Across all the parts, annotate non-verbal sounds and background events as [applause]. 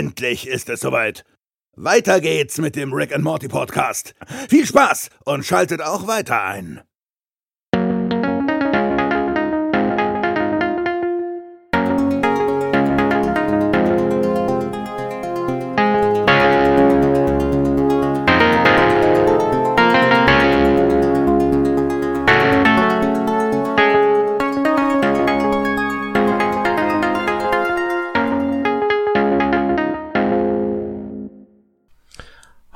Endlich ist es soweit. Weiter geht's mit dem Rick and Morty Podcast. Viel Spaß und schaltet auch weiter ein.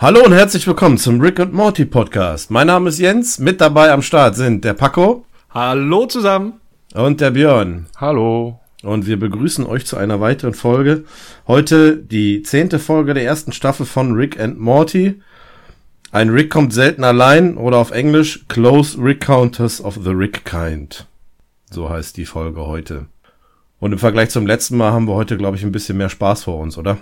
Hallo und herzlich willkommen zum Rick und Morty Podcast. Mein Name ist Jens, mit dabei am Start sind der Paco Hallo zusammen. und der Björn. Hallo. Und wir begrüßen euch zu einer weiteren Folge. Heute die zehnte Folge der ersten Staffel von Rick and Morty. Ein Rick kommt selten allein oder auf Englisch Close Recounters of the Rick Kind. So heißt die Folge heute. Und im Vergleich zum letzten Mal haben wir heute, glaube ich, ein bisschen mehr Spaß vor uns, oder?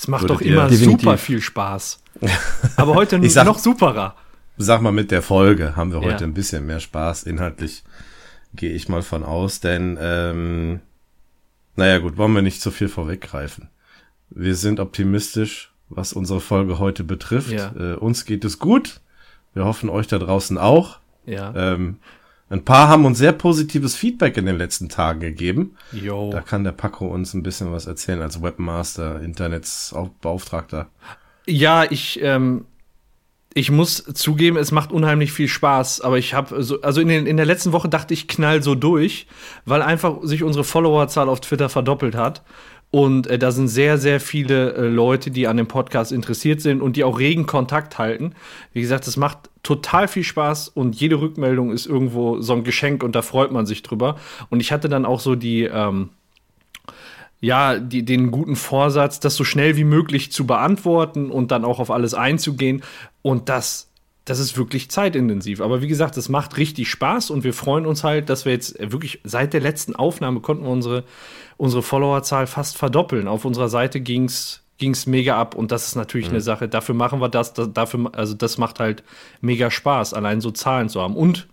Es macht doch immer Definitiv. super viel Spaß. [laughs] Aber heute sag- noch superer. Sag mal, mit der Folge haben wir heute Ja. ein bisschen mehr Spaß. Inhaltlich gehe ich mal von aus, denn, ähm, naja gut, wollen wir nicht zu viel vorweggreifen. Wir sind optimistisch, was unsere Folge heute betrifft. Ja. Äh, uns geht es gut. Wir hoffen euch da draußen auch. Ja. Ähm, ein paar haben uns sehr positives Feedback in den letzten Tagen gegeben. Jo. Da kann der Paco uns ein bisschen was erzählen als Webmaster, Internetsbeauftragter. Ja, ich, ähm, ich muss zugeben, es macht unheimlich viel Spaß, aber ich habe so, also in, den, in der letzten Woche dachte ich knall so durch, weil einfach sich unsere Followerzahl auf Twitter verdoppelt hat. Und äh, da sind sehr, sehr viele äh, Leute, die an dem Podcast interessiert sind und die auch regen Kontakt halten. Wie gesagt, es macht total viel Spaß und jede Rückmeldung ist irgendwo so ein Geschenk und da freut man sich drüber. Und ich hatte dann auch so die, ähm, ja, die, den guten Vorsatz, das so schnell wie möglich zu beantworten und dann auch auf alles einzugehen. Und das, das ist wirklich zeitintensiv. Aber wie gesagt, es macht richtig Spaß und wir freuen uns halt, dass wir jetzt wirklich seit der letzten Aufnahme konnten wir unsere, unsere Followerzahl fast verdoppeln. Auf unserer Seite ging's ging's mega ab und das ist natürlich eine Sache. Dafür machen wir das, das, dafür, also das macht halt mega Spaß, allein so Zahlen zu haben. Und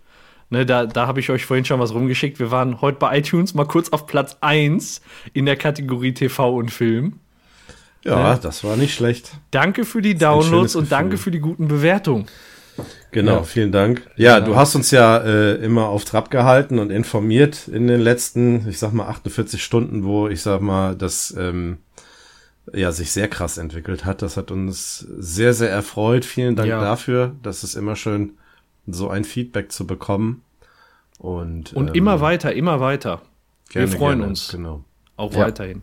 Ne, da da habe ich euch vorhin schon was rumgeschickt. Wir waren heute bei iTunes mal kurz auf Platz 1 in der Kategorie TV und Film. Ja, Ja. das war nicht schlecht. Danke für die Downloads und danke für die guten Bewertungen. Genau, Ja. vielen Dank. Ja, du hast uns ja äh, immer auf Trab gehalten und informiert in den letzten, ich sag mal, 48 Stunden, wo ich sag mal, das ähm, ja sich sehr krass entwickelt hat. Das hat uns sehr, sehr erfreut. Vielen Dank Ja. dafür. Das ist immer schön, so ein Feedback zu bekommen. Und, Und ähm, immer weiter, immer weiter. gerne, wir freuen gerne, uns. Genau. Auch Ja. weiterhin.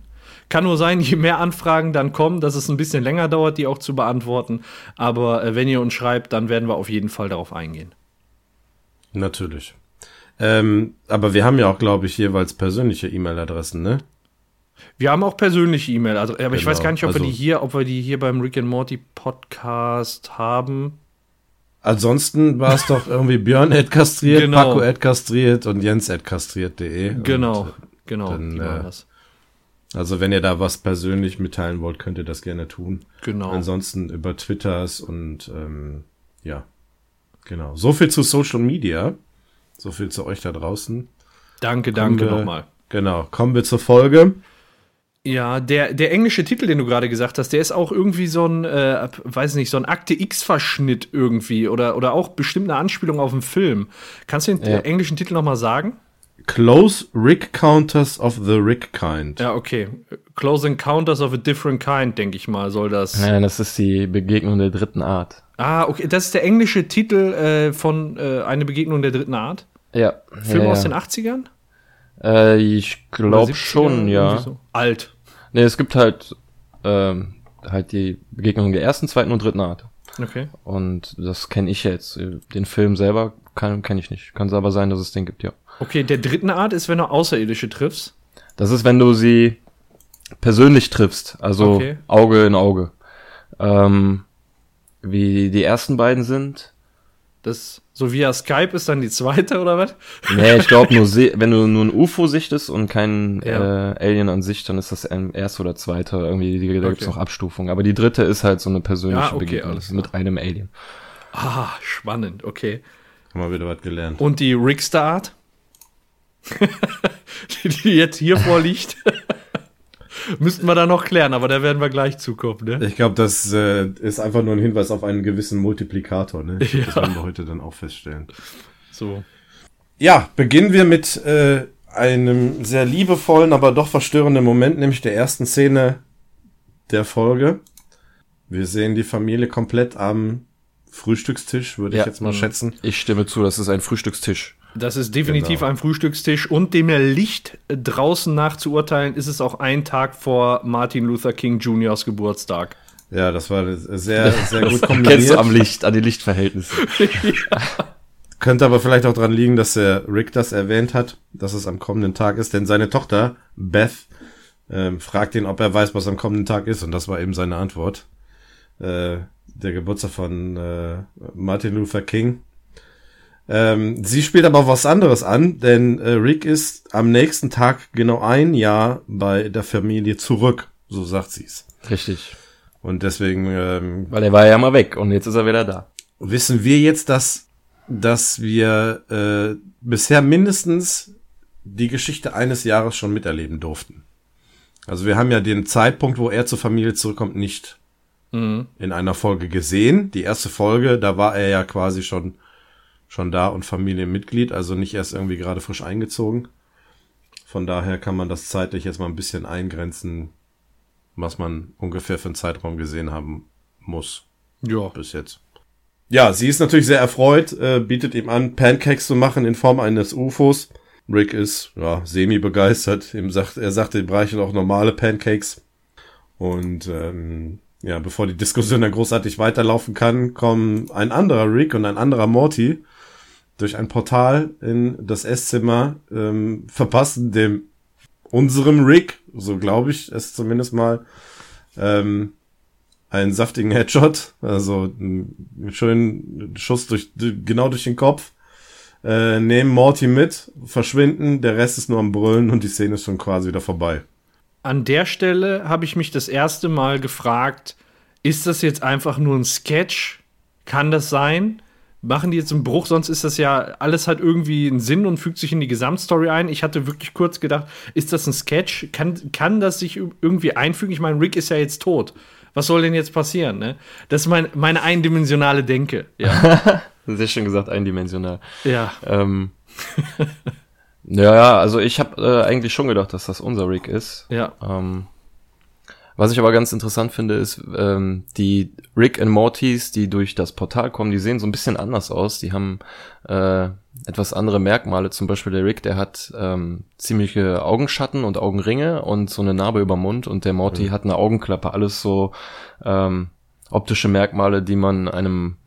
Kann nur sein, [laughs] je mehr Anfragen dann kommen, dass es ein bisschen länger dauert, die auch zu beantworten. Aber äh, wenn ihr uns schreibt, dann werden wir auf jeden Fall darauf eingehen. Natürlich. Ähm, aber wir haben ja auch, glaube ich, jeweils persönliche E-Mail-Adressen, ne? Wir haben auch persönliche E-Mail, also, aber ich Genau, weiß gar nicht, ob wir also- die hier, ob wir die hier beim Rick and Morty Podcast haben. Ansonsten war es doch irgendwie Björn kastriert, Genau. Paco kastriert und Jens kastriert.de. Genau, Und, genau, dann, die waren äh, das. Also wenn ihr da was persönlich mitteilen wollt, könnt ihr das gerne tun. Genau. Ansonsten über Twitters und ähm, ja, genau. So viel zu Social Media. So viel zu euch da draußen. Danke, Kommen danke wir- nochmal. Genau. Kommen wir zur Folge. Ja, der, der englische Titel, den du gerade gesagt hast, der ist auch irgendwie so ein, äh, weiß nicht, so ein Akte X-Verschnitt irgendwie oder, oder auch bestimmt eine Anspielung auf einen Film. Kannst du den Ja. englischen Titel nochmal sagen? Close Rick Counters of the Rick Kind. Ja, okay. Close Encounters of a Different Kind, denke ich mal, soll das. Ja, das ist die Begegnung der dritten Art. Ah, okay, das ist der englische Titel äh, von äh, Eine Begegnung der dritten Art. Ja. Film ja, aus ja. den 80ern? Äh, ich glaube 70er? schon, ja. So. Alt. Nee, es gibt halt, ähm, halt die Begegnung der ersten, zweiten und dritten Art. Okay. Und das kenne ich jetzt. Den Film selber kann kenne ich nicht. Kann es aber sein, dass es den gibt, ja. Okay, der dritten Art ist, wenn du Außerirdische triffst. Das ist, wenn du sie persönlich triffst, also Okay. Auge in Auge. Ähm, wie die ersten beiden sind. Das so via Skype ist dann die zweite oder was? Nee, ich glaube nur, [laughs] wenn du nur ein UFO sichtest und kein Ja. äh, Alien an sich, dann ist das ein erste oder zweite. Irgendwie, die, da gibt's Okay. noch Abstufungen. Aber die dritte ist halt so eine persönliche Ja, okay, Begegnung alles mit einem Alien. Ah, spannend, okay. Haben wir wieder was gelernt. Und die Rickster Art? [laughs] die, die jetzt hier vorliegt. [laughs] Müssten wir da noch klären, aber da werden wir gleich zukommen, ne? Ich glaube, das äh, ist einfach nur ein Hinweis auf einen gewissen Multiplikator. Ne? Das Ja. werden wir heute dann auch feststellen. So. Ja, beginnen wir mit äh, einem sehr liebevollen, aber doch verstörenden Moment, nämlich der ersten Szene der Folge. Wir sehen die Familie komplett am Frühstückstisch, würde Ja. ich jetzt mal schätzen. Ich stimme zu, das ist ein Frühstückstisch. Das ist definitiv Genau. ein Frühstückstisch und dem Licht draußen nach zu urteilen, ist es auch ein Tag vor Martin Luther King Jr.'s Geburtstag. Ja, das war sehr, sehr gut Kennst du kombiniert. am Licht, an die Lichtverhältnisse. [laughs] Könnte aber vielleicht auch dran liegen, dass der Rick das erwähnt hat, dass es am kommenden Tag ist, denn seine Tochter, Beth, ähm, fragt ihn, ob er weiß, was am kommenden Tag ist, und das war eben seine Antwort. Äh, der Geburtstag von äh, Martin Luther King. Ähm, sie spielt aber was anderes an, denn äh, Rick ist am nächsten Tag genau ein Jahr bei der Familie zurück, so sagt sie's. Richtig. Und deswegen ähm, Weil er war ja mal weg und jetzt ist er wieder da. wissen wir jetzt, dass, dass wir äh, bisher mindestens die Geschichte eines Jahres schon miterleben durften. Also wir haben ja den Zeitpunkt, wo er zur Familie zurückkommt, nicht Mhm. in einer Folge gesehen. Die erste Folge, da war er ja quasi schon, schon da und Familienmitglied, also nicht erst irgendwie gerade frisch eingezogen. Von daher kann man das zeitlich jetzt mal ein bisschen eingrenzen, was man ungefähr für einen Zeitraum gesehen haben muss Ja. bis jetzt. Ja, sie ist natürlich sehr erfreut, äh, bietet ihm an, Pancakes zu machen in Form eines UFOs. Rick ist ja semi begeistert. Ihm sagt, er sagt, die reichen auch normale Pancakes. Und ähm, ja, bevor die Diskussion dann großartig weiterlaufen kann, kommen ein anderer Rick und ein anderer Morty durch ein Portal in das Esszimmer, ähm, verpassen dem unserem Rick, so glaube ich es zumindest mal, ähm, einen saftigen Headshot, also einen schönen Schuss durch, genau durch den Kopf, äh, nehmen Morty mit, verschwinden, der Rest ist nur am Brüllen und die Szene ist schon quasi wieder vorbei. An der Stelle habe ich mich das erste Mal gefragt, ist das jetzt einfach nur ein Sketch? Kann das sein? Machen die jetzt einen Bruch, sonst ist das ja alles hat irgendwie einen Sinn und fügt sich in die Gesamtstory ein. Ich hatte wirklich kurz gedacht, ist das ein Sketch? Kann, kann das sich irgendwie einfügen? Ich meine, Rick ist ja jetzt tot. Was soll denn jetzt passieren? Ne? Das ist mein, meine eindimensionale Denke. Ja. [laughs] Sehr schön gesagt, eindimensional. ja. Ähm, [laughs] ja, ja, also ich habe äh, eigentlich schon gedacht, dass das unser Rick ist. Ja. Ähm, was ich aber ganz interessant finde, ist, ähm, die Rick and Mortys, die durch das Portal kommen, die sehen so ein bisschen anders aus. Die haben äh, etwas andere Merkmale. Zum Beispiel der Rick, der hat ähm, ziemliche Augenschatten und Augenringe und so eine Narbe über Mund und der Morty hat eine Augenklappe. Alles so ähm, optische Merkmale, die man einem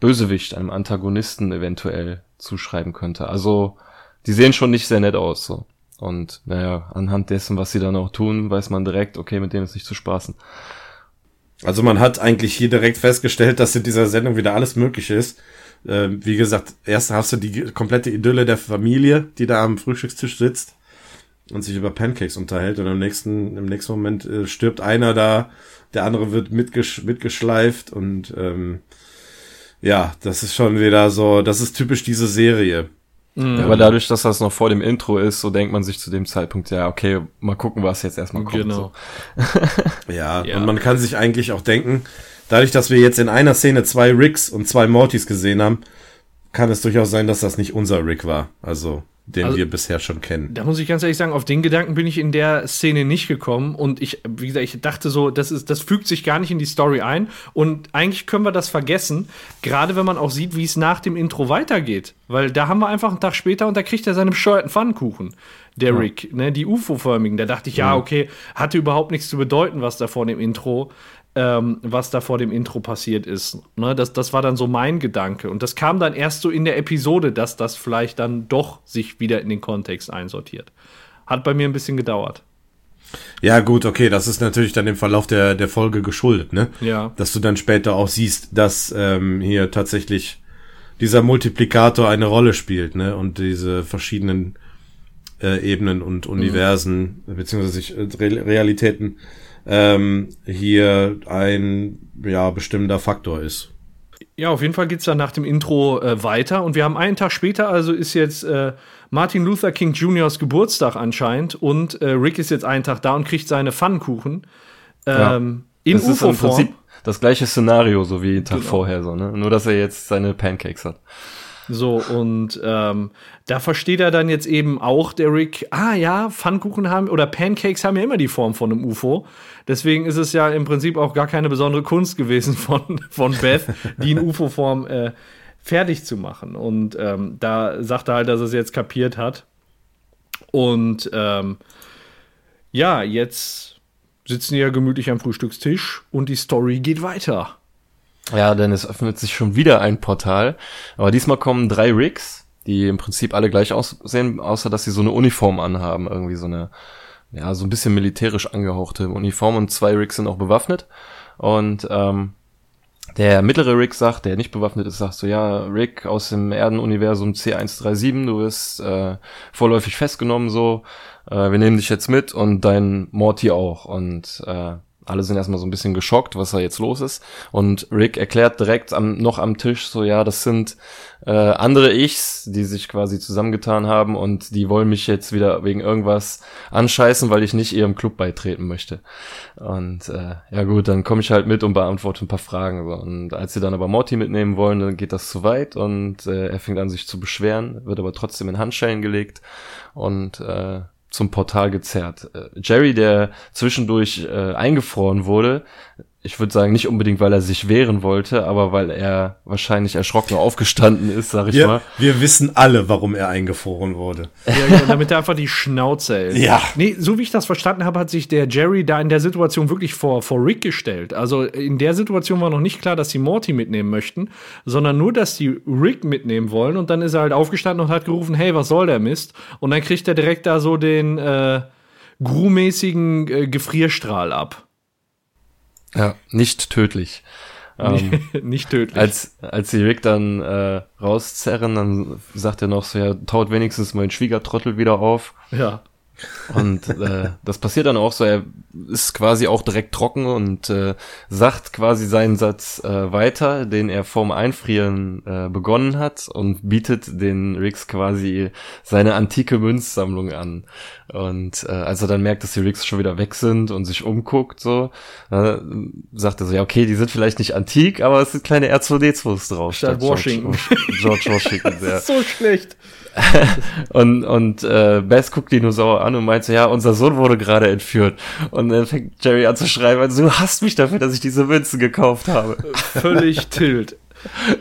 Bösewicht, einem Antagonisten eventuell zuschreiben könnte. Also die sehen schon nicht sehr nett aus. So. Und naja, anhand dessen, was sie dann auch tun, weiß man direkt, okay, mit denen ist nicht zu spaßen. Also man hat eigentlich hier direkt festgestellt, dass in dieser Sendung wieder alles möglich ist. Ähm, wie gesagt, erst hast du die komplette Idylle der Familie, die da am Frühstückstisch sitzt und sich über Pancakes unterhält und im nächsten, im nächsten Moment äh, stirbt einer da, der andere wird mitgesch mitgeschleift und ähm, ja, das ist schon wieder so, das ist typisch diese Serie. Aber dadurch, dass das noch vor dem Intro ist, so denkt man sich zu dem Zeitpunkt, ja, okay, mal gucken, was jetzt erstmal kommt. Genau. So. [laughs] Ja, Ja. und man kann sich eigentlich auch denken, dadurch, dass wir jetzt in einer Szene zwei Ricks und zwei Mortys gesehen haben, kann es durchaus sein, dass das nicht unser Rick war. Also, den Also- wir bisher schon kennen. Da muss ich ganz ehrlich sagen, auf den Gedanken bin ich in der Szene nicht gekommen. Und ich, wie gesagt, ich dachte so, das ist, das fügt sich gar nicht in die Story ein. Und eigentlich können wir das vergessen, gerade wenn man auch sieht, wie es nach dem Intro weitergeht, weil da haben wir einfach einen Tag später und da kriegt er seinen bescheuerten Pfannkuchen, der Rick, ne, die UFO-förmigen, da dachte ich, ja, okay, hatte überhaupt nichts zu bedeuten, was da vor dem Intro ähm, was da vor dem Intro passiert ist. Ne, das, das war dann so mein Gedanke. Und das kam dann erst so in der Episode, dass das vielleicht dann doch sich wieder in den Kontext einsortiert. Hat bei mir ein bisschen gedauert. Ja, gut, okay, das ist natürlich dann dem Verlauf der, der Folge geschuldet, ne? Ja. Dass du dann später auch siehst, dass ähm, hier tatsächlich dieser Multiplikator eine Rolle spielt, ne? Und diese verschiedenen äh, Ebenen und Universen, beziehungsweise sich, äh, Re Realitäten ähm, hier ein ja bestimmender Faktor ist. Ja, auf jeden Fall geht's dann nach dem Intro äh, weiter. Und wir haben einen Tag später, also ist jetzt äh, Martin Luther King Jr.'s Geburtstag anscheinend. Und äh, Rick ist jetzt einen Tag da und kriegt seine Pfannkuchen. Ähm, in das ist im UFO-Form. Prinzip das gleiche Szenario, so wie den Tag Genau. vorher, so, ne? Nur, dass er jetzt seine Pancakes hat. So, und ähm, da versteht er dann jetzt eben auch, der Rick, ah ja, Pfannkuchen haben oder Pancakes haben ja immer die Form von einem UFO. Deswegen ist es ja im Prinzip auch gar keine besondere Kunst gewesen [laughs] von, von Beth, die in UFO-Form äh, fertig zu machen. Und ähm, da sagt er halt, dass er es jetzt kapiert hat. Und ähm, ja, jetzt sitzen die ja gemütlich am Frühstückstisch und die Story geht weiter. Ja, denn es öffnet sich schon wieder ein Portal. Aber diesmal kommen drei Rigs, die im Prinzip alle gleich aussehen, außer dass sie so eine Uniform anhaben. Irgendwie so eine, ja, so ein bisschen militärisch angehauchte Uniform und zwei Rigs sind auch bewaffnet. Und ähm, der mittlere Rick sagt, der nicht bewaffnet ist, sagt so, ja, Rick aus dem Erdenuniversum C137, du wirst äh, vorläufig festgenommen, so, äh, wir nehmen dich jetzt mit und dein Morty auch. Und äh, alle sind erstmal so ein bisschen geschockt, was da jetzt los ist. Und Rick erklärt direkt am, noch am Tisch so, ja, das sind äh, andere Ichs, die sich quasi zusammengetan haben und die wollen mich jetzt wieder wegen irgendwas anscheißen, weil ich nicht ihrem Club beitreten möchte. Und äh, ja gut, dann komme ich halt mit und beantworte ein paar Fragen. So. Und als sie dann aber Morty mitnehmen wollen, dann geht das zu weit und äh, er fängt an, sich zu beschweren, wird aber trotzdem in Handschellen gelegt und äh, zum Portal gezerrt. Äh, Jerry, der zwischendurch äh, eingefroren wurde, ich würde sagen, nicht unbedingt, weil er sich wehren wollte, aber weil er wahrscheinlich erschrocken aufgestanden ist, sag ich Wir, mal. wir wissen alle, warum er eingefroren wurde. Ja, ja, damit er einfach die Schnauze hält. Ja. Nee, so wie ich das verstanden habe, hat sich der Jerry da in der Situation wirklich vor, vor Rick gestellt. Also in der Situation war noch nicht klar, dass sie Morty mitnehmen möchten, sondern nur, dass die Rick mitnehmen wollen. Und dann ist er halt aufgestanden und hat gerufen, hey, was soll der Mist? Und dann kriegt er direkt da so den äh, Gru-mäßigen äh, Gefrierstrahl ab. Ja, nicht tödlich. [laughs] Ähm, nicht [laughs] tödlich. als, als die Rick dann äh, rauszerren, dann sagt er noch so, ja, taut wenigstens mein Schwiegertrottel wieder auf. ja. Und äh, das passiert dann auch so, er ist quasi auch direkt trocken und äh, sagt quasi seinen Satz äh, weiter, den er vorm Einfrieren äh, begonnen hat und bietet den Riggs quasi seine antike Münzsammlung an. Und äh, als er dann merkt, dass die Riggs schon wieder weg sind und sich umguckt, so, äh, sagt er so, ja, okay, die sind vielleicht nicht antik, aber es sind kleine R2D2s drauf. Statt Washington. George, George Washington, [laughs] ja. so schlecht. [laughs] Und, und äh, Bess guckt die nur sauer an und meint so, ja, unser Sohn wurde gerade entführt. Und dann fängt Jerry an zu schreiben, also, du hasst mich dafür, dass ich diese Münzen gekauft habe. völlig [laughs] tilt.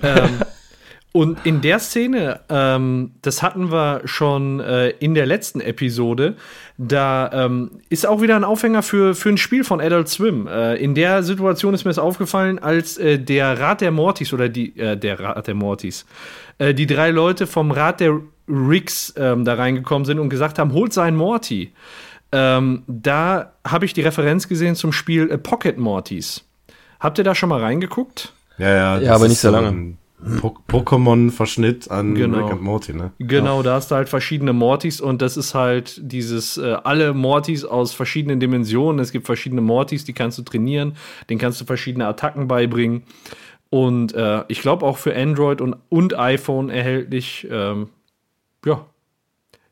ähm, und in der Szene, ähm, das hatten wir schon äh, in der letzten Episode, da ähm, ist auch wieder ein Aufhänger für, für ein Spiel von Adult Swim. Äh, in der Situation ist mir das aufgefallen, als äh, der Rat der Mortys oder die, äh, der Rat der Mortys, äh, die drei Leute vom Rat der Ricks ähm, da reingekommen sind und gesagt haben, holt seinen Morty. Ähm, da habe ich die Referenz gesehen zum Spiel äh, Pocket Mortys. Habt ihr da schon mal reingeguckt? Ja, ja. Ja, das aber nicht so lange. ein Po- Pokémon-Verschnitt an Genau. Rick and Morty, ne? Genau, da hast du halt verschiedene Mortys und das ist halt dieses, äh, alle Mortys aus verschiedenen Dimensionen. Es gibt verschiedene Mortys, die kannst du trainieren, denen kannst du verschiedene Attacken beibringen. Und äh, ich glaube auch für Android und, und iPhone erhältlich. Ähm, ja.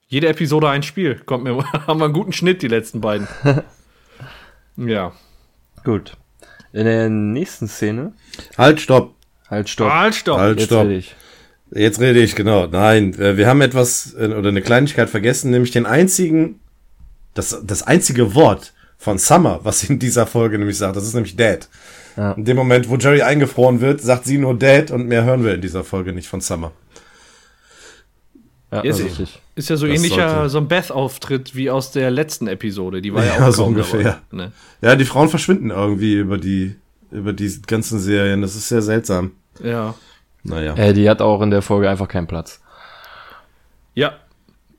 Jede Episode ein Spiel. Kommt mir, [laughs] haben wir einen guten Schnitt, die letzten beiden. [laughs] ja. Gut. In der nächsten Szene, Halt, stopp. halt stopp, Halt, stopp. Halt, jetzt stopp. rede ich. Jetzt rede ich, genau. Nein, äh, wir haben etwas äh, oder eine Kleinigkeit vergessen, nämlich den einzigen, das, das einzige Wort von Summer, was in dieser Folge nämlich sagt. Das ist nämlich Dad. Ja. In dem Moment, wo Jerry eingefroren wird, sagt sie nur Dad und mehr hören wir in dieser Folge nicht von Summer. Ja, Ist- das ist richtig. Ist ja so Das ähnlicher, sollte- so ein Beth-Auftritt wie aus der letzten Episode. Die war ja, Ja, auch [laughs] so ungefähr. Dabei, ne? Ja, die Frauen verschwinden irgendwie über die, über die ganzen Serien. Das ist sehr seltsam. Ja. Naja. Äh, die hat auch in der Folge einfach keinen Platz. Ja.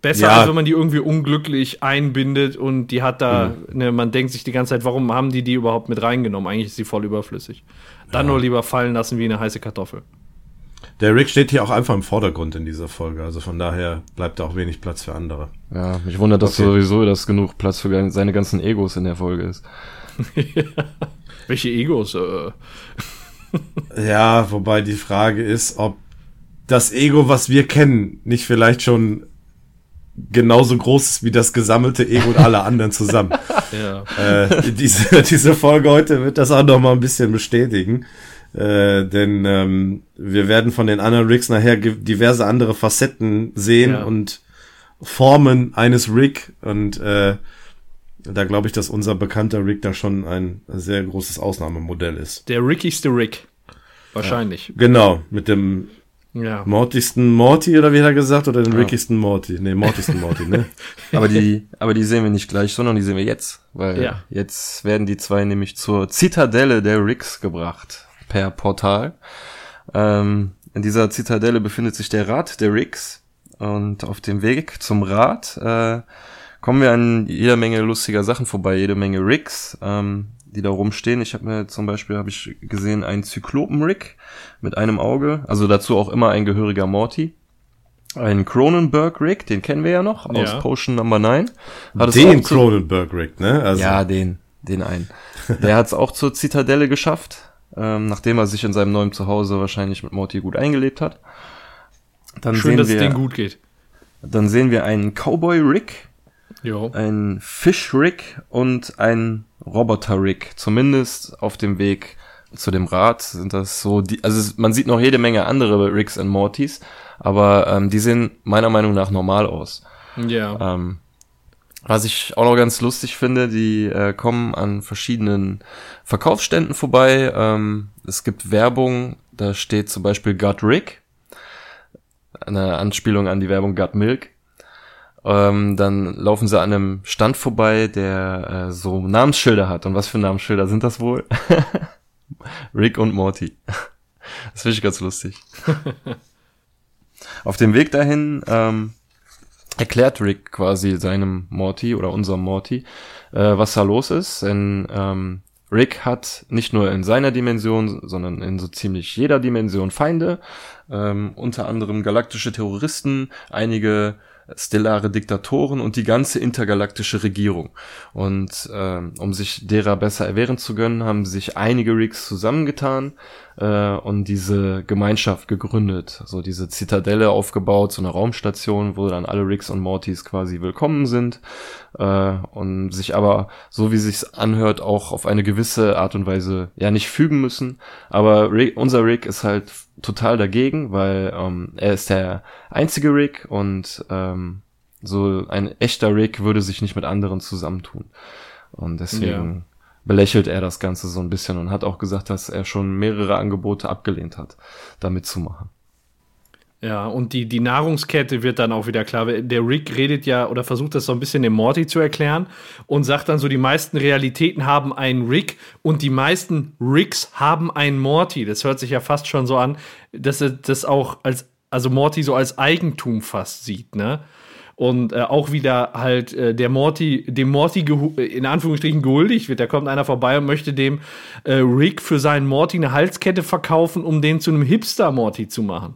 Besser, Ja. als wenn man die irgendwie unglücklich einbindet und die hat da, ne, man denkt sich die ganze Zeit, warum haben die die überhaupt mit reingenommen? Eigentlich ist sie voll überflüssig. Dann nur lieber fallen lassen wie eine heiße Kartoffel. Der Rick steht hier auch einfach im Vordergrund in dieser Folge. Also von daher bleibt da auch wenig Platz für andere. Ja, mich wundert, dass Okay. sowieso dass genug Platz für seine ganzen Egos in der Folge ist. [laughs] Welche Egos? Äh, [laughs] Ja, wobei die Frage ist, ob das Ego, was wir kennen, nicht vielleicht schon genauso groß ist wie das gesammelte Ego und alle anderen zusammen. [laughs] Ja. äh, diese, diese Folge heute wird das auch noch mal ein bisschen bestätigen. Äh, denn ähm, wir werden von den anderen Rigs nachher diverse andere Facetten sehen Ja. und Formen eines Rig. Und äh, da glaube ich, dass unser bekannter Rig da schon ein sehr großes Ausnahmemodell ist. Der rickigste Rick. Wahrscheinlich. Genau, mit dem Ja. mortigsten Morty, oder wie hat er gesagt, oder den rickigsten Morty? Nee, mortigsten Morty, ne? [laughs] Aber die, aber die sehen wir nicht gleich, sondern die sehen wir jetzt. Weil Ja. jetzt werden die zwei nämlich zur Zitadelle der Ricks gebracht. Per Portal. Ähm, in dieser Zitadelle befindet sich der Rat der Ricks. Und auf dem Weg zum Rat äh, kommen wir an jeder Menge lustiger Sachen vorbei, jede Menge Ricks, ähm, die da rumstehen. Ich habe mir zum Beispiel habe ich gesehen einen Zyklopen-Rick mit einem Auge, also dazu auch immer ein gehöriger Morty. Ein Cronenberg-Rick, den kennen wir ja noch aus Ja. Potion Number 9. Hat Den auch zu- Cronenberg Rig, ne? Also, ja, den, den einen. Der hat es auch zur Zitadelle geschafft, ähm, nachdem er sich in seinem neuen Zuhause wahrscheinlich mit Morty gut eingelebt hat. Dann Schön, sehen dass es wir, denen gut geht. Dann sehen wir einen Cowboy Rick, Jo. einen Fish Rick und einen Roboter Rick. Zumindest auf dem Weg zu dem Rad sind das so die, also es, man sieht noch jede Menge andere Ricks und Mortys, aber ähm, die sehen meiner Meinung nach normal aus. Ja. Ähm, was ich auch noch ganz lustig finde, die äh, kommen an verschiedenen Verkaufsständen vorbei. Ähm, es gibt Werbung, da steht zum Beispiel Got Rick, eine Anspielung an die Werbung Got Milk. Ähm, dann laufen sie an einem Stand vorbei, der äh, so Namensschilder hat. Und was für Namensschilder sind das wohl? [laughs] Rick und Morty. Das finde ich ganz lustig. [laughs] Auf dem Weg dahin ähm, erklärt Rick quasi seinem Morty oder unserem Morty, äh, was da los ist. Denn ähm, Rick hat nicht nur in seiner Dimension, sondern in so ziemlich jeder Dimension Feinde, ähm, unter anderem galaktische Terroristen, einige stellare Diktatoren und die ganze intergalaktische Regierung. Und ähm, um sich derer besser erwehren zu können, haben sich einige Ricks zusammengetan äh, und diese Gemeinschaft gegründet. So diese Zitadelle aufgebaut, so eine Raumstation, wo dann alle Ricks und Mortys quasi willkommen sind äh, und sich aber, so wie sich's anhört, auch auf eine gewisse Art und Weise ja nicht fügen müssen. Aber Rick, unser Rick ist halt total dagegen, weil ähm, er ist der einzige Rick und ähm, so ein echter Rick würde sich nicht mit anderen zusammentun. Und deswegen belächelt er das Ganze so ein bisschen und hat auch gesagt, dass er schon mehrere Angebote abgelehnt hat, da mitzumachen. Ja, und die, die Nahrungskette wird dann auch wieder klar. Der Rick redet ja oder versucht das so ein bisschen dem Morty zu erklären und sagt dann so, die meisten Realitäten haben einen Rick und die meisten Ricks haben einen Morty. Das hört sich ja fast schon so an, dass er das auch als, also Morty so als Eigentum fast sieht, ne? Und äh, auch wieder halt äh, der Morty, dem Morty äh, in Anführungsstrichen gehuldigt wird. Da kommt einer vorbei und möchte dem äh, Rick für seinen Morty eine Halskette verkaufen, um den zu einem Hipster-Morty zu machen.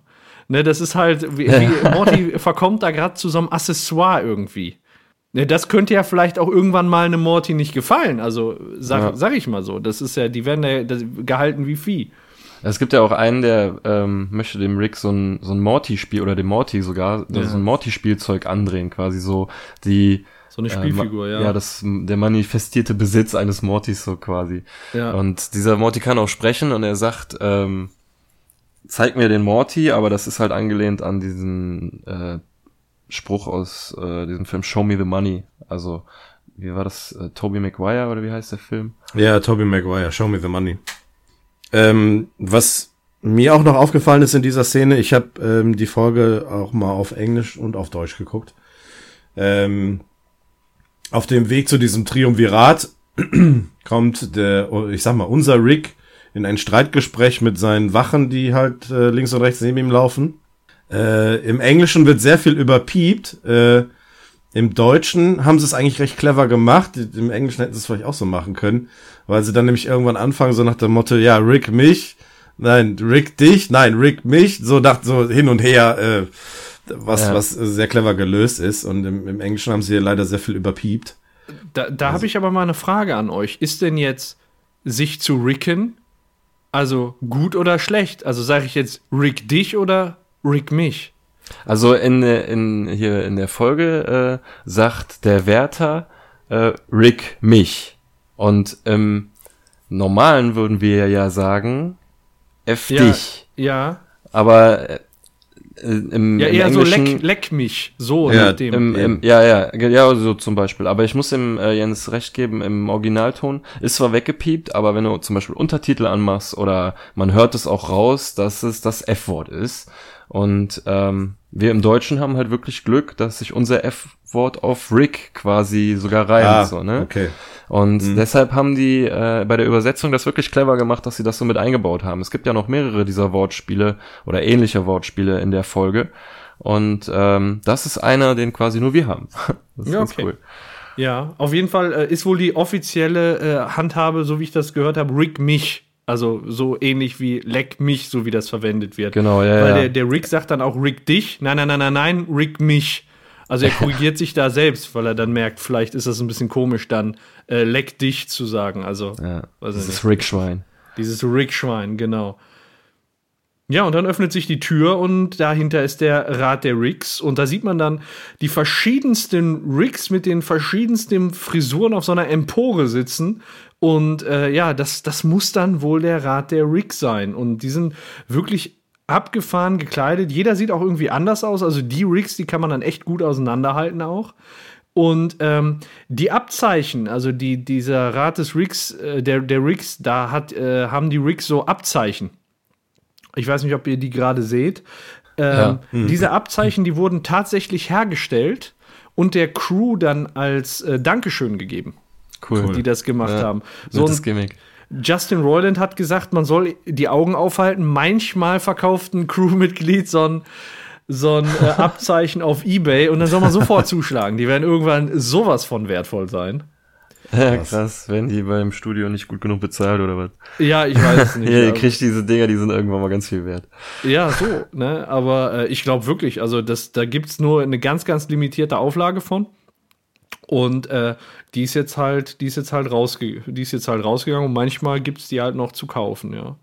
Ne, das ist halt, wie, wie [laughs] Morty verkommt da gerade zu so einem Accessoire irgendwie. Ne, das könnte ja vielleicht auch irgendwann mal einem Morty nicht gefallen. Also sag, Ja. sag ich mal so. Das ist ja, die werden ja gehalten wie Vieh. Es gibt ja auch einen, der ähm, möchte dem Rick so ein, so ein Morty-Spiel oder dem Morty sogar Ja. so ein Morty-Spielzeug andrehen, quasi so die So eine Spielfigur, äh, ja. Ja, das der manifestierte Besitz eines Mortys so quasi. Ja. Und dieser Morty kann auch sprechen und er sagt, ähm, zeig mir den Morty, aber das ist halt angelehnt an diesen äh, Spruch aus äh, diesem Film Show Me the Money. Also wie war das? Äh, Toby Maguire oder wie heißt der Film? Ja, Tobey Maguire, Show Me the Money. Ähm, was mir auch noch aufgefallen ist in dieser Szene, ich habe ähm, die Folge auch mal auf Englisch und auf Deutsch geguckt. Ähm, auf dem Weg zu diesem Triumvirat [clears throat] kommt der, ich sag mal, unser Rick in ein Streitgespräch mit seinen Wachen, die halt äh, links und rechts neben ihm laufen. Äh, Im Englischen wird sehr viel überpiept. Äh, Im Deutschen haben sie es eigentlich recht clever gemacht. Im Englischen hätten sie es vielleicht auch so machen können, weil sie dann nämlich irgendwann anfangen, so nach dem Motto, ja, Rick mich, nein, Rick dich, nein, Rick mich, so nach so hin und her, äh, was, Ja. was sehr clever gelöst ist. Und im, im Englischen haben sie leider sehr viel überpiept. Da, da habe ich aber mal eine Frage an euch. Ist denn jetzt sich zu ricken Also gut oder schlecht? Also sage ich jetzt Rick dich oder Rick mich? Also in, in hier in der Folge äh, sagt der Wärter äh, Rick mich. Und im normalen würden wir ja sagen F Ja, dich. Ja. Aber äh, im, Ja, im eher so Englischen, leck, leck mich. So Ja, mit dem. Im, im, ja, ja, ja, so zum Beispiel. Aber ich muss dem äh, Jens recht geben, im Originalton ist zwar weggepiept, aber wenn du zum Beispiel Untertitel anmachst oder man hört es auch raus, dass es das F-Wort ist. Und ähm, wir im Deutschen haben halt wirklich Glück, dass sich unser F-Wort auf Rick quasi sogar reimt. Ah, so, ne? okay. Und deshalb haben die äh, bei der Übersetzung das wirklich clever gemacht, dass sie das so mit eingebaut haben. Es gibt ja noch mehrere dieser Wortspiele oder ähnlicher Wortspiele in der Folge. Und ähm, das ist einer, den quasi nur wir haben. [laughs] Das ist Ja, ganz okay. cool. Ja, auf jeden Fall äh, ist wohl die offizielle äh, Handhabe, so wie ich das gehört habe, Rick mich. Also so ähnlich wie Leck mich, so wie das verwendet wird. Genau, ja, Weil ja. Der, der Rick sagt dann auch Rick dich. Nein, nein, nein, nein, nein, Rick mich. Also er [laughs] korrigiert sich da selbst, weil er dann merkt, vielleicht ist das ein bisschen komisch, dann äh, Leck dich zu sagen. Also Ja, weiß ich das nicht. ist Rick Schwein. Dieses Rick-Schwein, genau. Ja, und dann öffnet sich die Tür und dahinter ist der Rat der Ricks. Und da sieht man dann die verschiedensten Ricks mit den verschiedensten Frisuren auf so einer Empore sitzen. Und äh, ja, das, das muss dann wohl der Rat der Ricks sein. Und die sind wirklich abgefahren gekleidet. Jeder sieht auch irgendwie anders aus. Also die Ricks, die kann man dann echt gut auseinanderhalten auch. Und ähm, die Abzeichen, also die, dieser Rat des Ricks, äh, der, der Ricks, da hat, äh, haben die Ricks so Abzeichen. Ich weiß nicht, ob ihr die gerade seht. Ähm, Diese Abzeichen, die wurden tatsächlich hergestellt und der Crew dann als äh, Dankeschön gegeben, Cool. die das gemacht Ja, haben. So ein Gimmick. Justin Roiland hat gesagt, man soll die Augen aufhalten. Manchmal verkauft ein Crewmitglied so ein, so ein äh, [laughs] Abzeichen auf Ebay und dann soll man sofort [laughs] zuschlagen. Die werden irgendwann sowas von wertvoll sein. Ja, krass, wenn die beim Studio nicht gut genug bezahlt oder was. Ja, ich weiß es [laughs] nicht. Ja, ihr kriegt diese Dinger, die sind irgendwann mal ganz viel wert. Ja, so, ne? Aber äh, ich glaube wirklich, also das, da gibt es nur eine ganz, ganz limitierte Auflage von. Und äh, die ist jetzt halt, die ist jetzt halt rausge die ist jetzt halt rausgegangen und manchmal gibt es die halt noch zu kaufen, ja.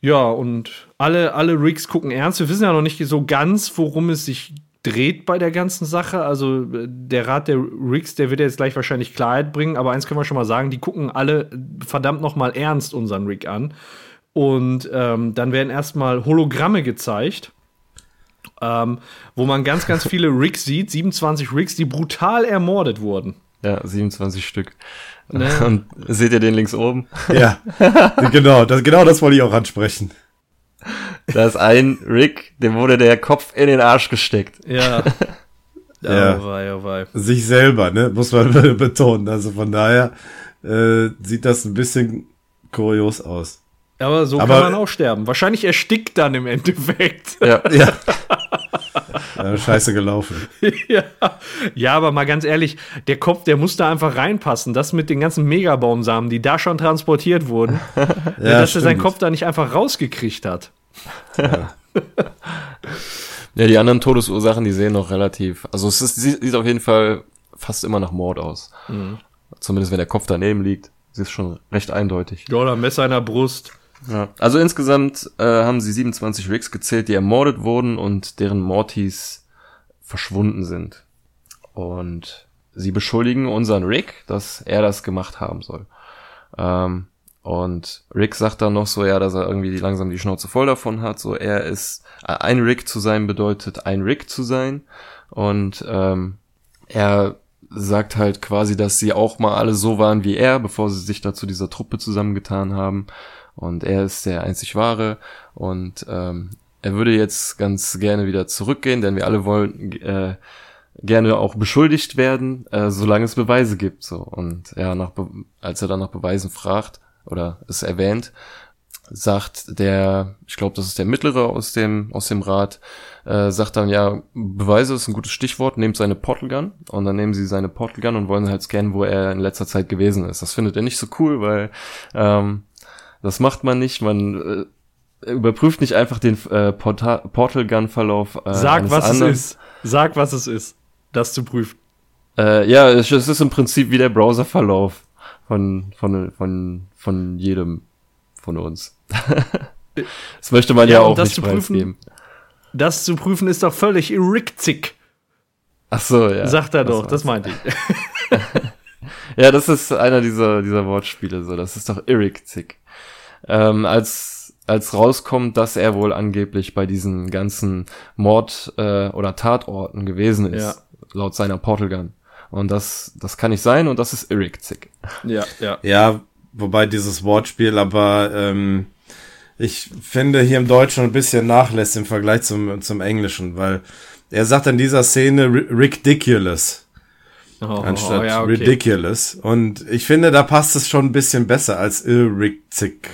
Ja, und alle, alle Rigs gucken ernst. Wir wissen ja noch nicht so ganz, worum es sich dreht bei der ganzen Sache. Also äh, der Rat der Rigs, der wird jetzt gleich wahrscheinlich Klarheit bringen, aber eins können wir schon mal sagen, die gucken alle verdammt noch mal ernst unseren Rig an. Und ähm, dann werden erstmal Hologramme gezeigt, ähm, wo man ganz, ganz viele Rigs sieht, 27 Rigs, die brutal ermordet wurden. Ja, 27 Stück. Ne? [laughs] Und seht ihr den links oben? Ja, [laughs] genau, das, genau das wollte ich auch ansprechen. Da ist ein Rick, dem wurde der Kopf in den Arsch gesteckt. Ja. [laughs] Ja. Oh wei, oh wei. Sich selber, ne, muss man betonen. Also von daher äh, sieht das ein bisschen kurios aus. Aber so Aber- kann man auch sterben. Wahrscheinlich erstickt dann im Endeffekt. Ja, Ja. Ja scheiße gelaufen. [laughs] ja. ja, aber mal ganz ehrlich, der Kopf, der muss da einfach reinpassen. Das mit den ganzen Megabaumsamen, die da schon transportiert wurden, [laughs] Ja, dass er seinen stimmt. Kopf da nicht einfach rausgekriegt hat. Ja, die anderen Todesursachen, die sehen noch relativ. Also es ist, sieht, auf jeden Fall fast immer nach Mord aus. Zumindest wenn der Kopf daneben liegt. Das ist schon recht eindeutig. Ja, oder Messer in der Brust. Ja. Also insgesamt äh, haben sie 27 Rigs gezählt, die ermordet wurden und deren Mortys verschwunden sind. Und sie beschuldigen unseren Rick, dass er das gemacht haben soll. Ähm, und Rick sagt dann noch so, ja, dass er irgendwie langsam die Schnauze voll davon hat. So, er ist, äh, ein Rick zu sein bedeutet, ein Rick zu sein. Und ähm, er sagt halt quasi, dass sie auch mal alle so waren wie er, bevor sie sich da zu dieser Truppe zusammengetan haben. Und er ist der einzig wahre. Und ähm, er würde jetzt ganz gerne wieder zurückgehen, denn wir alle wollen äh, gerne auch beschuldigt werden, äh, solange es Beweise gibt. So und ja, nach Be als er dann nach Beweisen fragt oder es erwähnt, sagt der, ich glaube, das ist der mittlere aus dem aus dem Rat, äh, sagt dann ja, Beweise ist ein gutes Stichwort, nehmt seine Portal Gun und dann nehmen sie seine Portal Gun und wollen halt scannen, wo er in letzter Zeit gewesen ist. Das findet er nicht so cool, weil ähm, das macht man nicht, man äh, überprüft nicht einfach den äh, Porta Portal Gun Verlauf. Äh, Sag, was anderen. es ist. Sag, was es ist. Das zu prüfen. Äh, ja, es, es ist im Prinzip wie der Browserverlauf von, von, von, von jedem, von uns. [laughs] das möchte man ja, Ja, auch das nicht zu prüfen- preisgeben. Das zu prüfen ist doch völlig irrigzig, Ach so, ja. sagt er doch. war's. Das meinte ich. [laughs] Ja, das ist einer dieser, dieser Wortspiele, so. Das ist doch irrigzig. Ähm, als, als rauskommt, dass er wohl angeblich bei diesen ganzen Mord- äh, oder Tatorten gewesen ist, Ja. laut seiner Portal Gun. Und das, das kann nicht sein und das ist irrigzig. Ja, ja. Ja, wobei dieses Wortspiel aber ähm, ich finde hier im Deutschen ein bisschen nachlässt im Vergleich zum, zum Englischen, weil er sagt in dieser Szene ri- ridiculous Oh, anstatt ja, okay. ridiculous. Und ich finde, da passt es schon ein bisschen besser als irrigzig.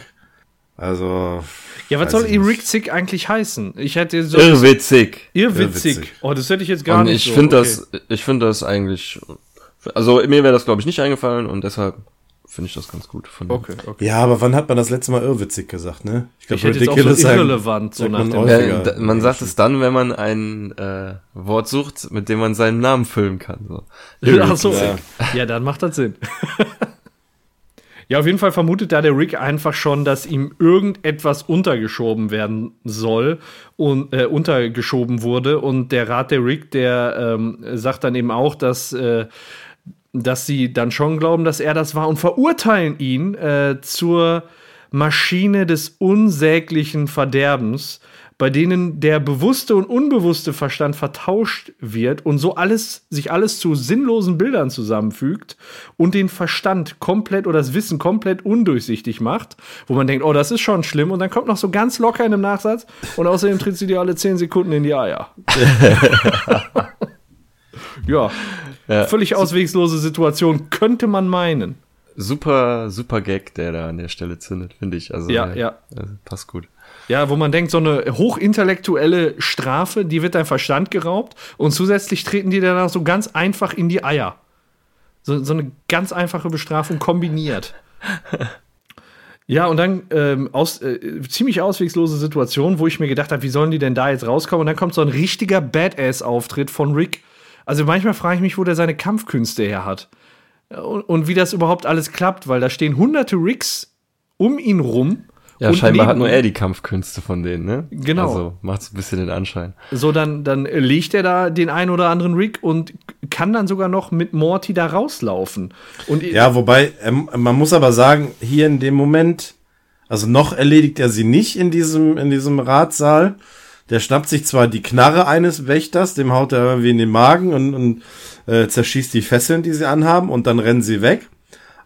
Also. Ja, was soll irrigzig eigentlich heißen? Ich hätte so. Irrwitzig. Irrwitzig. Irrwitzig. Oh, das hätte ich jetzt gar Und nicht ich so. finde okay. das, ich finde das eigentlich, also mir wäre das glaube ich nicht eingefallen und deshalb finde ich das ganz gut von. Okay, okay. Ja, aber wann hat man das letzte Mal irrwitzig gesagt, ne? Ich glaube, auch so sagen- irrelevant, so nach man dem da, man sagt es dann, wenn man ein äh, Wort sucht, mit dem man seinen Namen füllen kann. So. [laughs] Ach so. Ja. Ja, dann macht das Sinn. [laughs] ja, auf jeden Fall vermutet da der Rick einfach schon, dass ihm irgendetwas untergeschoben werden soll und äh, untergeschoben wurde. Und der Rat der Rick, der ähm, sagt dann eben auch, dass, äh, dass sie dann schon glauben, dass er das war und verurteilen ihn äh, zur Maschine des unsäglichen Verderbens, bei denen der bewusste und unbewusste Verstand vertauscht wird und so alles, sich alles zu sinnlosen Bildern zusammenfügt und den Verstand komplett oder das Wissen komplett undurchsichtig macht, wo man denkt, oh, das ist schon schlimm und dann kommt noch so ganz locker in einem Nachsatz und außerdem tritt sie dir alle 10 Sekunden in die Eier. [laughs] ja, Ja. völlig auswegslose Situation, könnte man meinen. Super, super Gag, der da an der Stelle zündet, finde ich. Also Ja, äh, ja. äh, passt gut. Ja, wo man denkt, so eine hochintellektuelle Strafe, die wird dein Verstand geraubt und zusätzlich treten die dann auch so ganz einfach in die Eier. So, so eine ganz einfache Bestrafung kombiniert. Ja, und dann ähm, aus, äh, ziemlich auswegslose Situation, wo ich mir gedacht habe, wie sollen die denn da jetzt rauskommen? Und dann kommt so ein richtiger Badass-Auftritt von Rick. Also manchmal frage ich mich, wo der seine Kampfkünste her hat. Und, und wie das überhaupt alles klappt, weil da stehen hunderte Ricks um ihn rum. Ja, und scheinbar hat nur er die Kampfkünste von denen, ne? Genau. Also macht ein bisschen den Anschein. So, dann, dann legt er da den einen oder anderen Rick und kann dann sogar noch mit Morty da rauslaufen. Und Ja, wobei, ähm, man muss aber sagen, hier in dem Moment, also noch erledigt er sie nicht in diesem, in diesem Ratsaal. Der schnappt sich zwar die Knarre eines Wächters, dem haut er irgendwie in den Magen und, und äh, zerschießt die Fesseln, die sie anhaben, und dann rennen sie weg.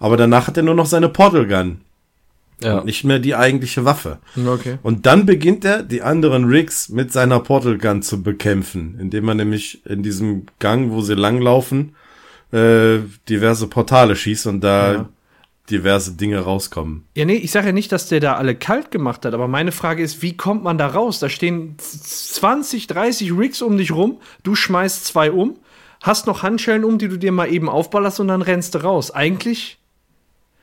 Aber danach hat er nur noch seine Portal Gun. Ja. Und nicht mehr die eigentliche Waffe. okay. Und dann beginnt er, die anderen Rigs mit seiner Portal Gun zu bekämpfen, indem er nämlich in diesem Gang, wo sie langlaufen, äh, diverse Portale schießt und da Ja. diverse Dinge rauskommen. Ja, nee, ich sage ja nicht, dass der da alle kalt gemacht hat, aber meine Frage ist, wie kommt man da raus? Da stehen 20, 30 Rigs um dich rum, du schmeißt zwei um, hast noch Handschellen um, die du dir mal eben aufballerst und dann rennst du raus. Eigentlich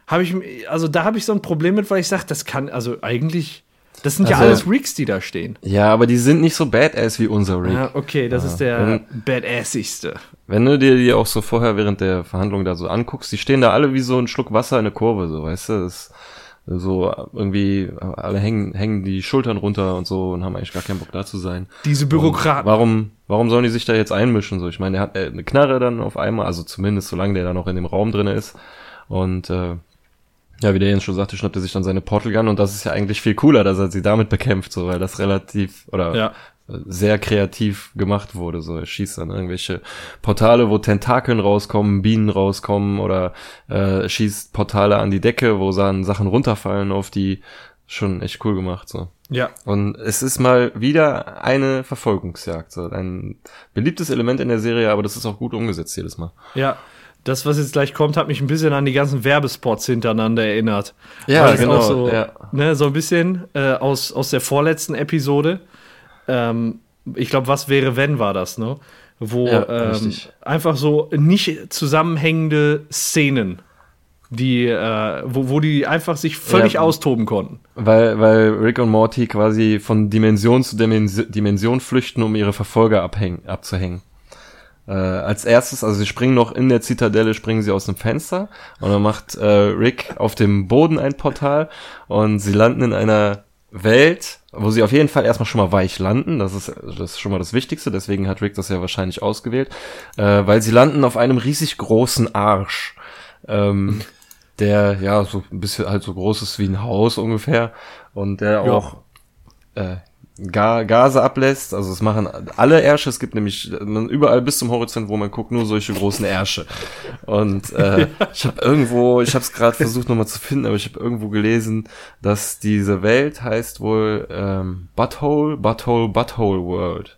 habe ich, also da habe ich so ein Problem mit, weil ich sage, das kann, also eigentlich, das sind ja Also- alles Rigs, die da stehen. Ja, aber die sind nicht so badass wie unser Rick. Ja, okay, das ist der badassigste. Wenn du dir die auch so vorher während der Verhandlung da so anguckst, die stehen da alle wie so ein Schluck Wasser in der Kurve, so, weißt du? Das ist so irgendwie, alle hängen, hängen die Schultern runter und so und haben eigentlich gar keinen Bock da zu sein. Diese Bürokraten. Warum, warum sollen die sich da jetzt einmischen? So, ich meine, der hat äh, eine Knarre dann auf einmal, also zumindest solange der da noch in dem Raum drinne ist. Und äh, ja, wie der Jens schon sagte, schnappt er sich dann seine Portal Gun und das ist ja eigentlich viel cooler, dass er sie damit bekämpft, so, weil das relativ oder Ja. sehr kreativ gemacht wurde. So, er schießt dann irgendwelche Portale, wo Tentakeln rauskommen, Bienen rauskommen oder äh, schießt Portale an die Decke, wo dann Sachen runterfallen auf die. Schon echt cool gemacht, so. Ja, Und es ist mal wieder eine Verfolgungsjagd. So ein beliebtes Element in der Serie, aber das ist auch gut umgesetzt jedes Mal. Ja, das, was jetzt gleich kommt, hat mich ein bisschen an die ganzen Werbespots hintereinander erinnert. Ja, Weil genau, so, ja. ne, so ein bisschen äh, aus, aus der vorletzten Episode. Ähm, ich glaube, was wäre, wenn war das, ne? Wo Ja, ähm, einfach so nicht zusammenhängende Szenen, die, äh, wo, wo die einfach sich völlig Ja. austoben konnten. Weil, weil Rick und Morty quasi von Dimension zu Dimension, Dimension flüchten, um ihre Verfolger abhängen, abzuhängen. Äh, als erstes, also sie springen noch in der Zitadelle, springen sie aus dem Fenster und dann macht äh, Rick auf dem Boden ein Portal und sie landen in einer Welt, wo sie auf jeden Fall erstmal schon mal weich landen. Das ist, das ist schon mal das Wichtigste. Deswegen hat Rick das ja wahrscheinlich ausgewählt, äh, weil sie landen auf einem riesig großen Arsch, ähm, der ja so ein bisschen halt so groß ist wie ein Haus ungefähr und der Ja. auch äh, Gase ablässt. Also es machen alle Ärsche. Es gibt nämlich überall bis zum Horizont, wo man guckt, nur solche großen Ärsche. Und äh, [laughs] ich habe irgendwo, ich habe es gerade versucht nochmal zu finden, aber ich habe irgendwo gelesen, dass diese Welt heißt wohl ähm, Butthole, Butthole, Butthole World.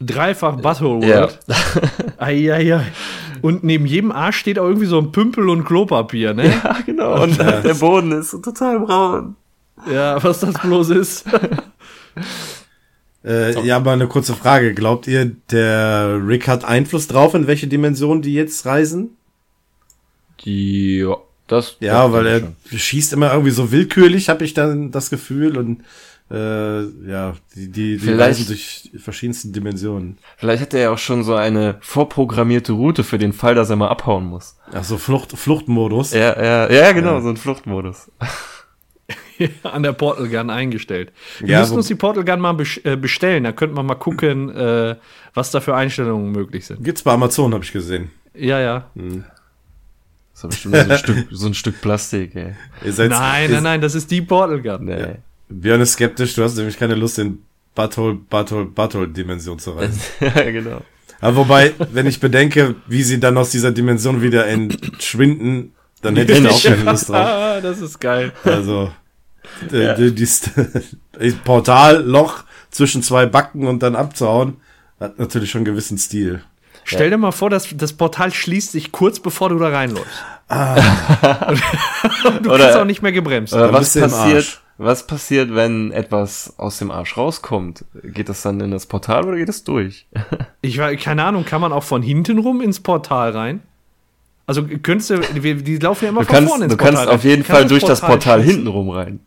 Dreifach Butthole Ja. World. Eieiei. Und neben jedem Arsch steht auch irgendwie so ein Pümpel und Klopapier, ne? [laughs] Ja, genau. Und der Boden ist total braun. Ja, was das bloß ist. [laughs] [laughs] Äh, Ja, aber eine kurze Frage. Glaubt ihr, der Rick hat Einfluss drauf, in welche Dimension die jetzt reisen? Ja, das. Ja, weil er schon. schießt immer irgendwie so willkürlich, habe ich dann das Gefühl. Und äh, ja, die, die, die reisen durch verschiedenste Dimensionen. Vielleicht hat er ja auch schon so eine vorprogrammierte Route für den Fall, dass er mal abhauen muss. Ach so, Flucht, Fluchtmodus. Ja, ja, ja, genau, Ja. so ein Fluchtmodus. [laughs] [laughs] an der Portal Gun eingestellt. Wir Ja, müssen uns die Portal Gun mal äh, bestellen. Da könnten wir mal gucken, äh, was da für Einstellungen möglich sind. Gibt's bei Amazon, habe ich gesehen. Ja, ja. Das ist bestimmt so ein, Stück, so ein Stück Plastik, ey. Ihr seid, Nein, nein, nein, das ist die Portal Gun. Nee. Björn ist skeptisch, du hast nämlich keine Lust, in Butthole, Butthole, Butthole-Dimension zu reisen. [laughs] ja, genau. Aber wobei, wenn ich bedenke, wie sie dann aus dieser Dimension wieder entschwinden, dann hätte ich da auch keine Lust drauf. Ah, [laughs] das ist geil. Also, äh, die, die, [laughs] die Portalloch zwischen zwei Backen und dann abzuhauen, hat natürlich schon einen gewissen Stil. Stell dir mal vor, dass das Portal schließt sich kurz bevor du da reinläufst. Und [laughs] du Oder- kriegst auch nicht mehr gebremst. Oder was bist passiert, was passiert, wenn etwas aus dem Arsch rauskommt? Geht das dann in das Portal oder geht es durch? Ich war, keine Ahnung, kann man auch von hinten rum ins Portal rein? Also könntest du, die, die laufen ja immer Du von kannst, vorne ins du Portal kannst rein. auf jeden Fall durch das Portal schießen. hintenrum rein.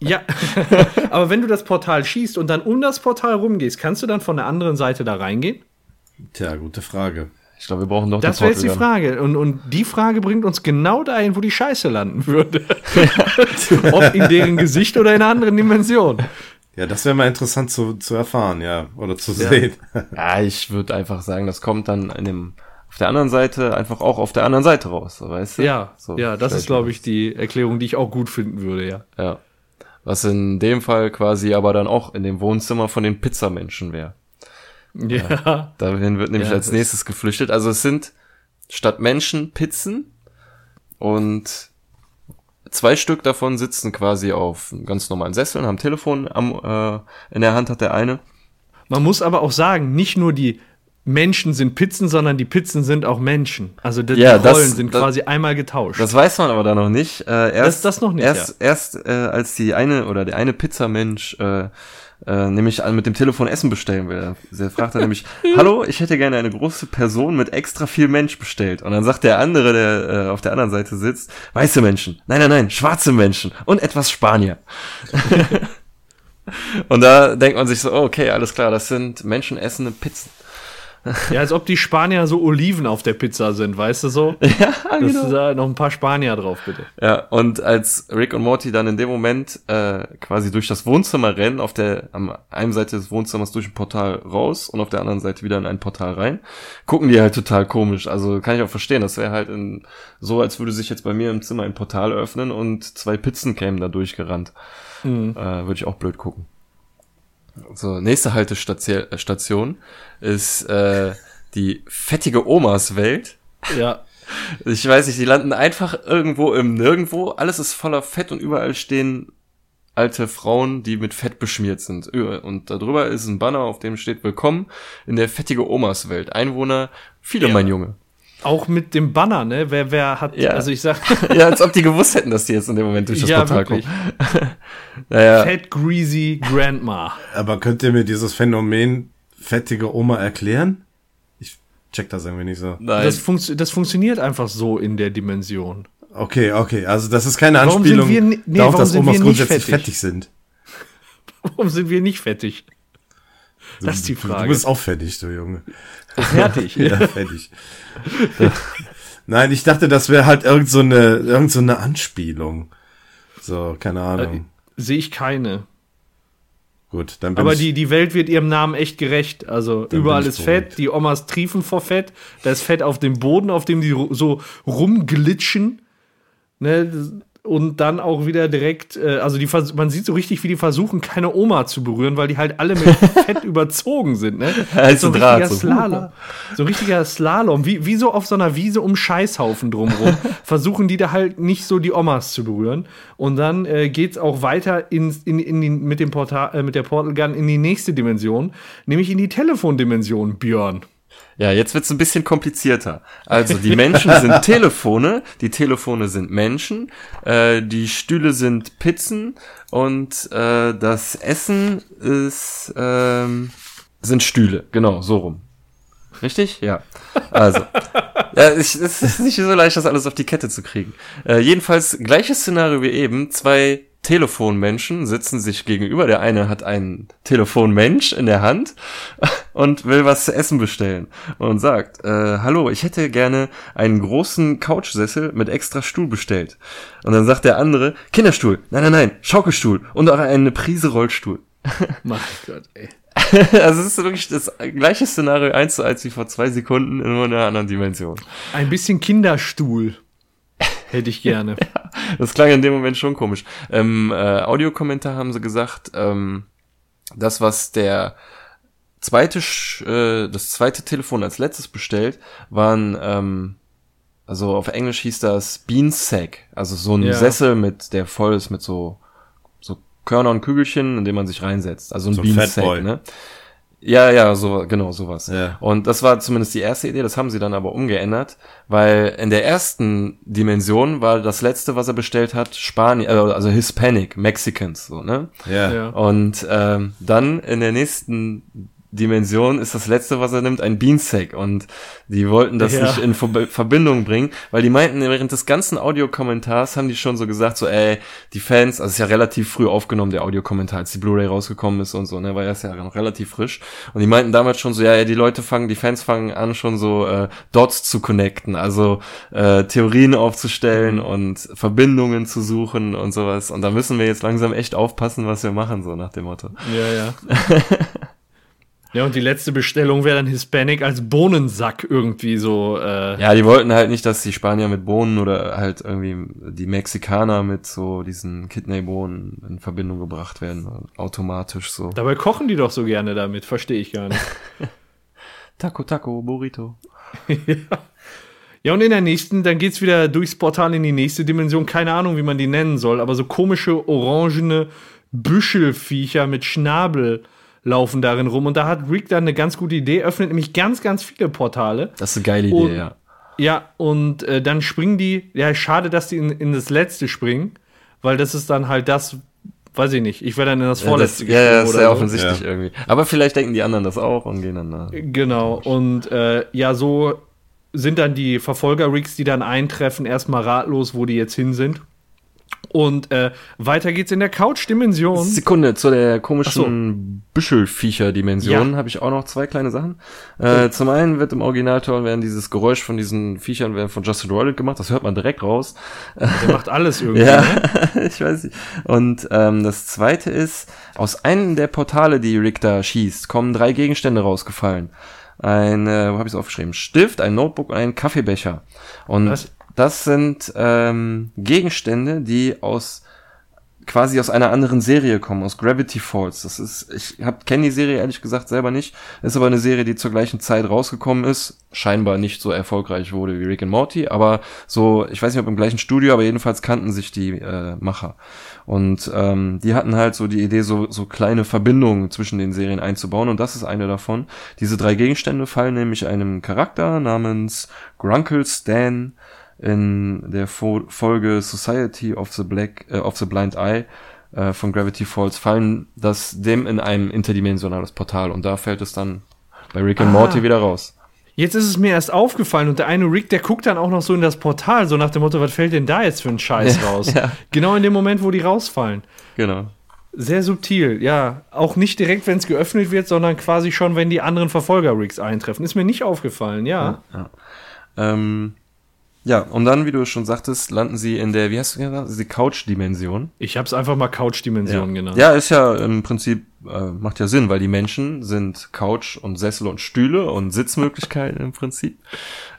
Ja, [laughs] aber wenn du das Portal schießt und dann um das Portal rumgehst, kannst du dann von der anderen Seite da reingehen? Tja, gute Frage. Ich glaube, wir brauchen doch Das wäre jetzt die Portal. Frage. Und, und die Frage bringt uns genau dahin, wo die Scheiße landen würde. [laughs] Ob in deren Gesicht oder in einer anderen Dimension. Ja, das wäre mal interessant zu, zu erfahren, ja, oder zu sehen. Ja, ich würde einfach sagen, das kommt dann in dem, auf der anderen Seite einfach auch auf der anderen Seite raus, so, weißt du? Ja, So, ja, das ist, glaube ich, die Erklärung, die ich auch gut finden würde, ja. Ja. Was in dem Fall quasi aber dann auch in dem Wohnzimmer von den Pizzamenschen wäre. Ja. Dahin wird nämlich Ja, als nächstes geflüchtet. Also es sind statt Menschen Pizzen und zwei Stück davon sitzen quasi auf ganz normalen Sesseln, haben Telefon am, äh, in der Hand hat der eine. Man muss aber auch sagen, nicht nur die Menschen sind Pizzen, sondern die Pizzen sind auch Menschen. Also die, Ja, die das- Rollen sind das- quasi einmal getauscht. Das weiß man aber da noch nicht. Äh, erst, Das- das noch nicht, Erst, erst äh, als die eine oder der eine Pizzamensch äh, äh, nämlich mit dem Telefon Essen bestellen will. Der fragt dann nämlich, [laughs] hallo, ich hätte gerne eine große Person mit extra viel Mensch bestellt. Und dann sagt der andere, der äh, auf der anderen Seite sitzt, weiße Menschen. Nein, nein, nein, schwarze Menschen und etwas Spanier. [laughs] und da denkt man sich so, okay, alles klar, das sind menschenessende Pizzen. Ja, als ob die Spanier so Oliven auf der Pizza sind, weißt du so? [laughs] Ja, Das ist da noch ein paar Spanier drauf, bitte. Ja, und als Rick und Morty dann in dem Moment äh, quasi durch das Wohnzimmer rennen, auf der am einen Seite des Wohnzimmers durch ein Portal raus und auf der anderen Seite wieder in ein Portal rein, gucken die halt total komisch. Also kann ich auch verstehen, das wäre halt in, so, als würde sich jetzt bei mir im Zimmer ein Portal öffnen und zwei Pizzen kämen da durchgerannt. Äh, würde ich auch blöd gucken. So, nächste Haltestation äh, ist äh, die fettige Omas Welt. Ja. Ich weiß nicht, die landen einfach irgendwo im Nirgendwo. Alles ist voller Fett und überall stehen alte Frauen, die mit Fett beschmiert sind. Und darüber ist ein Banner, auf dem steht Willkommen in der fettige Omas Welt. Einwohner, viele, Ja. mein Junge. Auch mit dem Banner, ne? Wer, wer hat, Ja. also ich sag, [laughs] Ja, als ob die gewusst hätten, dass die jetzt in dem Moment durch das ja, Portal wirklich. kommen. [laughs] Naja, Fat Greasy Grandma. Aber könnt ihr mir dieses Phänomen fettige Oma erklären? Ich check das irgendwie nicht so. nein. Das, funktio- das funktioniert einfach so in der Dimension. Okay, okay, also das ist keine Warum Anspielung sind wir nee, darauf, warum dass sind Omas wir nicht grundsätzlich fettig? fettig sind. [laughs] Warum sind wir nicht fettig? Das ist die Du Frage. bist auch fertig, du Junge. [laughs] fertig. Ja, fertig. Nein, ich dachte, das wäre halt irgend so eine, irgend so eine Anspielung. So, keine Ahnung. Sehe ich keine. Gut, dann bin Aber ich, die, die Welt wird ihrem Namen echt gerecht. Also überall ist Fett, die Omas triefen vor Fett, da ist Fett auf dem Boden, auf dem die so rumglitschen. Ne? Das- Und dann auch wieder direkt, äh, also die, man sieht so richtig, wie die versuchen, keine Oma zu berühren, weil die halt alle mit [laughs] Fett überzogen sind. Ne? Heiße so ein richtiger so. Slalom. So ein richtiger Slalom, wie, wie so auf so einer Wiese um Scheißhaufen drumrum. [laughs] versuchen die da halt nicht so die Omas zu berühren. Und dann äh, geht's auch weiter ins, in, in die, mit, dem Portal, äh, mit der Portal Gun in die nächste Dimension, nämlich in die Telefondimension, Björn. Ja, jetzt wird's ein bisschen komplizierter. Also die Menschen sind [laughs] Telefone, die Telefone sind Menschen, äh, die Stühle sind Pizzen und äh, das Essen ist ähm, sind Stühle. Genau, so rum. Richtig? Ja. Also. ja, ich, es ist nicht so leicht, das alles auf die Kette zu kriegen. Äh, jedenfalls gleiches Szenario wie eben. Zwei Telefonmenschen sitzen sich gegenüber. Der eine hat einen Telefonmensch in der Hand [laughs] und will was zu essen bestellen und sagt, äh, hallo, ich hätte gerne einen großen Couchsessel mit extra Stuhl bestellt. Und dann sagt der andere, Kinderstuhl, nein, nein, nein, Schaukelstuhl und auch eine Prise Rollstuhl. [laughs] [laughs] Mein Gott, ey. also es ist wirklich das gleiche Szenario eins zu eins wie vor zwei Sekunden in einer anderen Dimension. Ein bisschen Kinderstuhl hätte ich gerne. [laughs] Das klang in dem Moment schon komisch. Im äh, Audiokommentar haben sie gesagt, ähm, das, was der zweite, Sch- äh, das zweite Telefon als letztes bestellt, waren, ähm, also auf Englisch hieß das Beansack, also so ein Ja. Sessel mit, der voll ist mit so, so Körner und Kügelchen, in dem man sich reinsetzt. Also ein So Beansack, ne? Ja, ja, so, genau, sowas. Ja. Und das war zumindest die erste Idee, das haben sie dann aber umgeändert, weil in der ersten Dimension war das letzte, was er bestellt hat, Spanier, äh, also Hispanic, Mexicans, so, ne? ja. Ja. Und ähm, dann in der nächsten Dimension ist das letzte, was er nimmt, ein Beansack. Und die wollten das Ja. nicht in Ver Verbindung bringen, weil die meinten, während des ganzen Audiokommentars haben die schon so gesagt, so, ey, die Fans, also es ist ja relativ früh aufgenommen, der Audiokommentar, als die Blu-ray rausgekommen ist und so, ne, war das ja noch relativ frisch. Und die meinten damals schon so, ja, ja, die Leute fangen, die Fans fangen an, schon so äh, Dots zu connecten, also äh, Theorien aufzustellen und Verbindungen zu suchen und sowas. Und da müssen wir jetzt langsam echt aufpassen, was wir machen, so nach dem Motto. Ja, ja. [laughs] ja, und die letzte Bestellung wäre dann Hispanic als Bohnensack irgendwie so. Äh, Ja, die wollten halt nicht, dass die Spanier mit Bohnen oder halt irgendwie die Mexikaner mit so diesen Kidneybohnen in Verbindung gebracht werden, automatisch so. Dabei kochen die doch so gerne damit, verstehe ich gar nicht. [laughs] Taco, Taco, Burrito. [laughs] Ja, und in der nächsten, dann geht's wieder durchs Portal in die nächste Dimension. Keine Ahnung, wie man die nennen soll, aber so komische orangene Büschelviecher mit Schnabel laufen darin rum. Und da hat Rick dann eine ganz gute Idee, öffnet nämlich ganz, ganz viele Portale. Das ist eine geile Idee, Und- ja. Ja, und äh, dann springen die, ja, schade, dass die in, in das letzte springen, weil das ist dann halt das, weiß ich nicht, ich wäre dann in das Ja, das, vorletzte ja, ja, ist sehr so. offensichtlich Ja. irgendwie. Aber vielleicht denken die anderen das auch und gehen dann da. Genau, und äh, ja, so sind dann die Verfolger-Rigs, die dann eintreffen, erstmal ratlos, wo die jetzt hin sind. Und äh, weiter geht's in der Couch-Dimension. Sekunde, zu der komischen Büschelviecher-Dimension Ja. habe ich auch noch zwei kleine Sachen. Äh, zum einen wird im Originalton werden dieses Geräusch von diesen Viechern werden von Justin Roiland gemacht, das hört man direkt raus. Der macht alles [laughs] irgendwie. Ja, Ne? [laughs] ich weiß nicht. Und ähm, das zweite ist, aus einem der Portale, die Rick da schießt, kommen drei Gegenstände rausgefallen. Ein, äh, wo habe ich es aufgeschrieben? Stift, ein Notebook und ein Kaffeebecher. Und Was? Das sind ähm, Gegenstände, die aus quasi aus einer anderen Serie kommen, aus Gravity Falls. Das ist, ich hab kenne die Serie ehrlich gesagt selber nicht. Ist aber eine Serie, die zur gleichen Zeit rausgekommen ist, scheinbar nicht so erfolgreich wurde wie Rick and Morty, aber so, ich weiß nicht, ob im gleichen Studio, aber jedenfalls kannten sich die äh, Macher. Und ähm, die hatten halt so die Idee, so, so kleine Verbindungen zwischen den Serien einzubauen und das ist eine davon. Diese drei Gegenstände fallen nämlich einem Charakter namens Grunkle Stan in der Fo Folge Society of the Black äh, of the Blind Eye äh, von Gravity Falls fallen das dem in ein interdimensionales Portal und da fällt es dann bei Rick and Ah. Morty wieder raus. Jetzt ist es mir erst aufgefallen und der eine Rick, der guckt dann auch noch so in das Portal, so nach dem Motto, was fällt denn da jetzt für ein Scheiß [laughs] Ja, raus? ja. Genau in dem Moment, wo die rausfallen. Genau. Sehr subtil, ja. Auch nicht direkt, wenn es geöffnet wird, sondern quasi schon, wenn die anderen Verfolger-Rigs eintreffen. Ist mir nicht aufgefallen, ja. Ja. Ähm, ja, und dann, wie du schon sagtest, landen sie in der, wie hast du gesagt, die Couch-Dimension. Ich habe es einfach mal Couch-Dimension genannt. Ja, ist ja im Prinzip, äh, macht ja Sinn, weil die Menschen sind Couch und Sessel und Stühle und Sitzmöglichkeiten im Prinzip.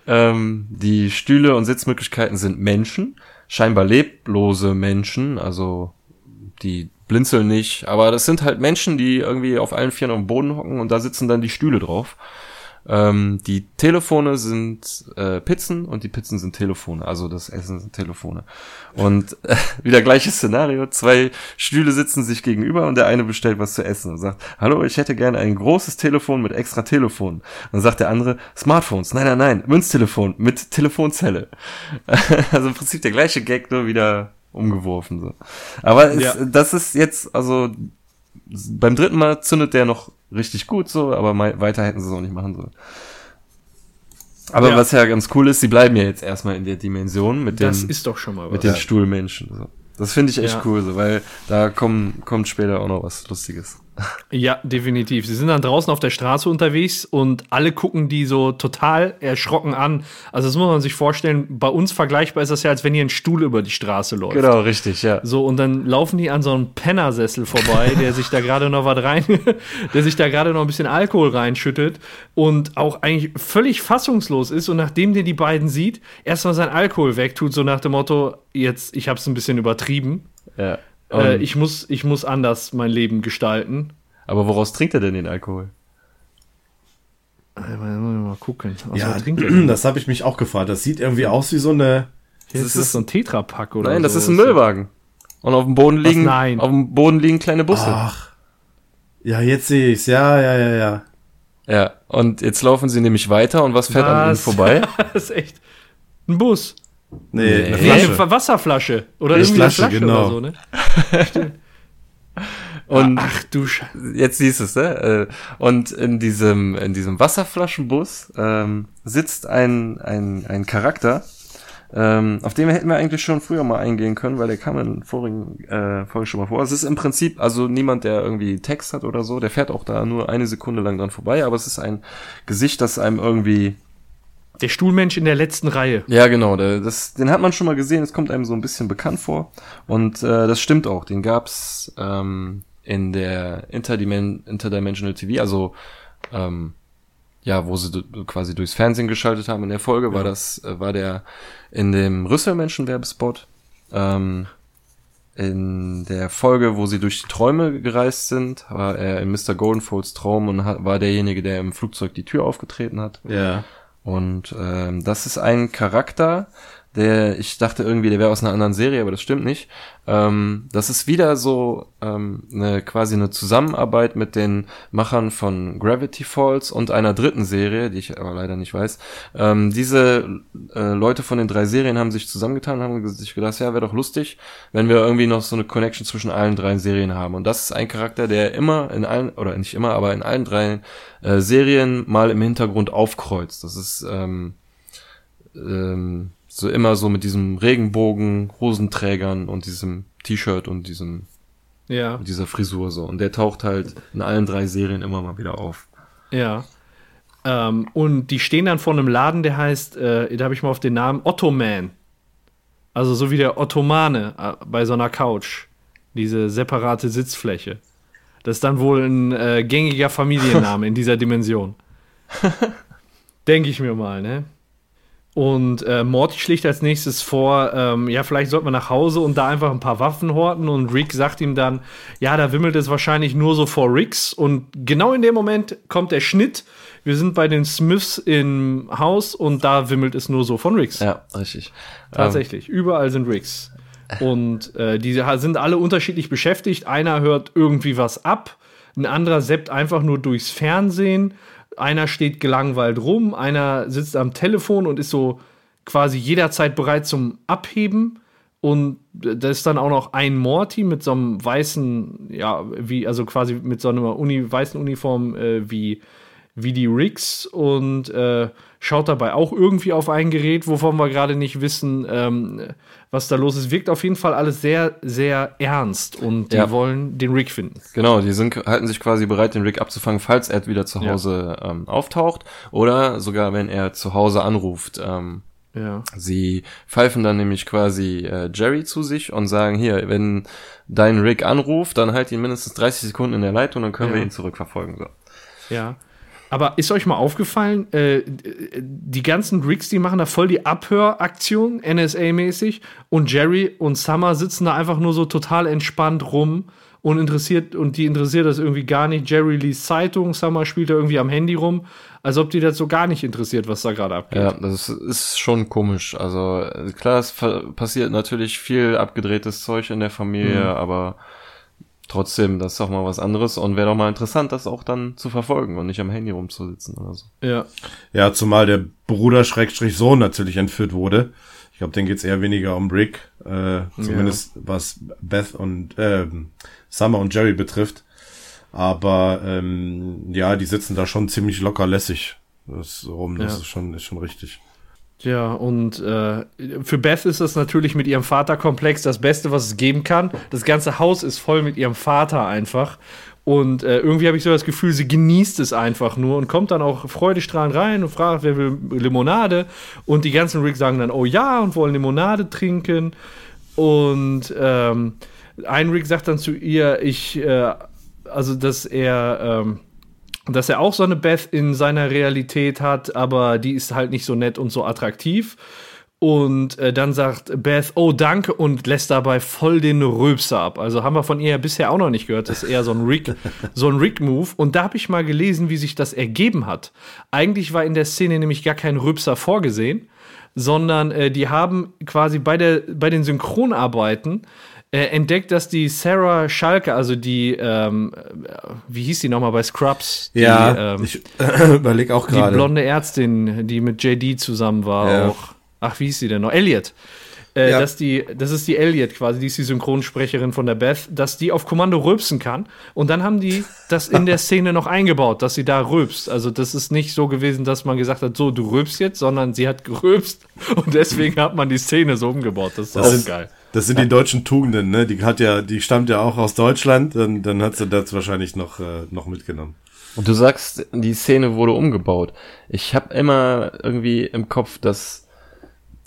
Ähm, die Stühle und Sitzmöglichkeiten sind Menschen, scheinbar leblose Menschen, also die blinzeln nicht, aber das sind halt Menschen, die irgendwie auf allen Vieren auf dem Boden hocken und da sitzen dann die Stühle drauf. Ähm, die Telefone sind äh, Pizzen und die Pizzen sind Telefone, also das Essen sind Telefone. Und äh, [laughs] wieder gleiches Szenario, zwei Stühle sitzen sich gegenüber und der eine bestellt was zu essen und sagt, hallo, ich hätte gerne ein großes Telefon mit extra Telefon. Dann sagt der andere, Smartphones, nein, nein, nein, Münztelefon mit Telefonzelle. [laughs] also im Prinzip der gleiche Gag, nur wieder umgeworfen. So. Aber es, Ja. das ist jetzt, also beim dritten Mal zündet der noch richtig gut so, aber weiter hätten sie es auch nicht machen sollen. Aber Ja. was ja ganz cool ist, sie bleiben ja jetzt erstmal in der Dimension mit das den, ist doch schon mal was. mit den Stuhlmenschen. So. Das finde ich echt Ja. cool, so, weil da kommen, kommt später auch noch was Lustiges. Ja, definitiv. Sie sind dann draußen auf der Straße unterwegs und alle gucken die so total erschrocken an. Also das muss man sich vorstellen, bei uns vergleichbar ist das ja, als wenn hier ein Stuhl über die Straße läuft. Genau, richtig, ja. So, und dann laufen die an so einem Pennersessel vorbei, der sich da gerade noch was rein, [laughs] der sich da gerade noch ein bisschen Alkohol reinschüttet und auch eigentlich völlig fassungslos ist und nachdem der die beiden sieht, erstmal sein Alkohol wegtut, so nach dem Motto, jetzt, ich hab's ein bisschen übertrieben. ja. Äh, ich, muss, ich muss anders mein Leben gestalten. aber woraus trinkt er denn den Alkohol? Äh, Mal gucken. Was Ja, trinkt [clears throat] denn? das habe ich mich auch gefragt. Das sieht irgendwie aus wie so eine. Jetzt ist das so ein Tetrapack oder Nein, das so. ist ein Müllwagen. Und auf dem Boden liegen, nein? auf dem Boden liegen kleine Busse. Ach. Ja, jetzt sehe ich's. Ja, ja, ja, ja. Ja, und jetzt laufen sie nämlich weiter und was fährt an ihnen Was? vorbei? [laughs] das ist echt ein Bus. Nee, Nee. eine Flasche. Wasserflasche. Oder Eine irgendwie eine Flasche, Flasche genau. oder so, ne? [laughs] Und Ach du Scheiße. jetzt siehst du es, ne? Äh, Und in diesem, in diesem Wasserflaschenbus ähm, sitzt ein, ein, ein Charakter, ähm, auf den hätten wir eigentlich schon früher mal eingehen können, weil der kam in vorigen äh, Folge schon mal vor. Es ist im Prinzip also niemand, der irgendwie Text hat oder so, der fährt auch da nur eine Sekunde lang dran vorbei, aber es ist ein Gesicht, das einem irgendwie Der Stuhlmensch in der letzten Reihe. Ja, genau. der- Das, den hat man schon mal gesehen. Es kommt einem so ein bisschen bekannt vor. Und äh, das stimmt auch. Den gab's ähm, in der Interdimen Interdimensional TV, also ähm, ja, wo sie quasi durchs Fernsehen geschaltet haben in der Folge, war das, äh, war der in dem Rüsselmenschen-Werbespot. Ähm, in der Folge, wo sie durch die Träume gereist sind, war er in Mr. Goldenfolds Traum und hat, war derjenige, der im Flugzeug die Tür aufgetreten hat. Ja. Und ähm, das ist ein Charakter, der, ich dachte irgendwie, der wäre aus einer anderen Serie, aber das stimmt nicht. Ähm, das ist wieder so ähm, eine quasi eine Zusammenarbeit mit den Machern von Gravity Falls und einer dritten Serie, die ich aber leider nicht weiß. Ähm, diese äh, Leute von den drei Serien haben sich zusammengetan und haben sich gedacht, ja, wäre doch lustig, wenn wir irgendwie noch so eine Connection zwischen allen drei Serien haben. Und das ist ein Charakter, der immer in allen, oder nicht immer, aber in allen drei äh, Serien mal im Hintergrund aufkreuzt. Das ist ähm, ähm, so immer so mit diesem Regenbogen, Hosenträgern und diesem T-Shirt und diesem Ja, mit dieser Frisur so. Und der taucht halt in allen drei Serien immer mal wieder auf. ja. Ähm, und die stehen dann vor einem Laden, der heißt, äh, da habe ich mal auf den Namen Ottoman. Also so wie der Ottomane äh, bei so einer Couch. Diese separate Sitzfläche. Das ist dann wohl ein äh, gängiger Familienname in dieser Dimension. [laughs] Denke ich mir mal, ne? Und äh, Morty schlägt als nächstes vor, ähm, ja, vielleicht sollte man nach Hause und da einfach ein paar Waffen horten. Und Rick sagt ihm dann, ja, da wimmelt es wahrscheinlich nur so vor Ricks. Und genau in dem Moment kommt der Schnitt. Wir sind bei den Smiths im Haus und da wimmelt es nur so von Ricks. Ja, richtig. Tatsächlich. Überall sind Rigs. Und äh, die sind alle unterschiedlich beschäftigt. Einer hört irgendwie was ab, ein anderer seppt einfach nur durchs Fernsehen, einer steht gelangweilt rum, einer sitzt am Telefon und ist so quasi jederzeit bereit zum Abheben. Und da ist dann auch noch ein Morty mit so einem weißen, ja, wie, also quasi mit so einer Uni, weißen Uniform äh, wie wie die Rigs und äh, schaut dabei auch irgendwie auf ein Gerät, wovon wir gerade nicht wissen, ähm, was da los ist. Wirkt auf jeden Fall alles sehr, sehr ernst und die Ja. wollen den Rig finden. Genau, die sind, halten sich quasi bereit, den Rick abzufangen, falls er wieder zu Ja. Hause ähm, auftaucht oder sogar wenn er zu Hause anruft. Ähm, Ja. sie pfeifen dann nämlich quasi äh, Jerry zu sich und sagen, hier, wenn dein Rick anruft, dann halt ihn mindestens 30 Sekunden in der Leitung, dann können wir Ja. ihn zurückverfolgen. So. Ja. Aber ist euch mal aufgefallen, äh, die ganzen Rigs, die machen da voll die Abhöraktion, NSA-mäßig, und Jerry und Summer sitzen da einfach nur so total entspannt rum und interessiert, und die interessiert das irgendwie gar nicht. Jerry liest Zeitung, Summer spielt da irgendwie am Handy rum, als ob die das so gar nicht interessiert, was da gerade abgeht. Ja, das ist, schon komisch. Also klar, es passiert natürlich viel abgedrehtes Zeug in der Familie, Mhm. aber trotzdem, das ist doch mal was anderes und wäre doch mal interessant, das auch dann zu verfolgen und nicht am Handy rumzusitzen oder so. Ja. Ja, zumal der Bruder Schrägstrich Sohn natürlich entführt wurde. Ich glaube, den geht's eher weniger um Rick, äh, zumindest was Beth und ähm, Summer und Jerry betrifft. Aber ähm, ja, die sitzen da schon ziemlich locker lässig das rum. Das Ja. ist schon ist schon richtig. Ja, und äh, für Beth ist das natürlich mit ihrem Vaterkomplex das Beste, was es geben kann. Das ganze Haus ist voll mit ihrem Vater einfach. Und äh, irgendwie habe ich so das Gefühl, sie genießt es einfach nur und kommt dann auch freudestrahlend rein und fragt, wer will Limonade. Und die ganzen Rick sagen dann, oh ja, und wollen Limonade trinken. Und ähm, ein Rick sagt dann zu ihr, ich, äh, also dass er, ähm, dass er auch so eine Beth in seiner Realität hat, aber die ist halt nicht so nett und so attraktiv. Und äh, dann sagt Beth, oh danke, und lässt dabei voll den Röpser ab. Also haben wir von ihr bisher auch noch nicht gehört. Das ist eher so ein Rick, so ein Rick-Move. Und da habe ich mal gelesen, wie sich das ergeben hat. Eigentlich war in der Szene nämlich gar kein Röpser vorgesehen, sondern äh, die haben quasi bei, der, bei den Synchronarbeiten äh, entdeckt, dass die Sarah Schalke, also die, ähm, äh, wie hieß die nochmal bei Scrubs? Die, ähm, ich [laughs] überlege auch die gerade. blonde Ärztin, die mit JD zusammen war Ja. auch. Ach, wie hieß sie denn noch? Elliot. Äh, Ja. dass die, das ist die Elliot quasi, die ist die Synchronsprecherin von der Beth, dass die auf Kommando rülpsen kann. Und dann haben die das in der Szene noch eingebaut, dass sie da rülpst. Also das ist nicht so gewesen, dass man gesagt hat, so, du rülpst jetzt, sondern sie hat gerülpst und deswegen hat man die Szene so umgebaut. Das ist Das auch sind, geil. Das sind die deutschen Tugenden, ne? Die hat ja, die stammt ja auch aus Deutschland, dann, dann hat sie das wahrscheinlich noch, äh, noch mitgenommen. Und du sagst, die Szene wurde umgebaut. Ich habe immer irgendwie im Kopf, dass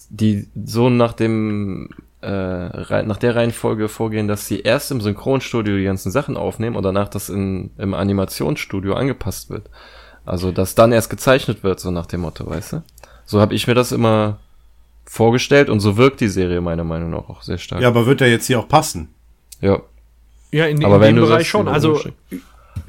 die so nach dem äh, nach der Reihenfolge vorgehen, dass sie erst im Synchronstudio die ganzen Sachen aufnehmen und danach das in, im Animationsstudio angepasst wird. Also, dass dann erst gezeichnet wird, so nach dem Motto, weißt du? So habe ich mir das immer vorgestellt und so wirkt die Serie meiner Meinung nach auch sehr stark. Ja, aber wird der jetzt hier auch passen? ja. Ja, in, Aber in wenn dem du Bereich sagst, schon. Also,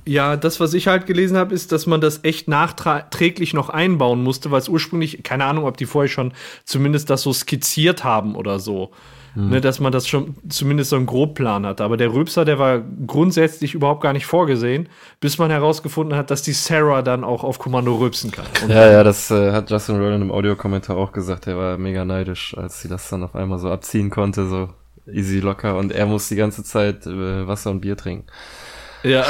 ja, das, was ich halt gelesen habe, ist, dass man das echt nachträglich noch einbauen musste, weil es ursprünglich, keine Ahnung, ob die vorher schon zumindest das so skizziert haben oder so. Ne, dass man das schon zumindest so einen Grobplan hatte. Aber der Rübser, der war grundsätzlich überhaupt gar nicht vorgesehen, bis man herausgefunden hat, dass die Sarah dann auch auf Kommando rübsen kann. Und Ja, ja, das äh, hat Justin Roiland im Audiokommentar auch gesagt. Er war mega neidisch, als sie das dann auf einmal so abziehen konnte, so easy locker. Und er muss die ganze Zeit äh, Wasser und Bier trinken. Ja.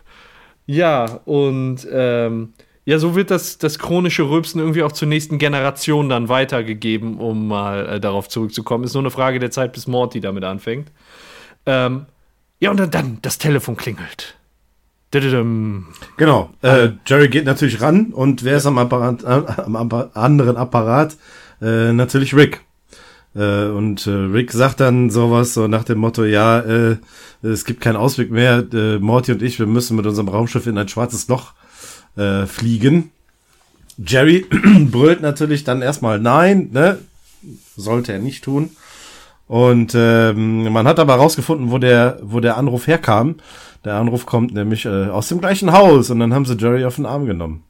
[laughs] ja, und ähm, ja, so wird das, das chronische Rülpsen irgendwie auch zur nächsten Generation dann weitergegeben, um mal äh, darauf zurückzukommen. Ist nur eine Frage der Zeit, bis Morty damit anfängt. Ähm, ja, und dann, dann das Telefon klingelt. Genau. Äh, Jerry geht natürlich ran und wer ist am, Apparat, äh, am Appa- anderen Apparat? Äh, natürlich Rick. Äh, und äh, Rick sagt dann sowas so nach dem Motto, ja, äh, es gibt keinen Ausweg mehr. Morty und ich, wir müssen mit unserem Raumschiff in ein schwarzes Loch äh, fliegen. Jerry [clears throat] brüllt natürlich dann erstmal nein, ne? Sollte er nicht tun. Und ähm, man hat aber rausgefunden, wo der, wo der Anruf herkam. Der Anruf kommt nämlich äh, aus dem gleichen Haus und dann haben sie Jerry auf den Arm genommen.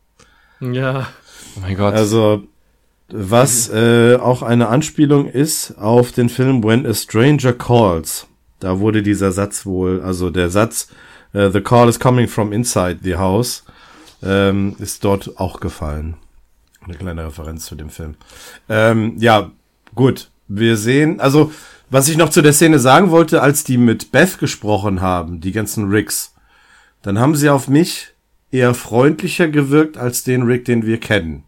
Ja. Oh mein Gott. Also, was äh, auch eine Anspielung ist auf den Film When a Stranger Calls. Da wurde dieser Satz wohl, also der Satz äh, The call is coming from inside the house, ähm, ist dort auch gefallen. Eine kleine Referenz zu dem Film. Ähm, ja, gut. Wir sehen, also, was ich noch zu der Szene sagen wollte, als die mit Beth gesprochen haben, die ganzen Ricks, dann haben sie auf mich eher freundlicher gewirkt als den Rick, den wir kennen.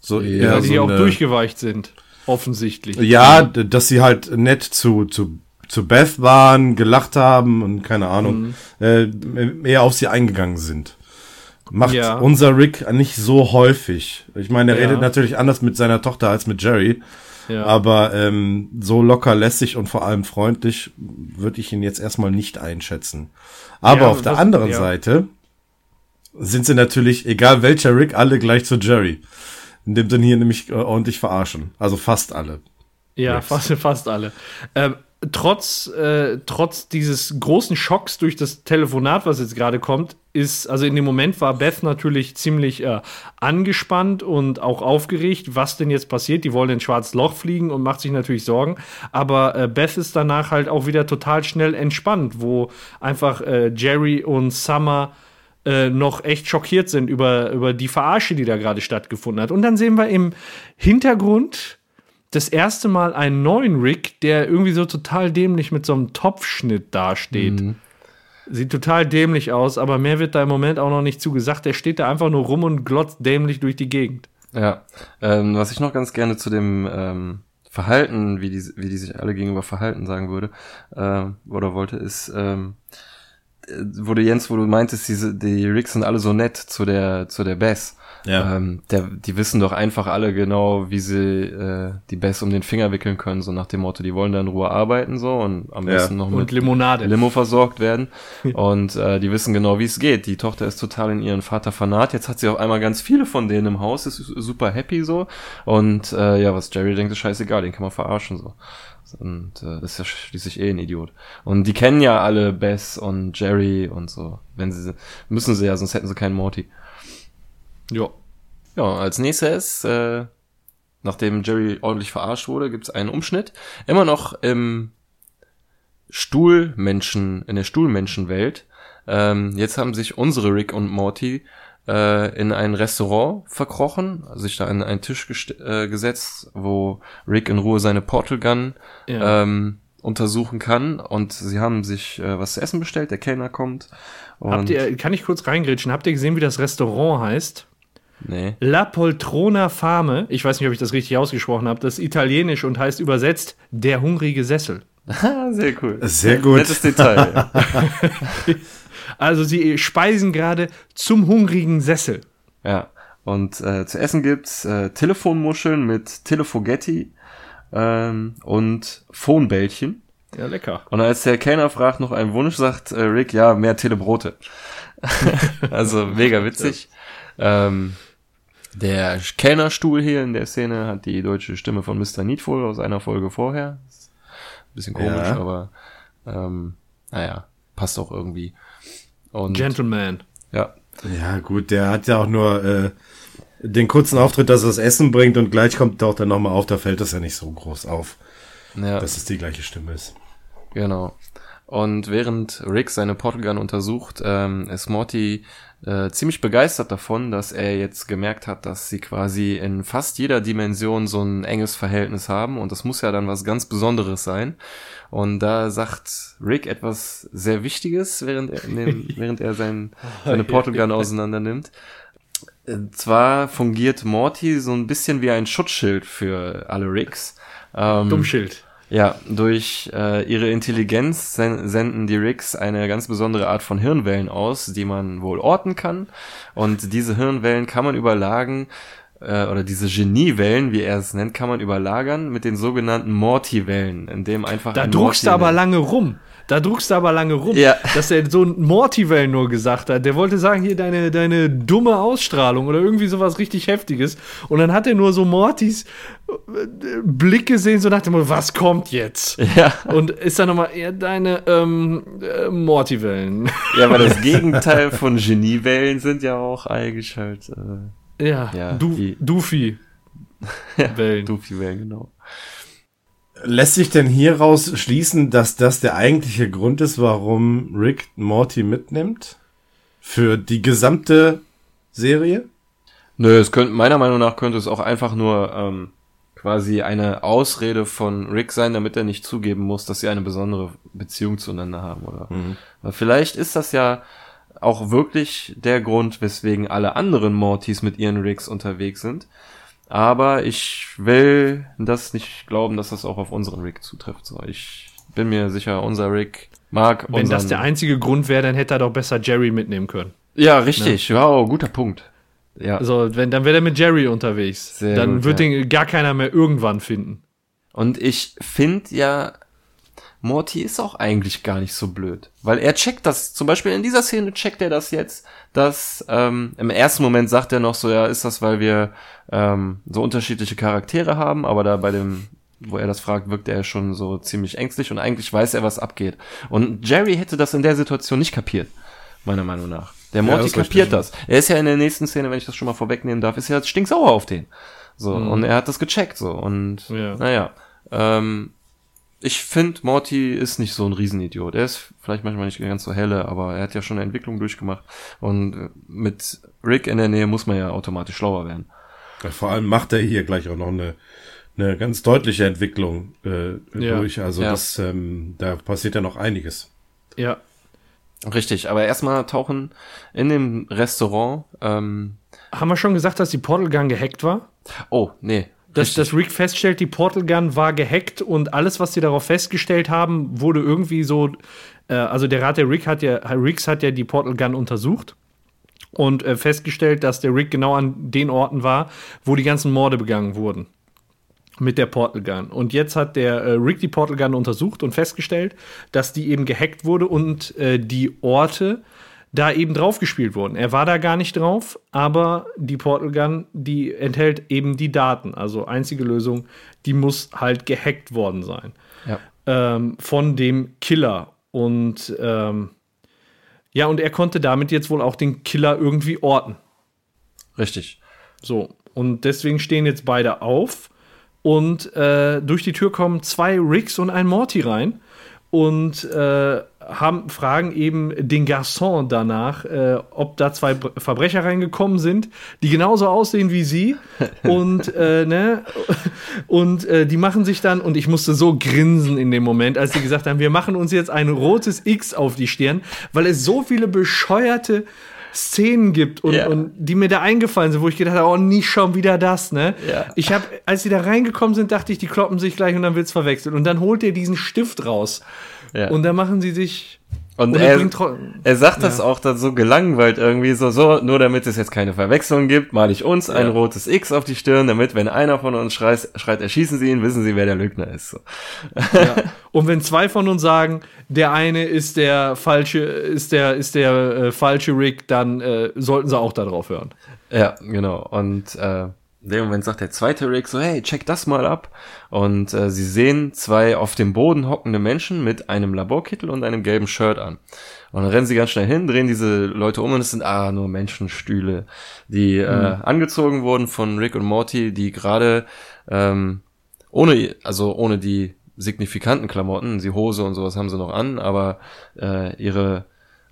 So eher Weil so die auch durchgeweicht sind, offensichtlich. Ja, dass sie halt nett zu, zu, zu Beth waren, gelacht haben und keine Ahnung, mhm. äh, eher auf sie eingegangen sind. Macht ja. unser Rick nicht so häufig. Ich meine, er ja. redet natürlich anders mit seiner Tochter als mit Jerry. Ja. Aber ähm, so locker lässig und vor allem freundlich würde ich ihn jetzt erstmal nicht einschätzen. Aber auf der anderen. Seite sind sie natürlich, egal welcher Rick, alle gleich zu Jerry. In dem Sinne hier nämlich äh, ordentlich verarschen. Also fast alle. Ja, fast, fast alle. Ähm, trotz, äh, trotz dieses großen Schocks durch das Telefonat, was jetzt gerade kommt, ist, also in dem Moment war Beth natürlich ziemlich äh, angespannt und auch aufgeregt, was denn jetzt passiert. Die wollen ins schwarzes Loch fliegen und macht sich natürlich Sorgen. Aber äh, Beth ist danach halt auch wieder total schnell entspannt, wo einfach äh, Jerry und Summer äh, noch echt schockiert sind über, über die Verarsche, die da gerade stattgefunden hat. Und dann sehen wir im Hintergrund das erste Mal einen neuen Rick, der irgendwie so total dämlich mit so einem Topfschnitt dasteht. Mhm. Sieht total dämlich aus, aber mehr wird da im Moment auch noch nicht zugesagt. Der steht da einfach nur rum und glotzt dämlich durch die Gegend. Ja, ähm, was ich noch ganz gerne zu dem ähm, Verhalten, wie die, wie die sich alle gegenüber verhalten sagen würde, äh, oder wollte, ist, ähm, äh, wo du Jens, wo du meintest, diese, die Ricks sind alle so nett zu der, zu der Bass. Ja. Ähm, der, die wissen doch einfach alle genau, wie sie äh, die Bass um den Finger wickeln können, so nach dem Motto, die wollen da in Ruhe arbeiten so und am ja. besten noch mit Limonade. Limo versorgt werden. [laughs] und äh, die wissen genau, wie es geht. Die Tochter ist total in ihren Vater fanat. Jetzt hat sie auf einmal ganz viele von denen im Haus, ist super happy so. Und äh, ja, was Jerry denkt, ist scheißegal, den kann man verarschen so. Und äh, das ist ja schließlich eh ein Idiot. Und die kennen ja alle Bess und Jerry und so. Wenn sie müssen sie ja, sonst hätten sie keinen Morty. Ja. Ja, als nächstes, äh, nachdem Jerry ordentlich verarscht wurde, gibt's einen Umschnitt. Immer noch im Stuhlmenschen, in der Stuhlmenschenwelt. Ähm, jetzt haben sich unsere Rick und Morty äh, in ein Restaurant verkrochen, sich da an einen Tisch äh, gesetzt, wo Rick in Ruhe seine Portal Gun ja. ähm, untersuchen kann. Und sie haben sich äh, was zu essen bestellt, der Kellner kommt. Habt ihr, kann ich kurz reingrätschen? Habt ihr gesehen, wie das Restaurant heißt? Nee. La Poltrona Fame, ich weiß nicht, ob ich das richtig ausgesprochen habe, das ist italienisch und heißt übersetzt der hungrige Sessel. [laughs] Sehr cool. Sehr gut. Nettes Detail. [laughs] also sie speisen gerade zum hungrigen Sessel. Ja. Und äh, zu essen gibt's äh, Telefonmuscheln mit Telefogetti ähm, und Phonebällchen. Ja, lecker. Und als der Kellner fragt noch einen Wunsch, sagt äh, Rick, ja, mehr Telebrote. [laughs] also mega witzig. Ähm, der Kellnerstuhl hier in der Szene hat die deutsche Stimme von Mr. Needful aus einer Folge vorher. bisschen komisch, ja. aber ähm, naja, passt auch irgendwie. Und, Gentleman. Ja. Ja, gut, der hat ja auch nur äh, den kurzen Auftritt, dass er das Essen bringt und gleich kommt er auch dann nochmal auf, da fällt das ja nicht so groß auf, ja. dass es die gleiche Stimme ist. Genau. Und während Rick seine Portugal untersucht, ähm, ist Morty äh, ziemlich begeistert davon, dass er jetzt gemerkt hat, dass sie quasi in fast jeder Dimension so ein enges Verhältnis haben und das muss ja dann was ganz Besonderes sein. Und da sagt Rick etwas sehr Wichtiges, während er, [laughs] während er sein, seine Portal Gun auseinander nimmt. Äh, zwar fungiert Morty so ein bisschen wie ein Schutzschild für alle Ricks. Ähm, Dummschild. Ja, durch äh, ihre Intelligenz sen senden die Ricks eine ganz besondere Art von Hirnwellen aus, die man wohl orten kann. Und diese Hirnwellen kann man überlagen, äh, oder diese Geniewellen, wie er es nennt, kann man überlagern mit den sogenannten Morty-Wellen, in dem einfach. Da druckst du aber lange rum. Da druckst du aber lange rum, ja. dass er so ein Mortivel nur gesagt hat. Der wollte sagen, hier deine, deine dumme Ausstrahlung oder irgendwie sowas richtig Heftiges. Und dann hat er nur so Mortis äh, Blick gesehen, so nach dem Motto, was kommt jetzt? Ja. Und ist dann nochmal eher deine ähm, äh, Mortivellen. Ja, aber das Gegenteil von Geniewellen sind ja auch eigentlich halt. Äh, ja, ja du, Doofy. Wellen. [laughs] Doofy Wellen, genau. Lässt sich denn hieraus schließen, dass das der eigentliche Grund ist, warum Rick Morty mitnimmt? Für die gesamte Serie? Nö, es könnte, meiner Meinung nach könnte es auch einfach nur ähm, quasi eine Ausrede von Rick sein, damit er nicht zugeben muss, dass sie eine besondere Beziehung zueinander haben, oder? Mhm. Vielleicht ist das ja auch wirklich der Grund, weswegen alle anderen Mortys mit ihren Rigs unterwegs sind. Aber ich will das nicht glauben, dass das auch auf unseren Rig zutrifft. So, ich bin mir sicher, unser Rig mag Wenn das der einzige Grund wäre, dann hätte er doch besser Jerry mitnehmen können. Ja, richtig. Wow, guter Punkt. Ja. Also, wenn, dann wäre er mit Jerry unterwegs. Sehr dann gut, wird ja. den gar keiner mehr irgendwann finden. Und ich finde ja, Morty ist auch eigentlich gar nicht so blöd. Weil er checkt das, zum Beispiel in dieser Szene checkt er das jetzt, dass ähm, im ersten Moment sagt er noch so, ja, ist das, weil wir ähm, so unterschiedliche Charaktere haben, aber da bei dem, wo er das fragt, wirkt er schon so ziemlich ängstlich und eigentlich weiß er, was abgeht. Und Jerry hätte das in der Situation nicht kapiert, meiner Meinung nach. Der Morty ist kapiert das. Er ist ja in der nächsten Szene, wenn ich das schon mal vorwegnehmen darf, ist ja stinksauer auf den. So, und er hat das gecheckt, so, und, Ja. naja, ähm, ich finde, Morty ist nicht so ein Riesenidiot. Er ist vielleicht manchmal nicht ganz so helle, aber er hat ja schon eine Entwicklung durchgemacht. Und äh, mit Rick in der Nähe muss man ja automatisch schlauer werden. Ja, Vor allem macht er hier gleich auch noch eine, eine ganz deutliche Entwicklung äh, Ja. durch. Also Ja. das, ähm, da passiert ja noch einiges. Ja. Richtig, aber erstmal tauchen in dem Restaurant, ähm, Haben wir schon gesagt, dass die Portal Gun gehackt war? oh, nee. Dass, dass Rick feststellt, die Portal Gun war gehackt und alles, was sie darauf festgestellt haben, wurde irgendwie so. Äh, also der Rat der Rick hat ja, Ricks hat ja die Portal Gun untersucht und äh, festgestellt, dass der Rick genau an den Orten war, wo die ganzen Morde begangen wurden. Mit der Portal Gun. Und jetzt hat der äh, Rick die Portal Gun untersucht und festgestellt, dass die eben gehackt wurde und äh, die Orte da eben drauf gespielt wurden. Er war da gar nicht drauf, aber die Portal Gun, die enthält eben die Daten. Also einzige Lösung, die muss halt gehackt worden sein. Ja. Ähm, von dem Killer. Und ähm, ja, und er konnte damit jetzt wohl auch den Killer irgendwie orten. Richtig. So, und deswegen stehen jetzt beide auf und äh, durch die Tür kommen zwei Ricks und ein Morty rein und äh, haben, fragen eben den Garçon danach, äh, ob da zwei Bre- Verbrecher reingekommen sind, die genauso aussehen wie sie [laughs] und äh, ne und äh, die machen sich dann und ich musste so grinsen in dem Moment, als sie gesagt haben, wir machen uns jetzt ein rotes X auf die Stirn, weil es so viele bescheuerte Szenen gibt und, Ja. und die mir da eingefallen sind, wo ich gedacht habe, oh, nicht schon wieder das, ne? Ja. Ich habe, als sie da reingekommen sind, dachte ich, die kloppen sich gleich und dann wird's verwechselt. Und dann holt er diesen Stift raus. Ja. Und dann machen sie sich. Und und er, er sagt das auch dann so gelangweilt irgendwie so, so, nur damit es jetzt keine Verwechslung gibt, male ich uns ein rotes X auf die Stirn, damit, wenn einer von uns schreit, schreit, erschießen sie ihn, wissen sie, wer der Lügner ist. So. ja. [laughs] Und wenn zwei von uns sagen, der eine ist der falsche, ist der, ist der äh, falsche Rick, dann äh, sollten sie auch darauf hören. Ja, genau. Und äh, in dem Moment sagt der zweite Rick so, hey, check das mal ab. Und äh, sie sehen zwei auf dem Boden hockende Menschen mit einem Laborkittel und einem gelben Shirt an. Und dann rennen sie ganz schnell hin, drehen diese Leute um und es sind ah nur Menschenstühle, die äh, angezogen wurden von Rick und Morty, die gerade ähm, ohne, also ohne die signifikanten Klamotten, die Hose und sowas haben sie noch an, aber äh, ihre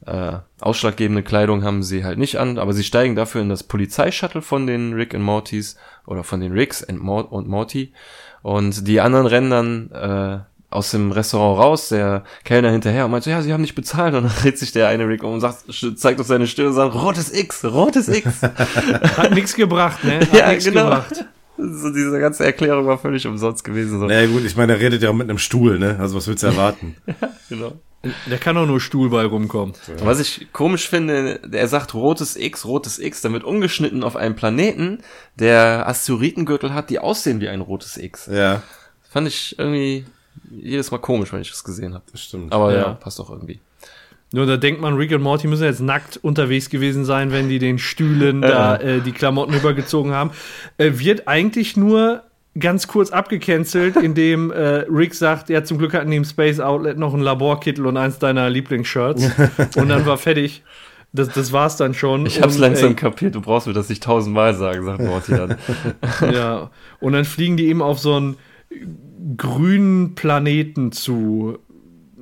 äh, ausschlaggebende Kleidung haben sie halt nicht an, aber sie steigen dafür in das Polizeishuttle von den Rick und Mortys oder von den Ricks und, Mor und Morty und die anderen rennen dann äh, aus dem Restaurant raus, der Kellner hinterher und meint so, ja, sie haben nicht bezahlt und dann [laughs] dreht sich der eine Rick um und sagt, zeigt auf seine Stirn und sagt, rotes X, rotes X. [laughs] Hat nichts gebracht, ne? [laughs] Hat ja, nix genau. gebracht. So, diese ganze Erklärung war völlig umsonst gewesen. So. Naja gut, ich meine, er redet ja auch mit einem Stuhl, ne? Also was willst du erwarten? Genau. Da kann doch nur Stuhl bei rumkommen. Und Was ich komisch finde, er sagt rotes X, rotes X, damit umgeschnitten auf einem Planeten, der Asteroidengürtel hat, die aussehen wie ein rotes X. ja, Fand ich irgendwie jedes Mal komisch, wenn ich das gesehen habe. das stimmt. Aber ja. Ja. passt auch irgendwie. Nur da denkt man, Rick und Morty müssen jetzt nackt unterwegs gewesen sein, wenn die den Stühlen da äh, die Klamotten übergezogen haben. Äh, wird eigentlich nur ganz kurz abgecancelt, [laughs] indem äh, Rick sagt, ja, zum Glück hatten die im Space Outlet noch einen Laborkittel und eins deiner Lieblingsshirts. [laughs] und dann war fertig. Das, das war's dann schon. Ich hab's und, langsam ey, kapiert, du brauchst mir das nicht tausendmal sagen, sagt Morty dann. [laughs] Ja, und dann fliegen die eben auf so einen grünen Planeten zu.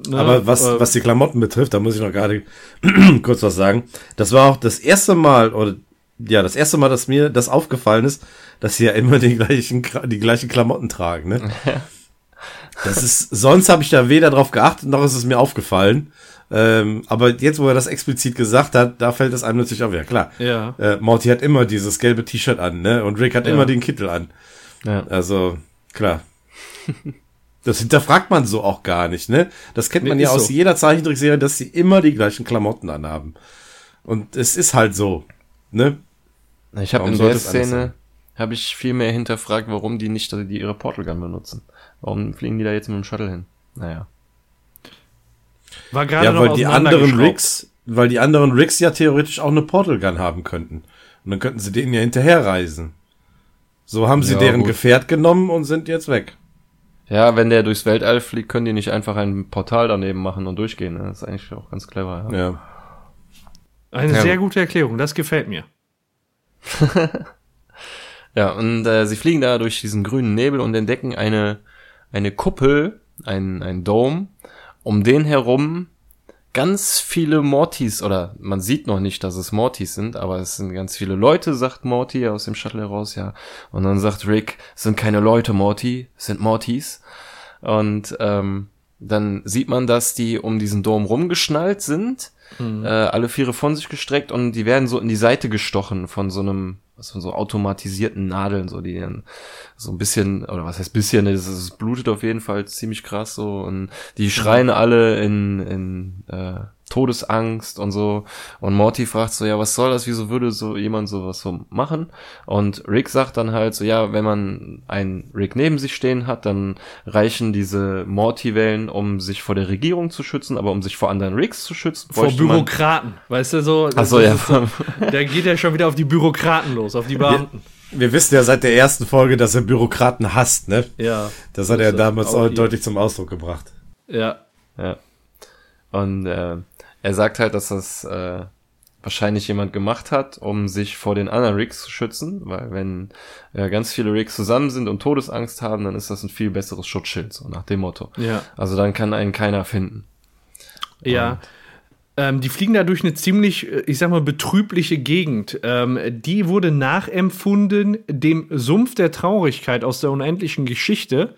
Ne? Aber was, Äh, was die Klamotten betrifft, da muss ich noch gerade [clears throat] kurz was sagen. Das war auch das erste Mal, oder ja, das erste Mal, dass mir das aufgefallen ist, dass sie ja immer die gleichen, die gleichen Klamotten tragen, ne? Das ist, sonst habe ich da weder drauf geachtet, noch ist es mir aufgefallen. Ähm, aber jetzt, wo er das explizit gesagt hat, da fällt es einem natürlich auch wieder klar. Ja. Äh, Morty hat immer dieses gelbe T-Shirt an, ne? Und Rick hat Ja. immer den Kittel an. Ja. Also, klar. Das hinterfragt man so auch gar nicht, ne? Das kennt man Nee, ja aus so. jeder Zeichentrickserie, dass sie immer die gleichen Klamotten anhaben. Und es ist halt so, ne? Ich habe in der Szene? Habe ich viel mehr hinterfragt, warum die nicht die ihre Portal Gun benutzen. Warum fliegen die da jetzt mit dem Shuttle hin? Naja. War gerade Ja, noch weil die anderen. Rigs, weil die anderen Rigs ja theoretisch auch eine Portal Gun haben könnten. Und dann könnten sie denen ja hinterherreisen. So haben sie Ja, deren gut. Gefährt genommen und sind jetzt weg. Ja, wenn der durchs Weltall fliegt, können die nicht einfach ein Portal daneben machen und durchgehen. Ne? Das ist eigentlich auch ganz clever. Ja. Ja. Eine Ja, sehr gut. gute Erklärung, das gefällt mir. [laughs] Ja, und äh, sie fliegen da durch diesen grünen Nebel und entdecken eine, eine Kuppel, ein, ein Dome, um den herum ganz viele Mortys, oder man sieht noch nicht, dass es Mortys sind, aber es sind ganz viele Leute, sagt Morty aus dem Shuttle heraus, ja. Und dann sagt Rick, es sind keine Leute, Morty, es sind Mortys. Und ähm, dann sieht man, dass die um diesen Dom rumgeschnallt sind, äh, alle Viere von sich gestreckt und die werden so in die Seite gestochen von so einem, von so automatisierten Nadeln, so die dann so ein bisschen, oder was heißt bisschen, es, es blutet auf jeden Fall ziemlich krass so und die schreien alle in, in äh, Todesangst und so und Morty fragt so, ja, was soll das, wieso würde so jemand sowas so machen? Und Rick sagt dann halt so, ja, wenn man einen Rick neben sich stehen hat, dann reichen diese Morty-Wellen, um sich vor der Regierung zu schützen, aber um sich vor anderen Ricks zu schützen, Vor Bürokraten, weißt du so? Ach so, ja. so- Da geht er schon wieder auf die Bürokraten los, auf die Beamten. Wir wissen ja seit der ersten Folge, dass er Bürokraten hasst, ne? Ja. Das hat er damals auch deutlich zum Ausdruck gebracht. Ja. Ja. Und äh, er sagt halt, dass das äh, wahrscheinlich jemand gemacht hat, um sich vor den anderen Rigs zu schützen, weil wenn äh, ganz viele Rigs zusammen sind und Todesangst haben, dann ist das ein viel besseres Schutzschild, so nach dem Motto. Ja. Also dann kann einen keiner finden. Ja. Ähm, die fliegen da durch eine ziemlich, äh, ich sag mal, betrübliche Gegend. Ähm, die wurde nachempfunden dem Sumpf der Traurigkeit aus der unendlichen Geschichte.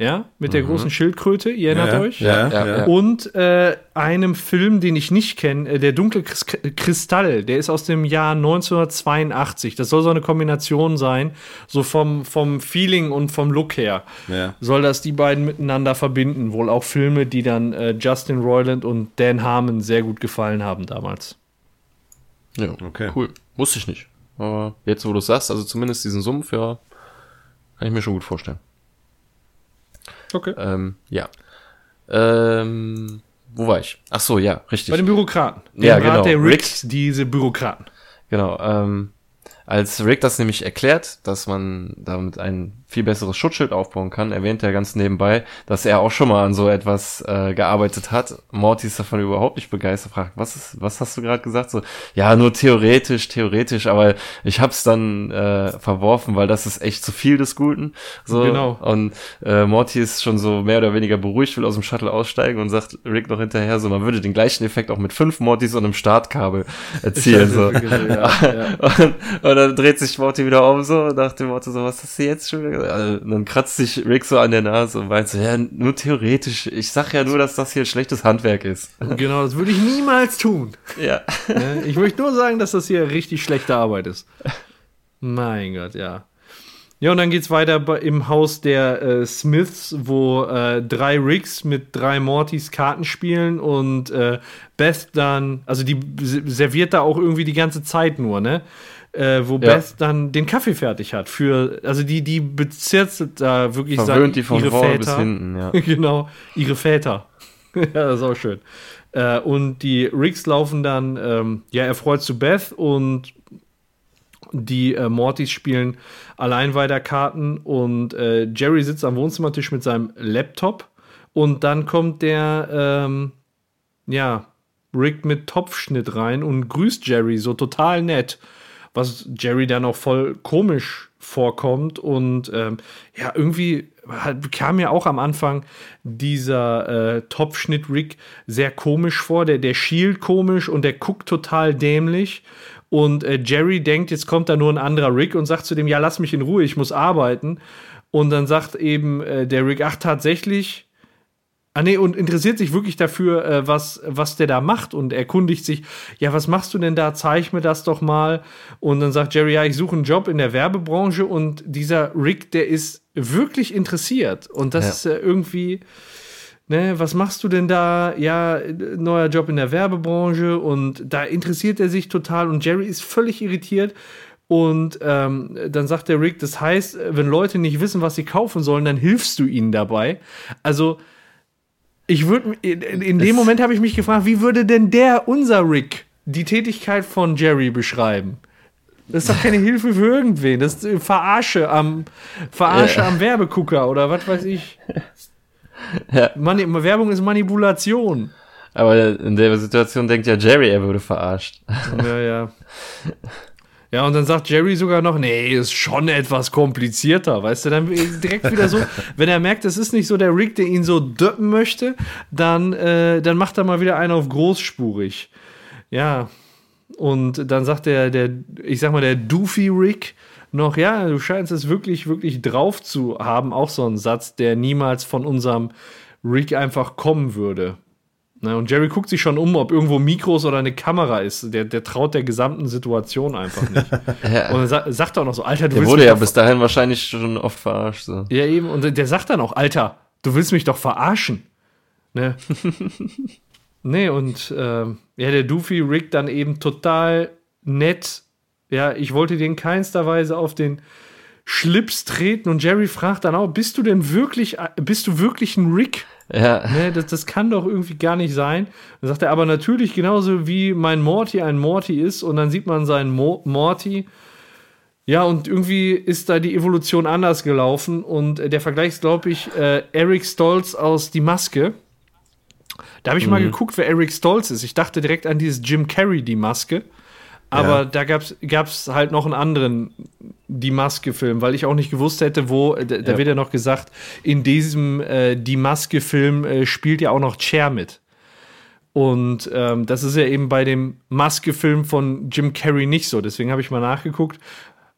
Ja, mit der großen Schildkröte, ihr erinnert ja, euch? Ja, Ja. Und äh, einem Film, den ich nicht kenne, äh, der dunkle Kris Kristall, der ist aus dem Jahr 1982. Das soll so eine Kombination sein, so vom, vom Feeling und vom Look her. Ja. Soll das die beiden miteinander verbinden? Wohl auch Filme, die dann äh, Justin Roiland und Dan Harmon sehr gut gefallen haben damals. Ja, Okay. cool. Wusste ich nicht. Aber jetzt, wo du es sagst, also zumindest diesen Sumpf, ja, kann ich mir schon gut vorstellen. Okay. Ähm, ja. Ähm, wo war ich? Ach so, ja, richtig. Bei den Bürokraten. Dem Ja, Rat genau. der Rick- Ricks, diese Bürokraten. Genau, ähm, als Rick das nämlich erklärt, dass man damit ein viel besseres Schutzschild aufbauen kann, erwähnt er ganz nebenbei, dass er auch schon mal an so etwas äh, gearbeitet hat. Morty ist davon überhaupt nicht begeistert, fragt, was ist, was hast du gerade gesagt? So, ja, nur theoretisch, theoretisch, aber ich hab's dann äh, verworfen, weil das ist echt zu viel des Guten. So, Genau. Und äh, Morty ist schon so mehr oder weniger beruhigt, will aus dem Shuttle aussteigen und sagt Rick noch hinterher, so, man würde den gleichen Effekt auch mit fünf Mortys und einem Startkabel erzielen. [laughs] so. ja, ja. [laughs] Und, und dann dreht sich Morty wieder um so und nach dem Motto so, was hast du jetzt schon wieder? Also, dann kratzt sich Rick so an der Nase und meint so, ja, nur theoretisch. Ich sag ja nur, dass das hier schlechtes Handwerk ist. Genau, das würde ich niemals tun. ja. Ne? Ich möchte nur sagen, dass das hier richtig schlechte Arbeit ist. Mein Gott, ja. Ja, und dann geht's weiter bei, im Haus der äh, Smiths, wo äh, drei Ricks mit drei Mortys Karten spielen und äh, Beth dann, also die serviert da auch irgendwie die ganze Zeit nur, ne? Äh, wo Ja. Beth dann den Kaffee fertig hat für, also die, die bezirzelt da wirklich Verwöhnt die von ihre vorne Väter. bis hinten, ja. [laughs] genau, ihre Väter. [laughs] ja, das ist auch schön. Äh, und die Ricks laufen dann, ähm, ja, erfreut zu Beth und die äh, Mortys spielen Alleinweiterkarten und äh, Jerry sitzt am Wohnzimmertisch mit seinem Laptop und dann kommt der, ähm, ja, Rick mit Topfschnitt rein und grüßt Jerry so total nett, was Jerry dann auch voll komisch vorkommt. Und ähm, ja, irgendwie kam mir auch am Anfang dieser äh, Topfschnitt Rick sehr komisch vor, der, der schielt komisch und der guckt total dämlich. Und äh, Jerry denkt, jetzt kommt da nur ein anderer Rick und sagt zu dem, ja, lass mich in Ruhe, ich muss arbeiten. Und dann sagt eben äh, der Rick, ach tatsächlich, Ah nee, und interessiert sich wirklich dafür, äh, was, was der da macht und erkundigt sich, ja, was machst du denn da? Zeig mir das doch mal. Und dann sagt Jerry, ja, ich suche einen Job in der Werbebranche und dieser Rick, der ist wirklich interessiert. Und das Ja. ist äh, irgendwie, ne, was machst du denn da? Ja, neuer Job in der Werbebranche und da interessiert er sich total und Jerry ist völlig irritiert. Und ähm, dann sagt der Rick, das heißt, wenn Leute nicht wissen, was sie kaufen sollen, dann hilfst du ihnen dabei. Also, ich würde in, in dem Moment habe ich mich gefragt, wie würde denn der, unser Rick, die Tätigkeit von Jerry beschreiben? Das ist doch keine [laughs] Hilfe für irgendwen. Das ist äh, Verarsche am Verarsche Ja. am Werbegucker oder was weiß ich. Ja. Mani Werbung ist Manipulation. Aber in der Situation denkt ja Jerry, er würde verarscht. Ja, ja. [laughs] Ja, und dann sagt Jerry sogar noch, nee, ist schon etwas komplizierter, weißt du, dann direkt wieder so, [laughs] wenn er merkt, es ist nicht so der Rick, der ihn so döppen möchte, dann, äh, dann macht er mal wieder einen auf großspurig. Ja, und dann sagt der, der, ich sag mal, der Doofy Rick noch, ja, du scheinst es wirklich, wirklich drauf zu haben, auch so ein Satz, der niemals von unserem Rick einfach kommen würde. Ne, und Jerry guckt sich schon um, ob irgendwo Mikros oder eine Kamera ist. Der, der traut der gesamten Situation einfach nicht. [laughs] Und dann sa sagt er auch noch so, Alter, du Der willst wurde ja bis dahin wahrscheinlich schon oft verarscht. So. ja, eben. Und der sagt dann auch, Alter, du willst mich doch verarschen. Ne? [laughs] nee, und ähm, ja, der Doofy Rick dann eben total nett. Ja, ich wollte den keinster Weise auf den Schlips treten. Und Jerry fragt dann auch, bist du denn wirklich, bist du wirklich ein Rick? Ja, Ne, das, das kann doch irgendwie gar nicht sein. Dann sagt er aber natürlich genauso wie mein Morty ein Morty ist und dann sieht man seinen Mo Morty. Ja, und irgendwie ist da die Evolution anders gelaufen und äh, der Vergleich ist, glaube ich, äh, Eric Stolz aus Die Maske. Da habe ich mal geguckt, wer Eric Stolz ist. Ich dachte direkt an dieses Jim Carrey, Die Maske. Aber Ja. da gab's gab's halt noch einen anderen Die Maske-Film, weil ich auch nicht gewusst hätte, wo, da, da Ja. wird ja noch gesagt, in diesem äh, Die Maske-Film äh, spielt ja auch noch Cher mit. Und ähm, das ist ja eben bei dem Maske-Film von Jim Carrey nicht so. Deswegen habe ich mal nachgeguckt.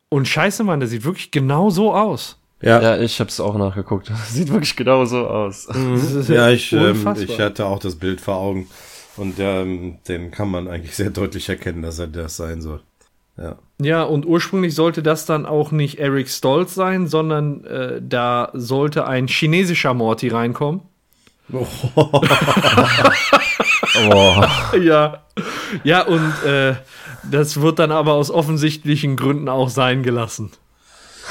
Und scheiße, Mann, der sieht wirklich genau so aus. Ja, ja, ich hab's auch nachgeguckt. [laughs] Sieht wirklich genau so aus. Ist ja ich, [laughs] ähm, ich hatte auch das Bild vor Augen. Und ähm, den kann man eigentlich sehr deutlich erkennen, dass er das sein soll. Ja. Ja, und ursprünglich sollte das dann auch nicht Eric Stolz sein, sondern äh, da sollte ein chinesischer Morty reinkommen. Boah. [laughs] Ja. Ja, und äh, das wird dann aber aus offensichtlichen Gründen auch sein gelassen.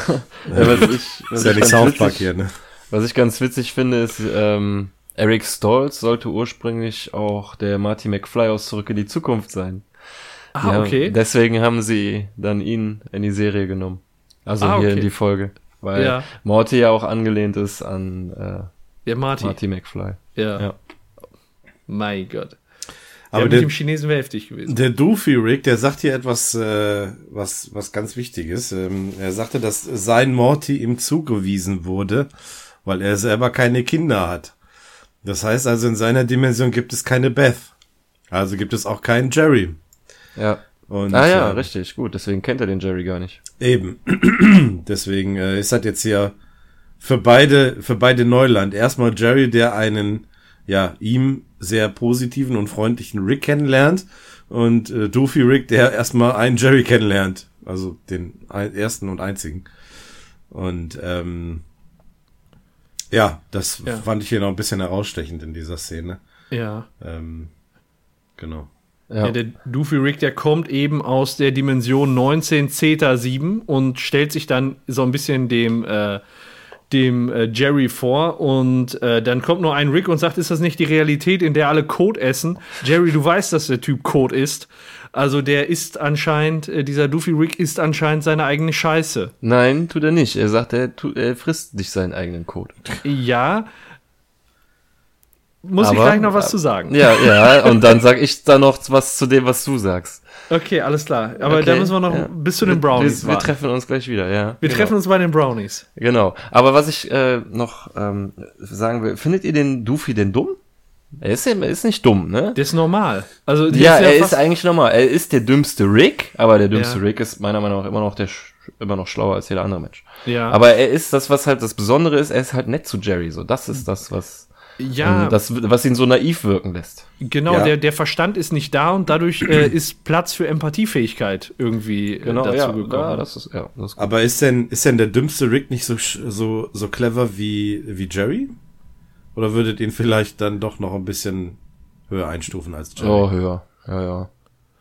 Ja, was ich, was Ist ja ich nicht ganz South witzig- Park hier, ne? Was ich ganz witzig finde, ist, ähm, Eric Stolz sollte ursprünglich auch der Marty McFly aus Zurück in die Zukunft sein. Ah, haben- okay. Deswegen haben sie dann ihn in die Serie genommen. Also Ah, hier okay. in die Folge. Weil Ja. Morty ja auch angelehnt ist an äh, Ja, Marty. Marty McFly. Ja. Ja. Mein Gott. Aber ja, mit der, dem Chinesen wäre heftig gewesen. der Doofy Rick, der sagt hier etwas, äh, was, was ganz wichtig ist. Ähm, er sagte, dass sein Morty ihm zugewiesen wurde, weil er selber keine Kinder hat. Das heißt also, in seiner Dimension gibt es keine Beth. Also gibt es auch keinen Jerry. Ja. Und, Ah ja, äh, richtig, gut. Deswegen kennt er den Jerry gar nicht. Eben. [clears throat] Deswegen äh, ist das jetzt hier für beide, für beide Neuland. Erstmal Jerry, der einen, ja, ihm sehr positiven und freundlichen Rick kennenlernt. Und äh, Doofy Rick, der erstmal einen Jerry kennenlernt. Also den ersten und einzigen. Und ähm, ja, das Ja. fand ich hier noch ein bisschen herausstechend in dieser Szene. Ja. Ähm, genau. Ja. Ja, der Doofy Rick, der kommt eben aus der Dimension 19 Zeta 7 und stellt sich dann so ein bisschen dem, äh, dem äh, Jerry vor. Und äh, dann kommt nur ein Rick und sagt, ist das nicht die Realität, in der alle Code essen? Jerry, du weißt, dass der Typ Code isst. Also der isst anscheinend, äh, dieser Doofy Rick isst anscheinend seine eigene Scheiße. Nein, tut er nicht. Er sagt, er, tu, er frisst nicht seinen eigenen Code. Ja. Muss ich Aber- gleich noch was zu sagen? Ja, ja, und dann sag ich da noch was zu dem, was du sagst. Okay, alles klar. Aber Okay, da müssen wir noch ja. bis zu den Brownies Wir, wir warten. treffen uns gleich wieder, ja. Wir genau. treffen uns bei den Brownies. Genau. Aber was ich äh, noch ähm, sagen will, findet ihr den Doofy denn dumm? Er ist, er ist nicht dumm, ne? Der ist normal. Also Ja, er fast- ist eigentlich normal. Er ist der dümmste Rick, aber der dümmste Ja. Rick ist meiner Meinung nach immer noch der sch immer noch schlauer als jeder andere Mensch. Ja. Aber er ist das, was halt das Besondere ist, er ist halt nett zu Jerry. So, das ist das, was, ja, ähm, das, was ihn so naiv wirken lässt. genau, Ja. der, der Verstand ist nicht da und dadurch äh, [clears throat] ist Platz für Empathiefähigkeit irgendwie äh, dazu ja, gekommen. ja, das ist, ja, das ist gut. Aber ist denn, ist denn der dümmste Rick nicht so, sch- so, so clever wie, wie Jerry? Oder würdet ihr ihn vielleicht dann doch noch ein bisschen höher einstufen als Jerry? Oh, höher. Ja, ja.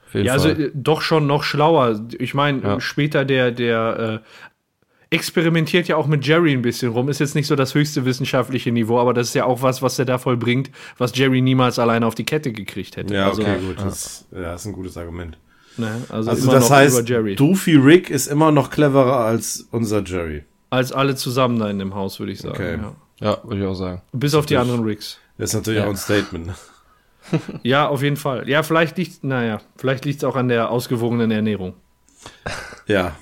Auf jeden Ja, also Fall. äh, doch schon noch schlauer. Ich meine, Ja. später der, der äh, experimentiert ja auch mit Jerry ein bisschen rum. Ist jetzt nicht so das höchste wissenschaftliche Niveau, aber das ist ja auch was, was er da vollbringt, was Jerry niemals alleine auf die Kette gekriegt hätte. Ja, also, okay, gut. Das, ja, ist ein gutes Argument. Ne, also, Also immer das noch heißt, über Jerry. Doofy Rick ist immer noch cleverer als unser Jerry. Als alle zusammen da in dem Haus, würde ich sagen. Okay. Ja. Ja, würde ich auch sagen. Bis auf die Natürlich. anderen Ricks. Das ist natürlich Ja. auch ein Statement. ne? [laughs] Ja, auf jeden Fall. Ja, vielleicht liegt, naja, vielleicht liegt es auch an der ausgewogenen Ernährung. [laughs] Ja.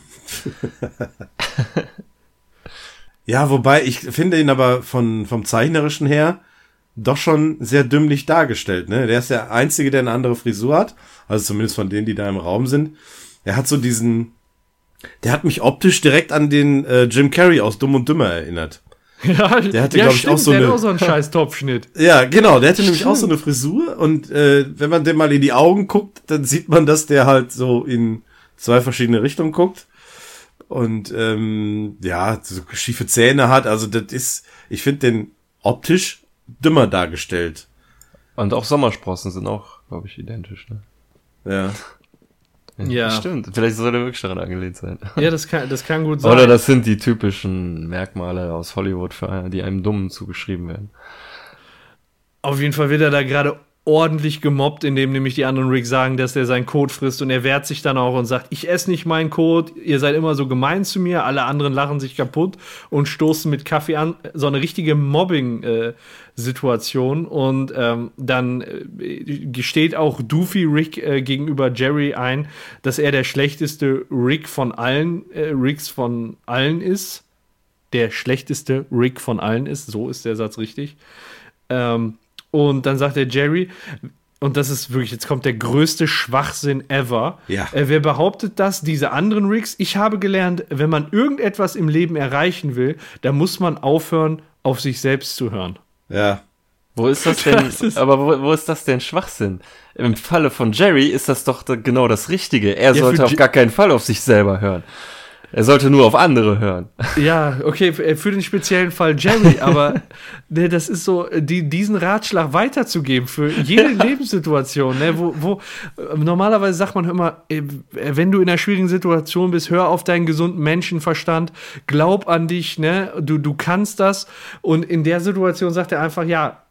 ja, wobei ich finde ihn aber von, vom Zeichnerischen her doch schon sehr dümmlich dargestellt. Ne? Der ist der Einzige, der eine andere Frisur hat. Also zumindest von denen, die da im Raum sind. Er hat so diesen. Der hat mich optisch direkt an den äh, Jim Carrey aus Dumm und Dümmer erinnert. Ja, Der hatte, ja, glaub ich, stimmt, auch so eine- hat auch so einen scheiß Topfschnitt. Ja, genau. Der hatte nämlich auch so eine Frisur und äh, wenn man dem mal in die Augen guckt, dann sieht man, dass der halt so in zwei verschiedene Richtungen guckt und ähm, ja, so schiefe Zähne hat. Also das ist, ich finde den optisch dümmer dargestellt. Und auch Sommersprossen sind auch, glaube ich, identisch, ne? Ja. Ja. Stimmt. Vielleicht soll er wirklich daran angelehnt sein. Ja, das kann, das kann gut sein. Oder das sind die typischen Merkmale aus Hollywood, für, die einem Dummen zugeschrieben werden. Auf jeden Fall wird er da gerade ordentlich gemobbt, indem nämlich die anderen Rick sagen, dass er seinen Code frisst und er wehrt sich dann auch und sagt, ich esse nicht meinen Code, ihr seid immer so gemein zu mir, alle anderen lachen sich kaputt und stoßen mit Kaffee an. So eine richtige Mobbing-Situation und ähm, dann äh, gesteht auch Doofy Rick äh, gegenüber Jerry ein, dass er der schlechteste Rick von allen äh, Ricks von allen ist. Der schlechteste Rick von allen ist, so ist der Satz richtig. Ähm, und dann sagt der Jerry, und das ist wirklich, jetzt kommt der größte Schwachsinn ever. Ja. Äh, wer behauptet das? Diese anderen Ricks? Ich habe gelernt, wenn man irgendetwas im Leben erreichen will, dann muss man aufhören, auf sich selbst zu hören. Ja. Wo ist das [laughs] denn, Das ist- aber wo, wo ist das denn Schwachsinn? Im Falle von Jerry ist das doch genau das Richtige. Er Ja, sollte auf gar keinen Fall auf sich selber hören. Er sollte nur auf andere hören. Ja, okay, für für den speziellen Fall Jerry, [laughs] aber ne, das ist so, die, diesen Ratschlag weiterzugeben für jede [laughs] Lebenssituation, ne, wo, wo äh, normalerweise sagt man immer, äh, wenn du in einer schwierigen Situation bist, hör auf deinen gesunden Menschenverstand, glaub an dich, ne, du, du kannst das. Und in der Situation sagt er einfach, ja,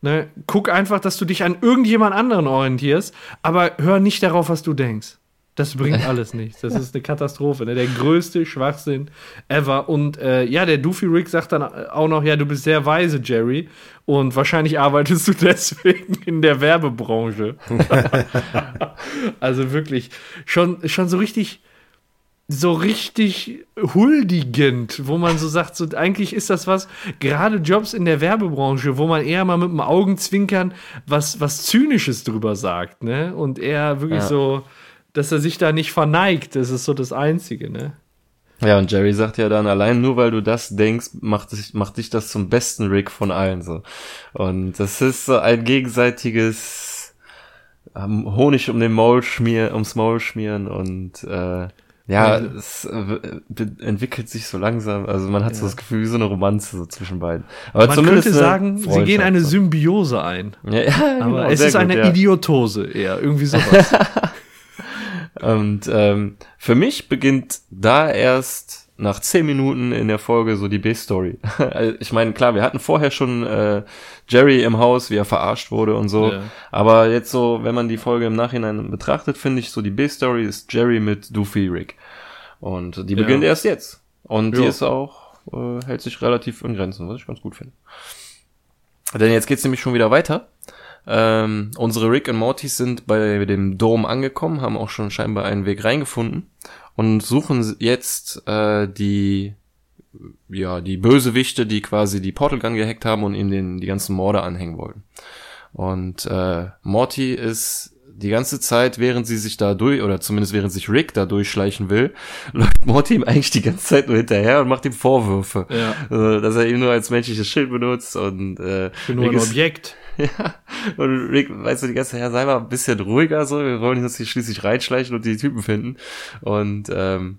ne, guck einfach, dass du dich an irgendjemand anderen orientierst, aber hör nicht darauf, was du denkst. Das bringt [laughs] alles nichts. Das ist eine Katastrophe. Ne? Der größte Schwachsinn ever. Und äh, ja, der Doofy Rick sagt dann auch noch, ja, du bist sehr weise, Jerry. Und wahrscheinlich arbeitest du [laughs] deswegen in der Werbebranche. [laughs] also wirklich, schon, schon so richtig, so richtig huldigend, wo man so sagt, so eigentlich ist das was, gerade Jobs in der Werbebranche, wo man eher mal mit dem Augenzwinkern was, was Zynisches drüber sagt, ne? Und er wirklich Ja. so, dass er sich da nicht verneigt, das ist so das Einzige, ne? Ja, und Jerry sagt ja dann, allein nur weil du das denkst, macht dich, macht dich das zum besten Rick von allen so. Und das ist so ein gegenseitiges ähm, Honig um den Maul schmieren, ums Maul schmieren und äh, ja, Ja. es äh, entwickelt sich so langsam. Also man hat so Ja. das Gefühl, wie so eine Romanze so zwischen beiden. Aber Man zumindest könnte sagen, sie gehen eine so. Symbiose ein. Ja, ja, Aber genau, es ist gut, eine ja. Idiotose eher, irgendwie sowas. [laughs] Und ähm, für mich beginnt da erst nach zehn Minuten in der Folge so die B-Story. [laughs] Also ich meine, klar, wir hatten vorher schon äh, Jerry im Haus, wie er verarscht wurde und so. Ja. Aber jetzt so, wenn man die Folge im Nachhinein betrachtet, finde ich so, die B-Story ist Jerry mit Doofy Rick. Und die Ja. beginnt erst jetzt. Und die Ja. ist auch, äh, hält sich relativ in Grenzen, was ich ganz gut finde. Denn jetzt geht's nämlich schon wieder weiter. Ähm, unsere Rick und Mortys sind bei dem Dom angekommen, haben auch schon scheinbar einen Weg reingefunden und suchen jetzt äh, die ja die Bösewichte, die quasi die Portal Gun gehackt haben und ihnen den die ganzen Morde anhängen wollten. Und äh, Morty ist die ganze Zeit, während sie sich da durch, oder zumindest während sich Rick da durchschleichen will, [laughs] läuft Morty ihm eigentlich die ganze Zeit nur hinterher und macht ihm Vorwürfe. Ja. Also, dass er ihn nur als menschliches Schild benutzt und äh, Ich bin nur ein Objekt. [laughs] ja, und Rick, weißt du, die ganze Zeit, ja, sei mal ein bisschen ruhiger, so, wir wollen uns hier schließlich reinschleichen und die Typen finden. Und ähm,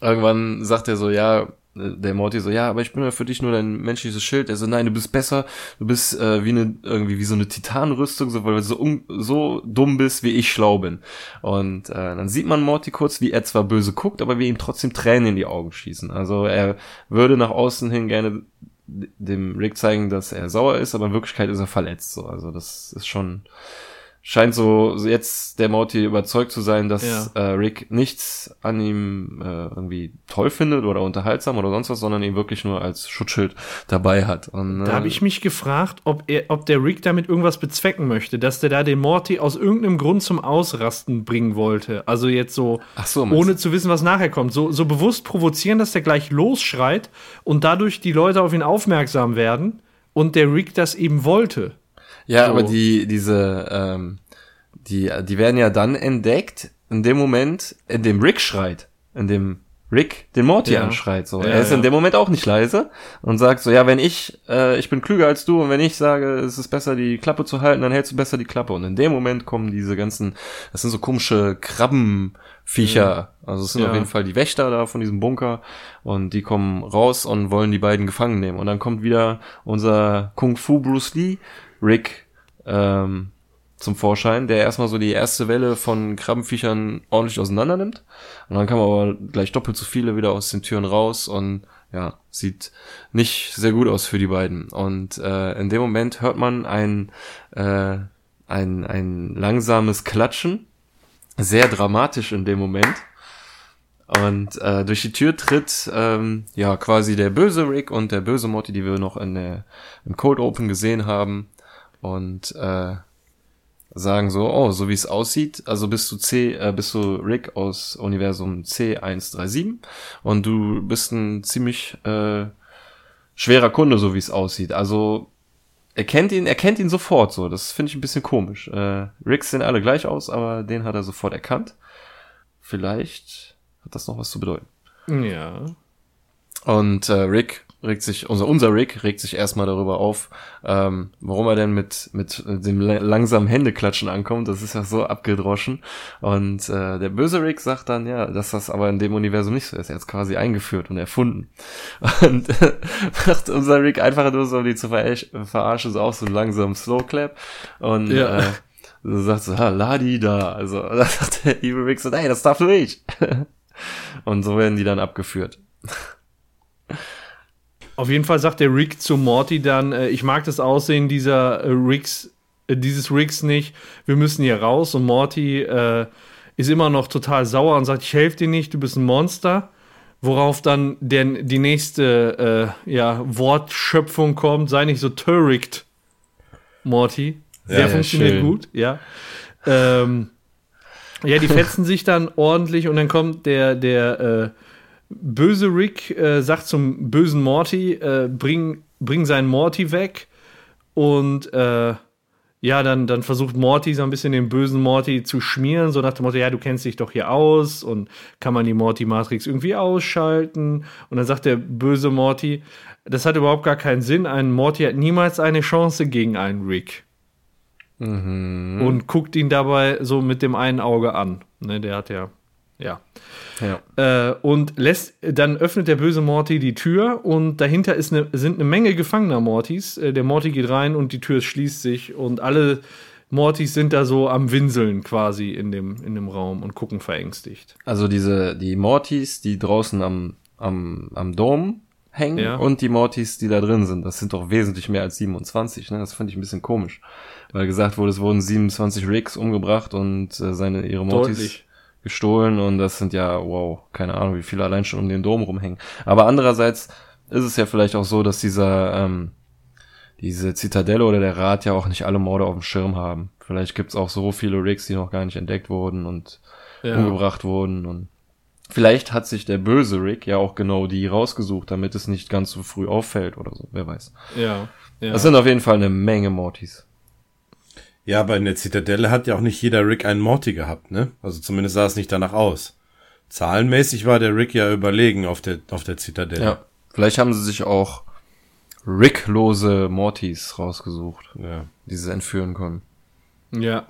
irgendwann sagt er so, ja, äh, der Morty so, ja, aber ich bin ja für dich nur dein menschliches Schild. Er so, nein, du bist besser, du bist äh, wie eine, irgendwie wie so eine Titanrüstung, so, weil du so, un, so dumm bist, wie ich schlau bin. Und äh, dann sieht man Morty kurz, wie er zwar böse guckt, aber wie ihm trotzdem Tränen in die Augen schießen. Also er würde nach außen hin gerne dem Rick zeigen, dass er sauer ist, aber in Wirklichkeit ist er verletzt. So. Also das ist schon scheint so jetzt der Morty überzeugt zu sein, dass Ja. äh, Rick nichts an ihm äh, irgendwie toll findet oder unterhaltsam oder sonst was, sondern ihn wirklich nur als Schutzschild dabei hat. Und, Da habe ich mich gefragt, ob, er, ob der Rick damit irgendwas bezwecken möchte, dass der da den Morty aus irgendeinem Grund zum Ausrasten bringen wollte. Also jetzt so, so, ohne zu wissen, was nachher kommt. So, so bewusst provozieren, dass der gleich losschreit und dadurch die Leute auf ihn aufmerksam werden und der Rick das eben wollte. Ja, So. aber die, diese, ähm, die, die werden ja dann entdeckt in dem Moment, in dem Rick schreit, in dem Rick den Morty Ja. anschreit. So. Ja, er ist ja. in dem Moment auch nicht leise und sagt so, ja, wenn ich, äh, ich bin klüger als du und wenn ich sage, es ist besser, die Klappe zu halten, dann hältst du besser die Klappe. Und in dem Moment kommen diese ganzen, das sind so komische Krabbenviecher. Also es sind auf jeden Fall die Wächter da von diesem Bunker und die kommen raus und wollen die beiden gefangen nehmen. Und dann kommt wieder unser Kung Fu Bruce Lee, Rick, ähm, zum Vorschein, der erstmal so die erste Welle von Krabbenviechern ordentlich auseinander nimmt. Und dann kam aber gleich doppelt so viele wieder aus den Türen raus und ja, sieht nicht sehr gut aus für die beiden. Und äh, in dem Moment hört man ein, äh, ein, ein langsames Klatschen, sehr dramatisch in dem Moment. Und äh, durch die Tür tritt ähm, ja quasi der böse Rick und der böse Morty, die wir noch in der, im Cold Open gesehen haben. Und äh, sagen so, oh, so wie es aussieht, also bist du C, äh, bist du Rick aus Universum C137 und du bist ein ziemlich äh, schwerer Kunde, so wie es aussieht. Also er kennt ihn, er kennt ihn sofort so. Das finde ich ein bisschen komisch. Äh, Ricks sehen alle gleich aus, aber den hat er sofort erkannt. Vielleicht hat das noch was zu bedeuten. Ja. Und äh, Rick regt sich, unser, unser Rick regt sich erstmal darüber auf, ähm, warum er denn mit, mit dem la- langsamen Händeklatschen ankommt. Das ist ja so abgedroschen. Und äh, der böse Rick sagt dann, ja, dass das aber in dem Universum nicht so ist. Er hat es quasi eingeführt und erfunden. [laughs] Und äh, macht unser Rick einfach nur so, um die zu verarsch- verarschen, so auch so einen langsamen Slow Clap. Und Ja. äh, so sagt so, ha, Ladi da. Also, [laughs] da sagt der Evil Rick so, hey, das darf nur ich. [laughs] und so werden die dann abgeführt. Auf jeden Fall sagt der Rick zu Morty dann, äh, ich mag das Aussehen dieser äh, Ricks, äh, dieses Ricks nicht, wir müssen hier raus. Und Morty äh, ist immer noch total sauer und sagt, ich helfe dir nicht, du bist ein Monster. Worauf dann denn die nächste äh, ja, Wortschöpfung kommt, sei nicht so töricht, Morty. Der Ja, ja, funktioniert schön. gut, ja. Ähm, ja, die fetzen sich dann ordentlich und dann kommt der, der äh, böse Rick äh, sagt zum bösen Morty, äh, bring, bring seinen Morty weg. Und äh, ja, dann, dann versucht Morty so ein bisschen den bösen Morty zu schmieren, so nach dem Motto, ja, du kennst dich doch hier aus und kann man die Morty-Matrix irgendwie ausschalten? Und dann sagt der böse Morty, das hat überhaupt gar keinen Sinn. Ein Morty hat niemals eine Chance gegen einen Rick. Und guckt ihn dabei so mit dem einen Auge an. Ne, der hat ja, ja. Ja. Äh, und lässt, dann öffnet der böse Morty die Tür und dahinter ist eine, sind eine Menge gefangener Mortys. Äh, der Morty geht rein und die Tür schließt sich und alle Mortys sind da so am Winseln quasi in dem, in dem Raum und gucken verängstigt. Also diese, die Mortys, die draußen am, am, am Dom hängen Ja. und die Mortys, die da drin sind. Das sind doch wesentlich mehr als 27, ne? Das finde ich ein bisschen komisch. Weil gesagt wurde, es wurden 27 Ricks umgebracht und äh, seine, ihre Mortys Deutlich. Gestohlen und das sind ja, wow, keine Ahnung, wie viele allein schon um den Dom rumhängen. Aber andererseits ist es ja vielleicht auch so, dass dieser, ähm, diese Zitadelle oder der Rat ja auch nicht alle Morde auf dem Schirm haben. Vielleicht gibt's auch so viele Ricks, die noch gar nicht entdeckt wurden und Ja. umgebracht wurden und vielleicht hat sich der böse Rick ja auch genau die rausgesucht, damit es nicht ganz so früh auffällt oder so, wer weiß. Ja. ja. Das sind auf jeden Fall eine Menge Mortys. Ja, aber in der Zitadelle hat ja auch nicht jeder Rick einen Morty gehabt, ne? Also zumindest sah es nicht danach aus. Zahlenmäßig war der Rick ja überlegen auf der, auf der Zitadelle. Ja. Vielleicht haben sie sich auch Ricklose Mortys rausgesucht, Ja. die sie entführen können. Ja.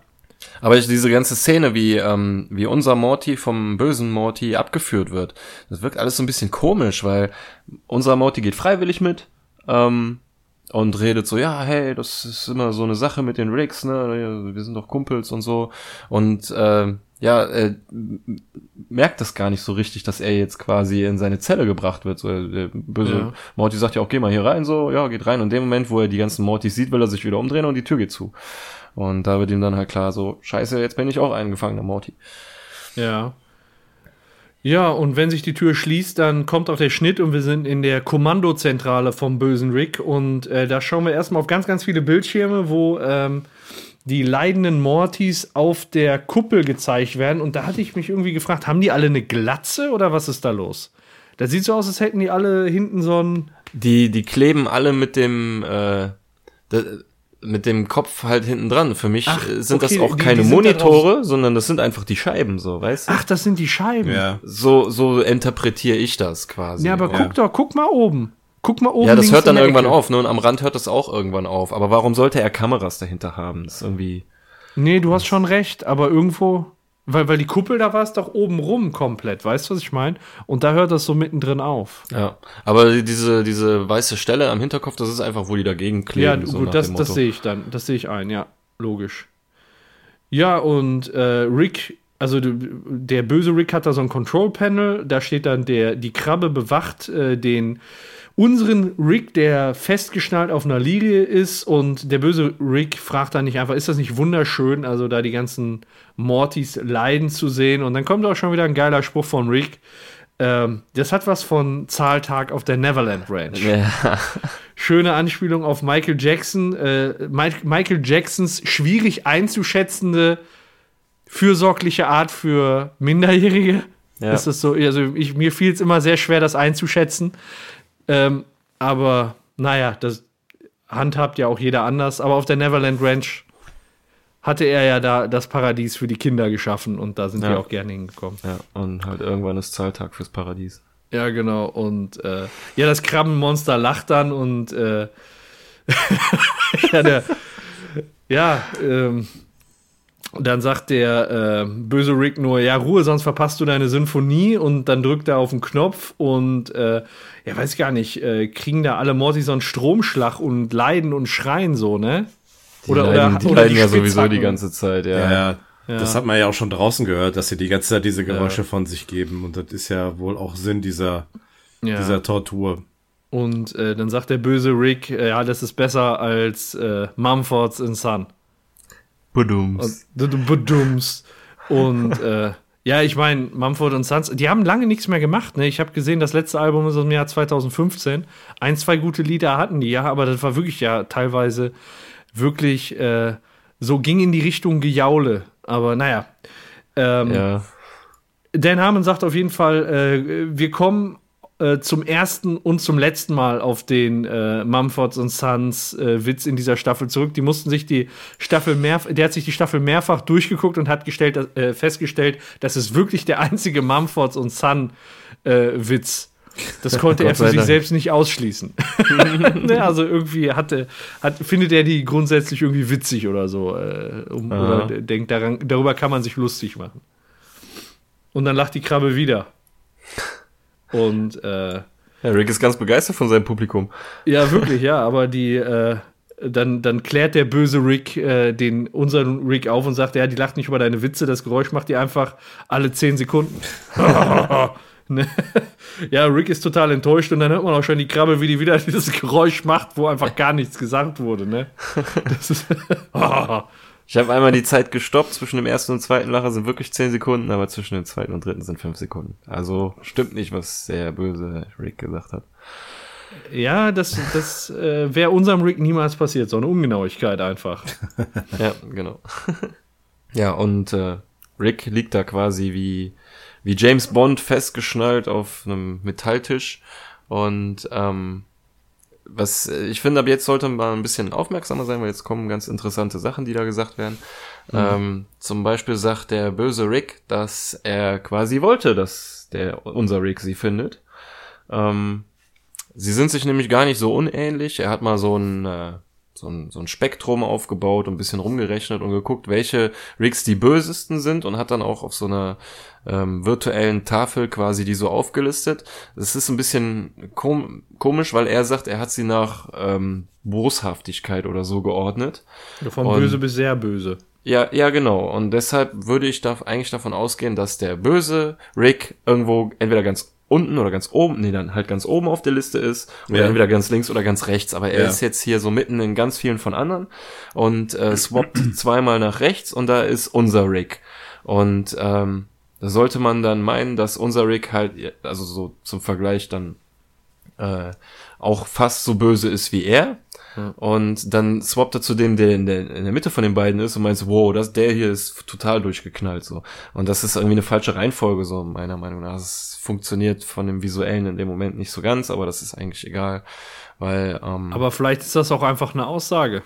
Aber ich, diese ganze Szene, wie, ähm, wie unser Morty vom bösen Morty abgeführt wird, das wirkt alles so ein bisschen komisch, weil unser Morty geht freiwillig mit ähm, und redet so, ja, hey, das ist immer so eine Sache mit den Ricks, ne, wir sind doch Kumpels und so. Und äh, ja, äh, merkt das gar nicht so richtig, dass er jetzt quasi in seine Zelle gebracht wird. So, der böse Ja. Morty sagt ja auch, geh mal hier rein, so, ja, geht rein. Und in dem Moment, wo er die ganzen Mortys sieht, will er sich wieder umdrehen und die Tür geht zu. Und da wird ihm dann halt klar, so, scheiße, jetzt bin ich auch ein gefangener Morty. Ja. Ja, und wenn sich die Tür schließt, dann kommt auch der Schnitt und wir sind in der Kommandozentrale vom bösen Rick. Und äh, da schauen wir erstmal auf ganz, ganz viele Bildschirme, wo ähm, die leidenden Mortys auf der Kuppel gezeigt werden. Und da hatte ich mich irgendwie gefragt, haben die alle eine Glatze oder was ist da los? Das sieht so aus, als hätten die alle hinten so ein. Die, die kleben alle mit dem, äh, da, mit dem Kopf halt hinten dran. Für mich Ach, äh, sind okay, das auch die- keine die da Monitore, sondern das sind einfach die Scheiben, so, weißt du? Ach, das sind die Scheiben. Ja. So, so interpretiere ich das quasi. Ja, aber Ja. guck doch, guck mal oben. Guck mal oben. Ja, das hört dann irgendwann Ecke. auf, ne? Und am Rand hört das auch irgendwann auf. Aber warum sollte er Kameras dahinter haben? Das ist irgendwie. Nee, du hast schon recht, aber irgendwo, weil, weil die Kuppel da war es doch oben rum komplett, weißt du, was ich meine? Und da hört das so mittendrin auf. Ja. Aber die- diese, diese weiße Stelle am Hinterkopf, das ist einfach, wo die dagegen kleben. ja, so gut, das, das sehe ich dann, das sehe ich ein, ja, logisch. Ja, und äh, Rick, also der böse Rick hat da so ein Control Panel, da steht dann der, die Krabbe bewacht äh, den unseren Rick, der festgeschnallt auf einer Lilie ist und der böse Rick fragt dann nicht einfach, ist das nicht wunderschön, also da die ganzen Mortys leiden zu sehen und dann kommt auch schon wieder ein geiler Spruch von Rick. Ähm, das hat was von Zahltag auf der Neverland Ranch. Ja. Schöne Anspielung auf Michael Jackson. Äh, Mi- Michael Jacksons schwierig einzuschätzende, fürsorgliche Art für Minderjährige. Ja. Ist das so? Also ich, mir fiel es immer sehr schwer, das einzuschätzen. Ähm, aber naja, das handhabt ja auch jeder anders. Aber auf der Neverland Ranch hatte er ja da das Paradies für die Kinder geschaffen und da sind Ja. wir auch gerne hingekommen. ja. Und halt irgendwann ist Zahltag fürs Paradies. Ja, genau. Und äh, ja, das Krabbenmonster lacht dann und äh, [laughs] ja, der, ja, ähm, dann sagt der äh, böse Rick nur, ja, Ruhe, sonst verpasst du deine Sinfonie und dann drückt er auf den Knopf und äh, ja, weiß gar nicht, äh, kriegen da alle Morty so einen Stromschlag und leiden und schreien so, ne? Die leiden, die oder leiden ja sowieso die ganze Zeit, ja. Ja, ja. Ja. Das hat man ja auch schon draußen gehört, dass sie die ganze Zeit diese Geräusche von sich geben. Und das ist ja wohl auch Sinn dieser, Ja. dieser Tortur. Und äh, dann sagt der böse Rick, äh, ja, das ist besser als äh, Mumfords in Sun. Badums. Und du bedumms. Und äh, [laughs] ja, ich meine, Mumford und Sons, die haben lange nichts mehr gemacht. Ne? Ich habe gesehen, das letzte Album ist aus dem Jahr 2015. Ein, zwei gute Lieder hatten die, ja, aber das war wirklich ja teilweise wirklich äh, so ging in die Richtung Gejaule. Aber naja. Ähm, Ja. Dan Harmon sagt auf jeden Fall, äh, wir kommen äh, zum ersten und zum letzten Mal auf den äh, Mumfords und Sons äh, Witz in dieser Staffel zurück. Die mussten sich die Staffel mehr, der hat sich die Staffel mehrfach durchgeguckt und hat gestellt, dass, äh, festgestellt, das ist wirklich der einzige Mumfords und Son äh, Witz. Das [laughs] konnte er für sich selbst nicht ausschließen. [laughs] ne, also irgendwie hatte, hat, findet er die grundsätzlich irgendwie witzig oder so. Äh, um, oder denkt, daran, darüber kann man sich lustig machen. Und dann lacht die Krabbe wieder. Und äh, ja, Rick ist ganz begeistert von seinem Publikum. ja, wirklich, ja, aber die, äh, dann, dann klärt der böse Rick äh, den, unseren Rick auf und sagt, ja, die lacht nicht über deine Witze, das Geräusch macht die einfach alle 10 Sekunden. [laughs] ne? Ja, Rick ist total enttäuscht und dann hört man auch schon die Krabbe, wie die wieder dieses Geräusch macht, wo einfach gar nichts gesagt wurde, ne? [laughs] Das ist, [laughs] Ich habe einmal die Zeit gestoppt. Zwischen dem ersten und zweiten Lacher sind wirklich 10 Sekunden, aber zwischen dem zweiten und dritten sind 5 Sekunden. Also stimmt nicht, was der böse Rick gesagt hat. ja, das, das äh, wäre unserem Rick niemals passiert, so eine Ungenauigkeit einfach. [laughs] Ja, genau. [laughs] ja, und äh, Rick liegt da quasi wie, wie James Bond festgeschnallt auf einem Metalltisch und ähm, was äh, ich finde, ab jetzt sollte man ein bisschen aufmerksamer sein, weil jetzt kommen ganz interessante Sachen, die da gesagt werden. Mhm. Ähm, zum Beispiel sagt der böse Rick, dass er quasi wollte, dass der unser Rick sie findet. Ähm, sie sind sich nämlich gar nicht so unähnlich. Er hat mal so ein äh, so ein, so ein Spektrum aufgebaut und ein bisschen rumgerechnet und geguckt, welche Rigs die bösesten sind und hat dann auch auf so einer ähm, virtuellen Tafel quasi die so aufgelistet. Das ist ein bisschen kom komisch, weil er sagt, er hat sie nach ähm, Boshaftigkeit oder so geordnet. Ja, von und, böse bis sehr böse. Ja, ja, genau. Und deshalb würde ich da eigentlich davon ausgehen, dass der böse Rick irgendwo entweder ganz unten oder ganz oben, nee, dann halt ganz oben auf der Liste ist oder ja. entweder ganz links oder ganz rechts, aber er ja. ist jetzt hier so mitten in ganz vielen von anderen und äh, swappt [clears throat] zweimal nach rechts und da ist unser Rick und ähm, da sollte man dann meinen, dass unser Rick halt, also so zum Vergleich dann äh, auch fast so böse ist wie er und dann swappt er zu dem, der in, der in der Mitte von den beiden ist und meint wow, das, der hier ist total durchgeknallt so. Und das ist irgendwie eine falsche Reihenfolge so, meiner Meinung nach. Es funktioniert von dem Visuellen in dem Moment nicht so ganz, aber das ist eigentlich egal. Weil, ähm, Aber vielleicht ist das auch einfach eine Aussage.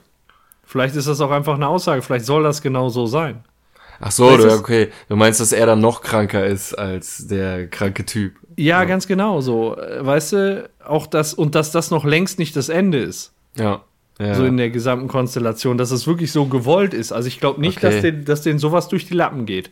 Vielleicht ist das auch einfach eine Aussage. Vielleicht soll das genau so sein. Ach so, du, okay. Du meinst, dass er dann noch kranker ist als der kranke Typ. Ja, ja, ganz genau so. Weißt du, auch das, und dass das noch längst nicht das Ende ist. Ja. ja. So in der gesamten Konstellation, dass es wirklich so gewollt ist. Also ich glaube nicht, okay. dass, den, dass denen sowas durch die Lappen geht.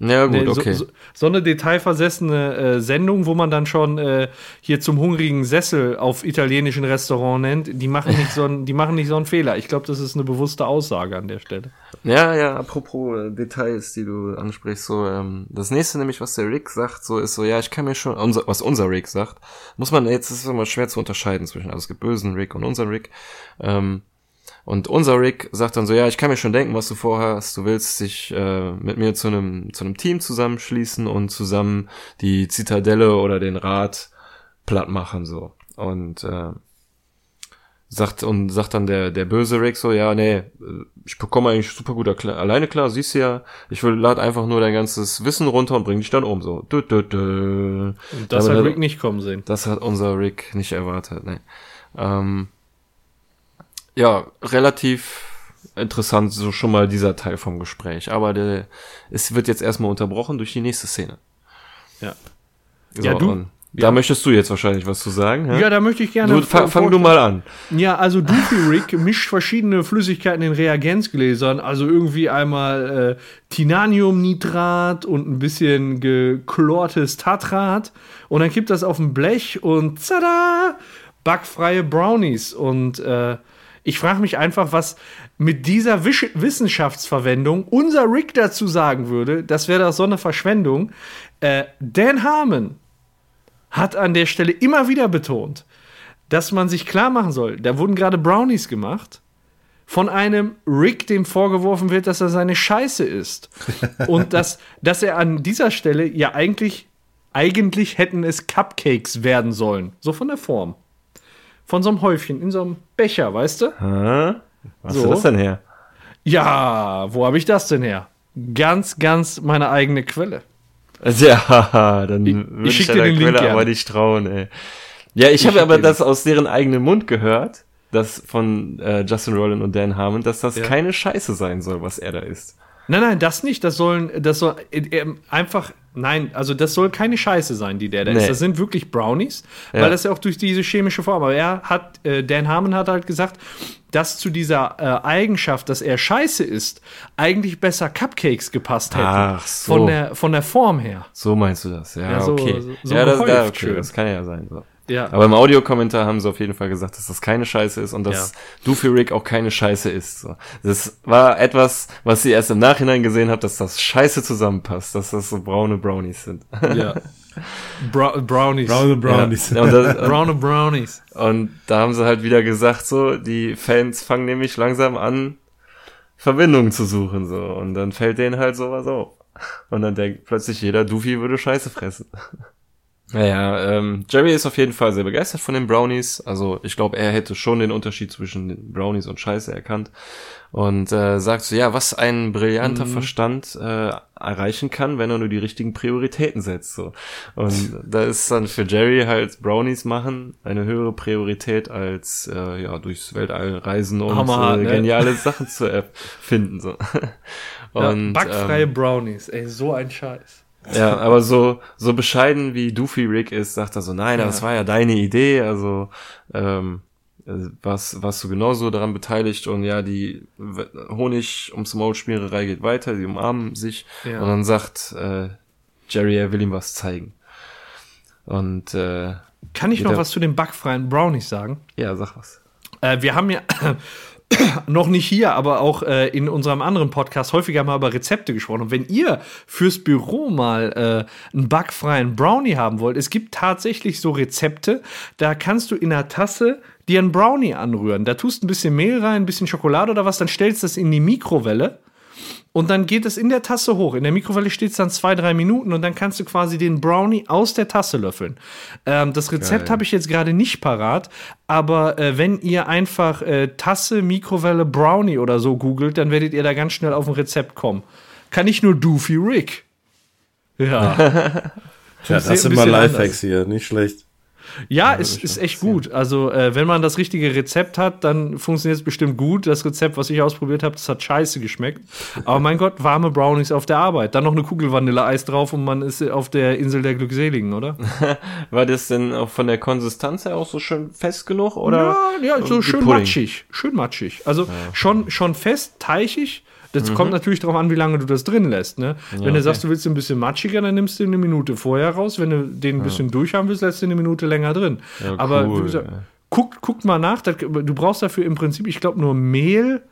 Ja, gut, okay. So, so, so eine detailversessene äh, Sendung, wo man dann schon äh, hier zum hungrigen Sessel auf italienischen Restaurant nennt, die machen nicht so, ein, die machen nicht so einen Fehler. Ich glaube, das ist eine bewusste Aussage an der Stelle. Ja, ja, apropos äh, Details, die du ansprichst, so, ähm, das nächste nämlich, was der Rick sagt, so ist so, ja, ich kann mir schon, unser, was unser Rick sagt, muss man, jetzt ist es immer schwer zu unterscheiden zwischen, also es gibt bösen Rick und unseren Rick, ähm, und unser Rick sagt dann so, ja, ich kann mir schon denken, was du vorhast. Du willst dich äh, mit mir zu einem zu einem Team zusammenschließen und zusammen die Zitadelle oder den Rat platt machen so. Und äh, sagt und sagt dann der der böse Rick so, ja, nee, ich bekomme eigentlich super gut alleine klar, siehst du ja, ich will lad einfach nur dein ganzes Wissen runter und bring dich dann um so. Du, du, du. Und das hat Rick nicht kommen sehen. Das hat unser Rick nicht erwartet, nee. Ähm, ja, relativ interessant, so schon mal dieser Teil vom Gespräch. Aber der, es wird jetzt erstmal unterbrochen durch die nächste Szene. Ja. So, ja, du, da möchtest du jetzt wahrscheinlich was zu sagen. Ja, ja da möchte ich gerne. Du, fang, fang du mal an. Ja, also Doofy Rick [laughs] mischt verschiedene Flüssigkeiten in Reagenzgläsern. Also irgendwie einmal äh, Tinaniumnitrat und ein bisschen geklortes Tatrat. Und dann kippt das auf ein Blech und tada! Backfreie Brownies. Und äh, ich frage mich einfach, was mit dieser Wisch Wissenschaftsverwendung unser Rick dazu sagen würde. Das wäre doch so eine Verschwendung. Äh, Dan Harmon hat an der Stelle immer wieder betont, dass man sich klar machen soll, da wurden gerade Brownies gemacht von einem Rick, dem vorgeworfen wird, dass er seine Scheiße ist. [laughs] Und dass, dass er an dieser Stelle ja eigentlich, eigentlich hätten es Cupcakes werden sollen. So von der Form von so einem Häufchen in so einem Becher, weißt du? Hä? Was so. ist das denn her? Ja, wo habe ich das denn her? Ganz, ganz meine eigene Quelle. Ja, [laughs] dann ich, würde ich, ich dir den Quelle Link aber nicht trauen, ey. Ja, ich, ich habe aber das aus deren eigenen Mund gehört, das von äh, Justin Rollin und Dan Harmon, dass das ja. keine Scheiße sein soll, was er da isst. Nein, nein, das nicht. Das sollen, das soll äh, einfach, nein, also das soll keine Scheiße sein, die der da nee. ist. Das sind wirklich Brownies, ja. weil das ja auch durch diese chemische Form. Aber er hat, äh, Dan Harmon hat halt gesagt, dass zu dieser äh, Eigenschaft, dass er Scheiße ist, eigentlich besser Cupcakes gepasst hätten. Ach so. Von der, von der Form her. So meinst du das? Ja, ja so, okay. So, so ja, das, ja, okay. das kann ja sein. So. Ja. Aber im Audiokommentar haben sie auf jeden Fall gesagt, dass das keine Scheiße ist und dass ja. Doofy Rick auch keine Scheiße ist. So. Das war etwas, was sie erst im Nachhinein gesehen hat, dass das Scheiße zusammenpasst, dass das so braune Brownies sind. Ja. [laughs] Bra Brownies. Braune Brownies. Ja. Das, [laughs] Braune Brownies. Und da haben sie halt wieder gesagt, so, die Fans fangen nämlich langsam an, Verbindungen zu suchen, so. Und dann fällt denen halt sowas auf. Und dann denkt plötzlich jeder, Doofy würde Scheiße fressen. [laughs] Naja, ähm, Jerry ist auf jeden Fall sehr begeistert von den Brownies. Also ich glaube, er hätte schon den Unterschied zwischen den Brownies und Scheiße erkannt. Und äh, sagt so, ja, was ein brillanter mhm. Verstand äh, erreichen kann, wenn er nur die richtigen Prioritäten setzt. So. Und [laughs] da ist dann für Jerry halt Brownies machen eine höhere Priorität als äh, ja durchs Weltall reisen und Hammer, äh, ne? geniale [laughs] Sachen zu erfinden. So. [laughs] Und, ja, backfreie ähm, Brownies, ey, so ein Scheiß. Ja, aber so, so bescheiden wie Doofy Rick ist, sagt er so, nein, ja. das war ja deine Idee, also ähm, was warst du genauso daran beteiligt und ja, die Honig ums Maul Spielerei geht weiter, sie umarmen sich ja. und dann sagt äh, Jerry, er will ihm was zeigen. Und äh, kann ich noch was zu den backfreien Brownies sagen? Ja, sag was. Äh, wir haben ja [clears throat] noch nicht hier, aber auch äh, in unserem anderen Podcast häufiger mal über Rezepte gesprochen. Und wenn ihr fürs Büro mal äh, einen backfreien Brownie haben wollt, es gibt tatsächlich so Rezepte, da kannst du in einer Tasse dir einen Brownie anrühren. Da tust ein bisschen Mehl rein, ein bisschen Schokolade oder was, dann stellst du das in die Mikrowelle und dann geht es in der Tasse hoch. In der Mikrowelle steht es dann zwei, drei Minuten und dann kannst du quasi den Brownie aus der Tasse löffeln. Ähm, das Rezept habe ich jetzt gerade nicht parat, aber äh, wenn ihr einfach äh, Tasse, Mikrowelle, Brownie oder so googelt, dann werdet ihr da ganz schnell auf ein Rezept kommen. Kann ich nur Doofy Rick. Ja. [laughs] ja, das sind mal Lifehacks hier, nicht schlecht. Ja, ja es ist echt gut. Also, äh, wenn man das richtige Rezept hat, dann funktioniert es bestimmt gut. Das Rezept, was ich ausprobiert habe, das hat scheiße geschmeckt. Aber mein Gott, warme Brownies auf der Arbeit. Dann noch eine Kugel Vanilleeis drauf und man ist auf der Insel der Glückseligen, oder? [laughs] War das denn auch von der Konsistenz her auch so schön fest genug? Oder ja, ja so schön Pudding? matschig. Schön matschig. Also ja. schon, schon fest, teichig das mhm. kommt natürlich darauf an, wie lange du das drin lässt. Ne? Ja, Wenn du okay. sagst, du willst ein bisschen matschiger, dann nimmst du eine Minute vorher raus. Wenn du den ein bisschen ja. durchhaben willst, lässt du eine Minute länger drin. Ja, Aber cool, gesagt, guck, guck mal nach. du brauchst dafür im Prinzip, ich glaube, nur Mehl,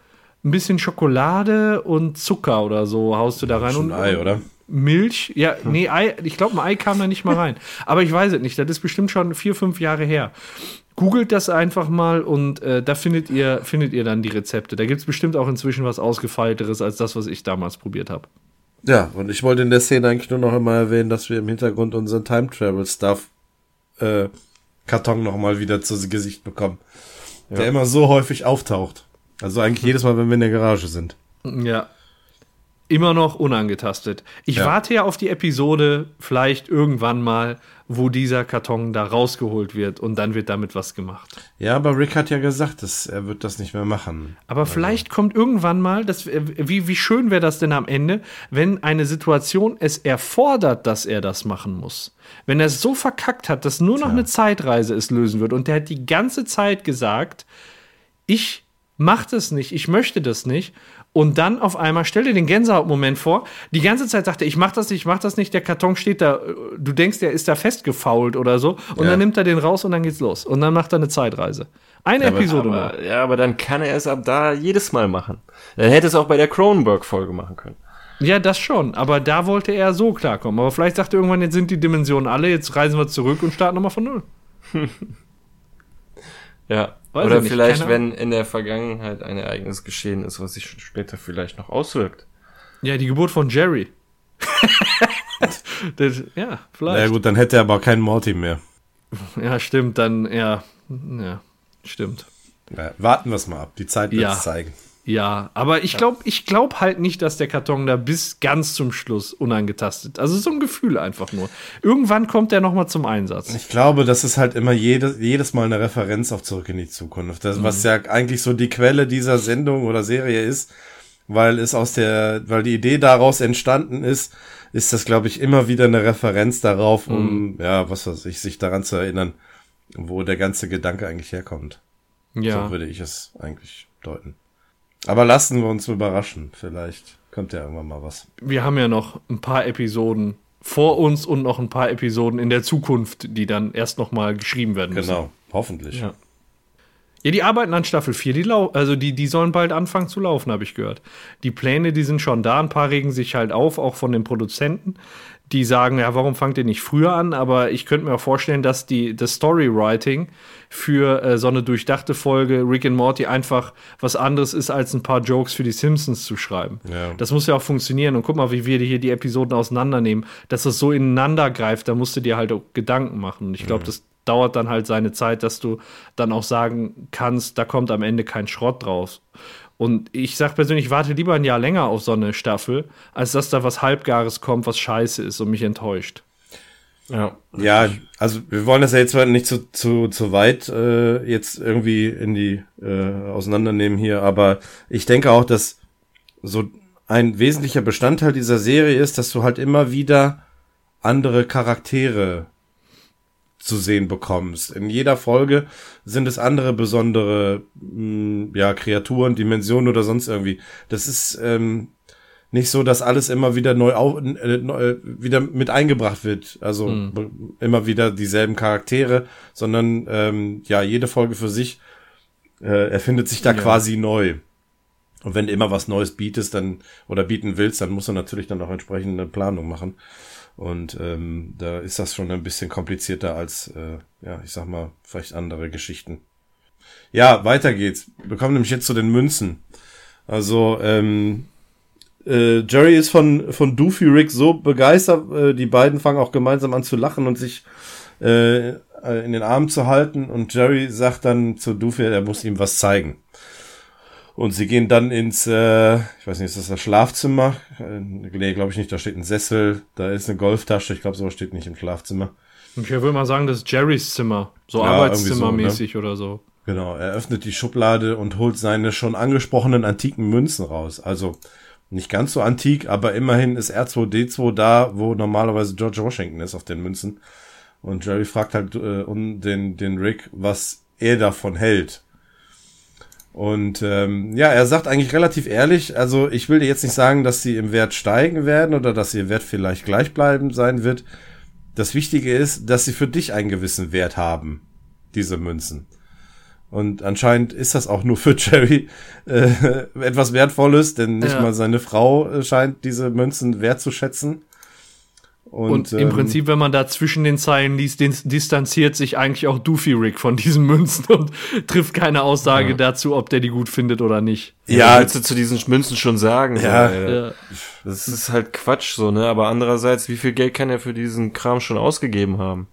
ein bisschen Schokolade und Zucker oder so haust du da rein. und Ei, oder? Milch, ja, hm. nee, Ei, ich glaube, ein Ei kam da nicht mal rein. Aber ich weiß es nicht, das ist bestimmt schon vier, fünf Jahre her. Googelt das einfach mal und äh, da findet ihr, findet ihr dann die Rezepte. Da gibt es bestimmt auch inzwischen was Ausgefeilteres als das, was ich damals probiert habe. Ja, und ich wollte in der Szene eigentlich nur noch einmal erwähnen, dass wir im Hintergrund unseren Time Travel Stuff äh, Karton noch mal wieder zu Gesicht bekommen. Ja. Der immer so häufig auftaucht. Also eigentlich jedes Mal, wenn wir in der Garage sind. Ja, immer noch unangetastet. Ich ja. warte ja auf die Episode, vielleicht irgendwann mal, wo dieser Karton da rausgeholt wird und dann wird damit was gemacht. Ja, aber Rick hat ja gesagt, dass er wird das nicht mehr machen. Aber also. vielleicht kommt irgendwann mal, das, wie, wie schön wäre das denn am Ende, wenn eine Situation es erfordert, dass er das machen muss. Wenn er es so verkackt hat, dass nur noch Tja. eine Zeitreise es lösen wird und der hat die ganze Zeit gesagt, ich mach das nicht, ich möchte das nicht und dann auf einmal, stell dir den Gänsehautmoment vor, die ganze Zeit sagt er, ich mach das nicht, ich mach das nicht, der Karton steht da, du denkst, der ist da festgefault oder so, und ja. dann nimmt er den raus und dann geht's los. Und dann macht er eine Zeitreise. Eine ja, Episode aber, nur. Ja, aber dann kann er es ab da jedes Mal machen. Er hätte es auch bei der Cronenberg-Folge machen können. Ja, das schon, aber da wollte er so klarkommen. Aber vielleicht sagt er irgendwann, jetzt sind die Dimensionen alle, jetzt reisen wir zurück und starten nochmal von Null. [laughs] ja. Weiß Oder vielleicht, wenn in der Vergangenheit ein Ereignis geschehen ist, was sich später vielleicht noch auswirkt. Ja, die Geburt von Jerry. [laughs] das, ja, vielleicht. Ja gut, dann hätte er aber keinen Morty mehr. [laughs] Ja, stimmt, dann, ja, ja, stimmt. Ja, warten wir es mal ab, die Zeit wird es zeigen. Ja, aber ich glaube ich glaub halt nicht, dass der Karton da bis ganz zum Schluss unangetastet. Also so ein Gefühl einfach nur. Irgendwann kommt der nochmal zum Einsatz. Ich glaube, das ist halt immer jede, jedes Mal eine Referenz auf Zurück in die Zukunft. Das, mhm. Was ja eigentlich so die Quelle dieser Sendung oder Serie ist, weil es aus der, weil die Idee daraus entstanden ist, ist das, glaube ich, immer wieder eine Referenz darauf, um, mhm. ja, was weiß ich, sich daran zu erinnern, wo der ganze Gedanke eigentlich herkommt. Ja. So würde ich es eigentlich deuten. Aber lassen wir uns überraschen. Vielleicht kommt ja irgendwann mal was. Wir haben ja noch ein paar Episoden vor uns und noch ein paar Episoden in der Zukunft, die dann erst noch mal geschrieben werden müssen. Genau, hoffentlich. Ja. Ja, die arbeiten an Staffel 4, die lau also die, die sollen bald anfangen zu laufen, habe ich gehört. Die Pläne, die sind schon da, ein paar regen sich halt auf, auch von den Produzenten. Die sagen, ja, warum fangt ihr nicht früher an? Aber ich könnte mir auch vorstellen, dass die, das Storywriting für äh, so eine durchdachte Folge Rick and Morty einfach was anderes ist, als ein paar Jokes für die Simpsons zu schreiben. Ja. Das muss ja auch funktionieren. Und guck mal, wie wir hier die Episoden auseinandernehmen. Dass das so ineinander greift, da musst du dir halt auch Gedanken machen. Und ich glaube, das dauert dann halt seine Zeit, dass du dann auch sagen kannst, da kommt am Ende kein Schrott draus. Und ich sag persönlich, ich warte lieber ein Jahr länger auf so eine Staffel, als dass da was Halbgares kommt, was scheiße ist und mich enttäuscht. Ja. Ja, also wir wollen das ja jetzt mal nicht zu, zu, zu weit äh, jetzt irgendwie in die äh, auseinandernehmen hier, aber ich denke auch, dass so ein wesentlicher Bestandteil dieser Serie ist, dass du halt immer wieder andere Charaktere zu sehen bekommst. In jeder Folge sind es andere besondere mh, ja, Kreaturen, Dimensionen oder sonst irgendwie. Das ist ähm, nicht so, dass alles immer wieder neu, auf, äh, neu wieder mit eingebracht wird. Also Mhm. immer wieder dieselben Charaktere, sondern ähm, ja, jede Folge für sich äh, erfindet sich da Ja. quasi neu. Und wenn du immer was Neues bietest, dann oder bieten willst, dann musst du natürlich dann auch entsprechend eine Planung machen. Und ähm, da ist das schon ein bisschen komplizierter als, äh, ja, ich sag mal, vielleicht andere Geschichten. Ja, weiter geht's. Wir kommen nämlich jetzt zu den Münzen. Also, ähm, äh, Jerry ist von, von Doofy Rick so begeistert, äh, die beiden fangen auch gemeinsam an zu lachen und sich äh, äh, in den Armen zu halten. Und Jerry sagt dann zu Doofy, er muss ihm was zeigen. Und sie gehen dann ins, äh, ich weiß nicht, ist das das Schlafzimmer? Äh, nee, glaube ich nicht, da steht ein Sessel, da ist eine Golftasche, ich glaube, sowas steht nicht im Schlafzimmer. Ich würde mal sagen, das ist Jerrys Zimmer. So Ja, Arbeitszimmermäßig oder so. Genau, er öffnet die Schublade und holt seine schon angesprochenen antiken Münzen raus. Also nicht ganz so antik, aber immerhin ist R2D2 da, wo normalerweise George Washington ist auf den Münzen. Und Jerry fragt halt äh, um den, den Rick, was er davon hält. Und ähm, ja, er sagt eigentlich relativ ehrlich, also ich will dir jetzt nicht sagen, dass sie im Wert steigen werden oder dass ihr Wert vielleicht gleichbleibend sein wird. Das Wichtige ist, dass sie für dich einen gewissen Wert haben, diese Münzen. Und anscheinend ist das auch nur für [laughs] Jerry äh, etwas Wertvolles, denn nicht Ja. mal seine Frau äh, scheint diese Münzen wertzuschätzen. Und, im ähm, Prinzip, wenn man da zwischen den Zeilen liest, dis distanziert sich eigentlich auch Doofy Rick von [laughs] diesen Münzen und trifft keine Aussage dazu, ob der die gut findet oder nicht. Ja, was willst du zu diesen Münzen schon sagen? Ja. So? Ja. Das ist halt Quatsch so, ne? Aber andererseits, wie viel Geld kann er für diesen Kram schon ausgegeben haben?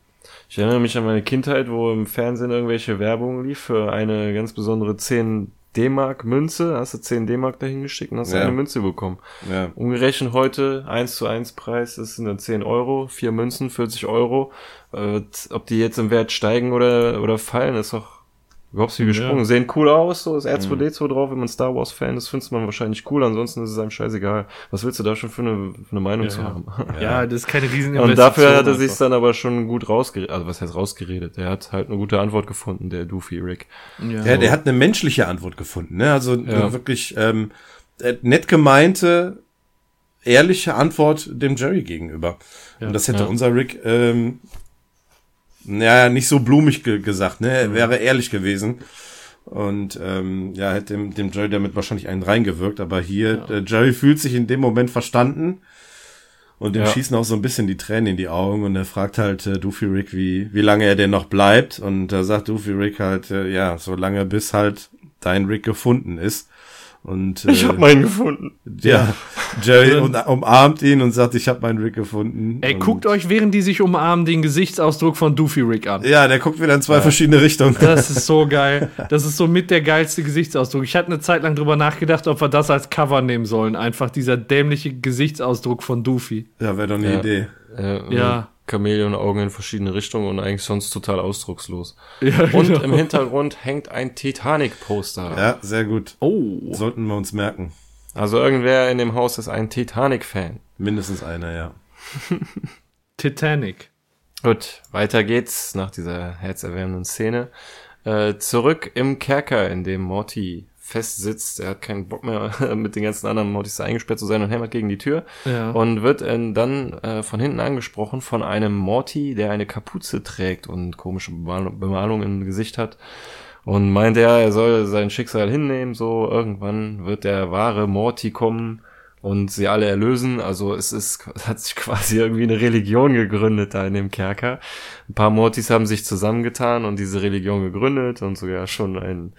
Ich erinnere mich an meine Kindheit, wo im Fernsehen irgendwelche Werbung lief für eine ganz besondere 10 D-Mark Münze. Hast du 10 D-Mark dahin geschickt und hast Ja. eine Münze bekommen. ja. Umgerechnet heute 1 zu 1 Preis, das sind dann 10 Euro, vier Münzen, 40 Euro. Äh, ob die jetzt im Wert steigen oder, oder fallen, ist doch überhaupt wie gesprungen. Ja. Sehen cool aus, so ist R2D2 drauf, wenn man Star Wars Fan ist, findet man wahrscheinlich cool, ansonsten ist es einem scheißegal. Was willst du da schon für eine, für eine Meinung Ja. zu haben? Ja, das ist keine riesen Und dafür hat er sich dann aber schon gut rausgeredet, also was heißt rausgeredet? Er hat halt eine gute Antwort gefunden, der Doofy Rick. ja. Ja, der hat eine menschliche Antwort gefunden, ne? Also Ja. eine wirklich ähm, äh, nett gemeinte, ehrliche Antwort dem Jerry gegenüber. Und das hätte ja. unser Rick ähm, naja, nicht so blumig ge gesagt, ne? Er wäre ehrlich gewesen. Und ähm, ja, hätte dem, dem Jerry damit wahrscheinlich einen reingewirkt, aber hier, Ja. äh, Jerry fühlt sich in dem Moment verstanden und dem Ja. schießen auch so ein bisschen die Tränen in die Augen und er fragt halt äh, Doofy Rick, wie, wie lange er denn noch bleibt und da sagt Doofy Rick halt, äh, ja, so lange bis halt dein Rick gefunden ist. Und äh, Ich hab meinen gefunden. ja, Jerry um, umarmt ihn und sagt, ich habe meinen Rick gefunden. Ey, und, guckt euch, während die sich umarmen, den Gesichtsausdruck von Doofy Rick an. Ja, der guckt wieder in zwei verschiedene Richtungen. Das ist so [laughs] geil. Das ist so mit der geilste Gesichtsausdruck. Ich hatte eine Zeit lang drüber nachgedacht, ob wir das als Cover nehmen sollen. Einfach dieser dämliche Gesichtsausdruck von Doofy. Ja, wäre doch eine Ja. Idee. Äh, Ja. Chamäleon-Augen in verschiedene Richtungen und eigentlich sonst total ausdruckslos. [laughs] Ja, Und genau. im Hintergrund hängt ein Titanic-Poster. Ja, sehr gut. Oh. Sollten wir uns merken. Also irgendwer in dem Haus ist ein Titanic-Fan. Mindestens einer, ja. [laughs] Titanic. Gut, weiter geht's nach dieser herzerwärmenden Szene. Äh, zurück im Kerker, in dem Morty festsitzt. Er hat keinen Bock mehr, [laughs] mit den ganzen anderen Mortys eingesperrt zu sein und hämmert gegen die Tür. Ja. Und wird äh, dann äh, von hinten angesprochen von einem Morty, der eine Kapuze trägt und komische Bemal Bemalung im Gesicht hat. und meint er, er soll sein Schicksal hinnehmen, so irgendwann wird der wahre Morty kommen und sie alle erlösen. Also es ist, es [laughs] hat sich quasi irgendwie eine Religion gegründet da in dem Kerker. Ein paar Mortys haben sich zusammengetan und diese Religion gegründet und sogar schon ein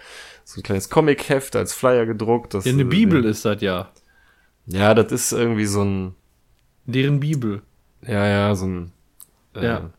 so ein kleines Comic-Heft als Flyer gedruckt. Das, Ja, eine Bibel ist das ja. Ja, das ist irgendwie so ein, Deren Bibel. ja, ja, so ein, äh, Ja.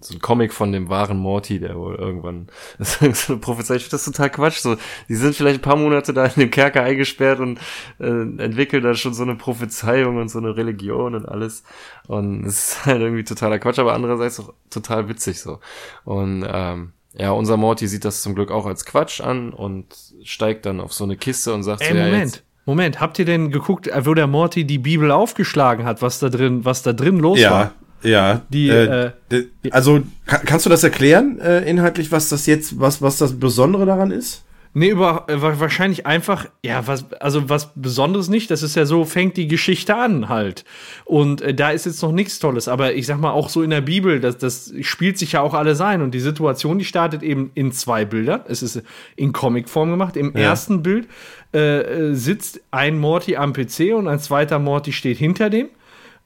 so ein Comic von dem wahren Morty, der wohl irgendwann, [laughs] das ist so eine Prophezeiung, ich finde das total Quatsch, so, die sind vielleicht ein paar Monate da in dem Kerker eingesperrt und äh, entwickeln da schon so eine Prophezeiung und so eine Religion und alles und es ist halt irgendwie totaler Quatsch, aber andererseits auch total witzig so und ähm, ja, unser Morty sieht das zum Glück auch als Quatsch an und steigt dann auf so eine Kiste und sagt Ey, so, ja, Moment. jetzt, Moment, habt ihr denn geguckt, wo der Morty die Bibel aufgeschlagen hat, was da drin, was da drin los war? Ja, ja. Die, äh, d- also kann, kannst du das erklären äh, inhaltlich, was das jetzt, was was das Besondere daran ist? Nee, über, äh, wa- wahrscheinlich einfach, ja, was, also was Besonderes nicht. Das ist ja so, fängt die Geschichte an halt. Und äh, da ist jetzt noch nichts Tolles. Aber ich sag mal, auch so in der Bibel, das, das spielt sich ja auch alles ein. Und die Situation, die startet eben in zwei Bildern. Es ist in Comicform gemacht. Im Ja. ersten Bild äh, äh, sitzt ein Morty am PC und ein zweiter Morty steht hinter dem.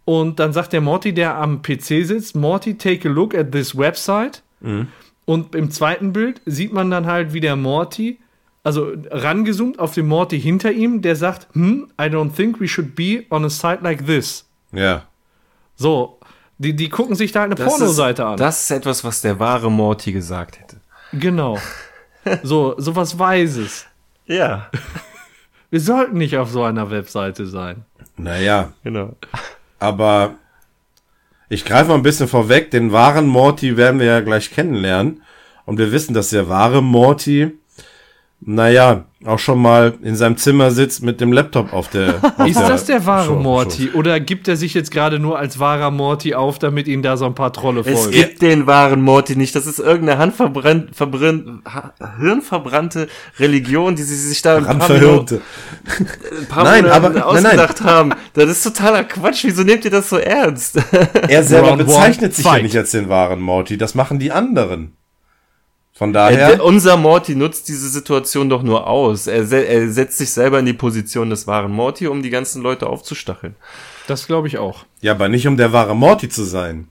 Und dann sagt der Morty, der am PC sitzt, Morty, take a look at this website. Und im zweiten Bild sieht man dann halt, wie der Morty, also rangezoomt auf den Morty hinter ihm, der sagt, hm, I don't think we should be on a site like this. Ja. So, die, die gucken sich da eine das Pornoseite ist, an. Das ist etwas, was der wahre Morty gesagt hätte. Genau. So, sowas Weises. Ja, [laughs] Wir sollten nicht auf so einer Webseite sein. Naja, genau. aber ich greife mal ein bisschen vorweg, den wahren Morty werden wir ja gleich kennenlernen. Und wir wissen, dass der wahre Morty, naja, auch schon mal in seinem Zimmer sitzt mit dem Laptop auf der. [laughs] Auf Ist das der wahre Show- Morty? Oder gibt er sich jetzt gerade nur als wahrer Morty auf, damit ihn da so ein paar Trolle Es folgen? gibt den wahren Morty nicht. Das ist irgendeine handverbrannt, verbrannt, hirnverbrannte Religion, die sie sich da ein paar. Minuten- ein paar Nein, Monate aber- nein, ausgedacht haben. Das ist totaler Quatsch. Wieso nehmt ihr das so ernst? Er selber Round bezeichnet sich ja nicht als den wahren Morty. Das machen die anderen. Von Äh, daher. der- unser Morty nutzt diese Situation doch nur aus. Er, se er setzt sich selber in die Position des wahren Morty, um die ganzen Leute aufzustacheln. Das glaube ich auch. ja, aber nicht um der wahre Morty zu sein.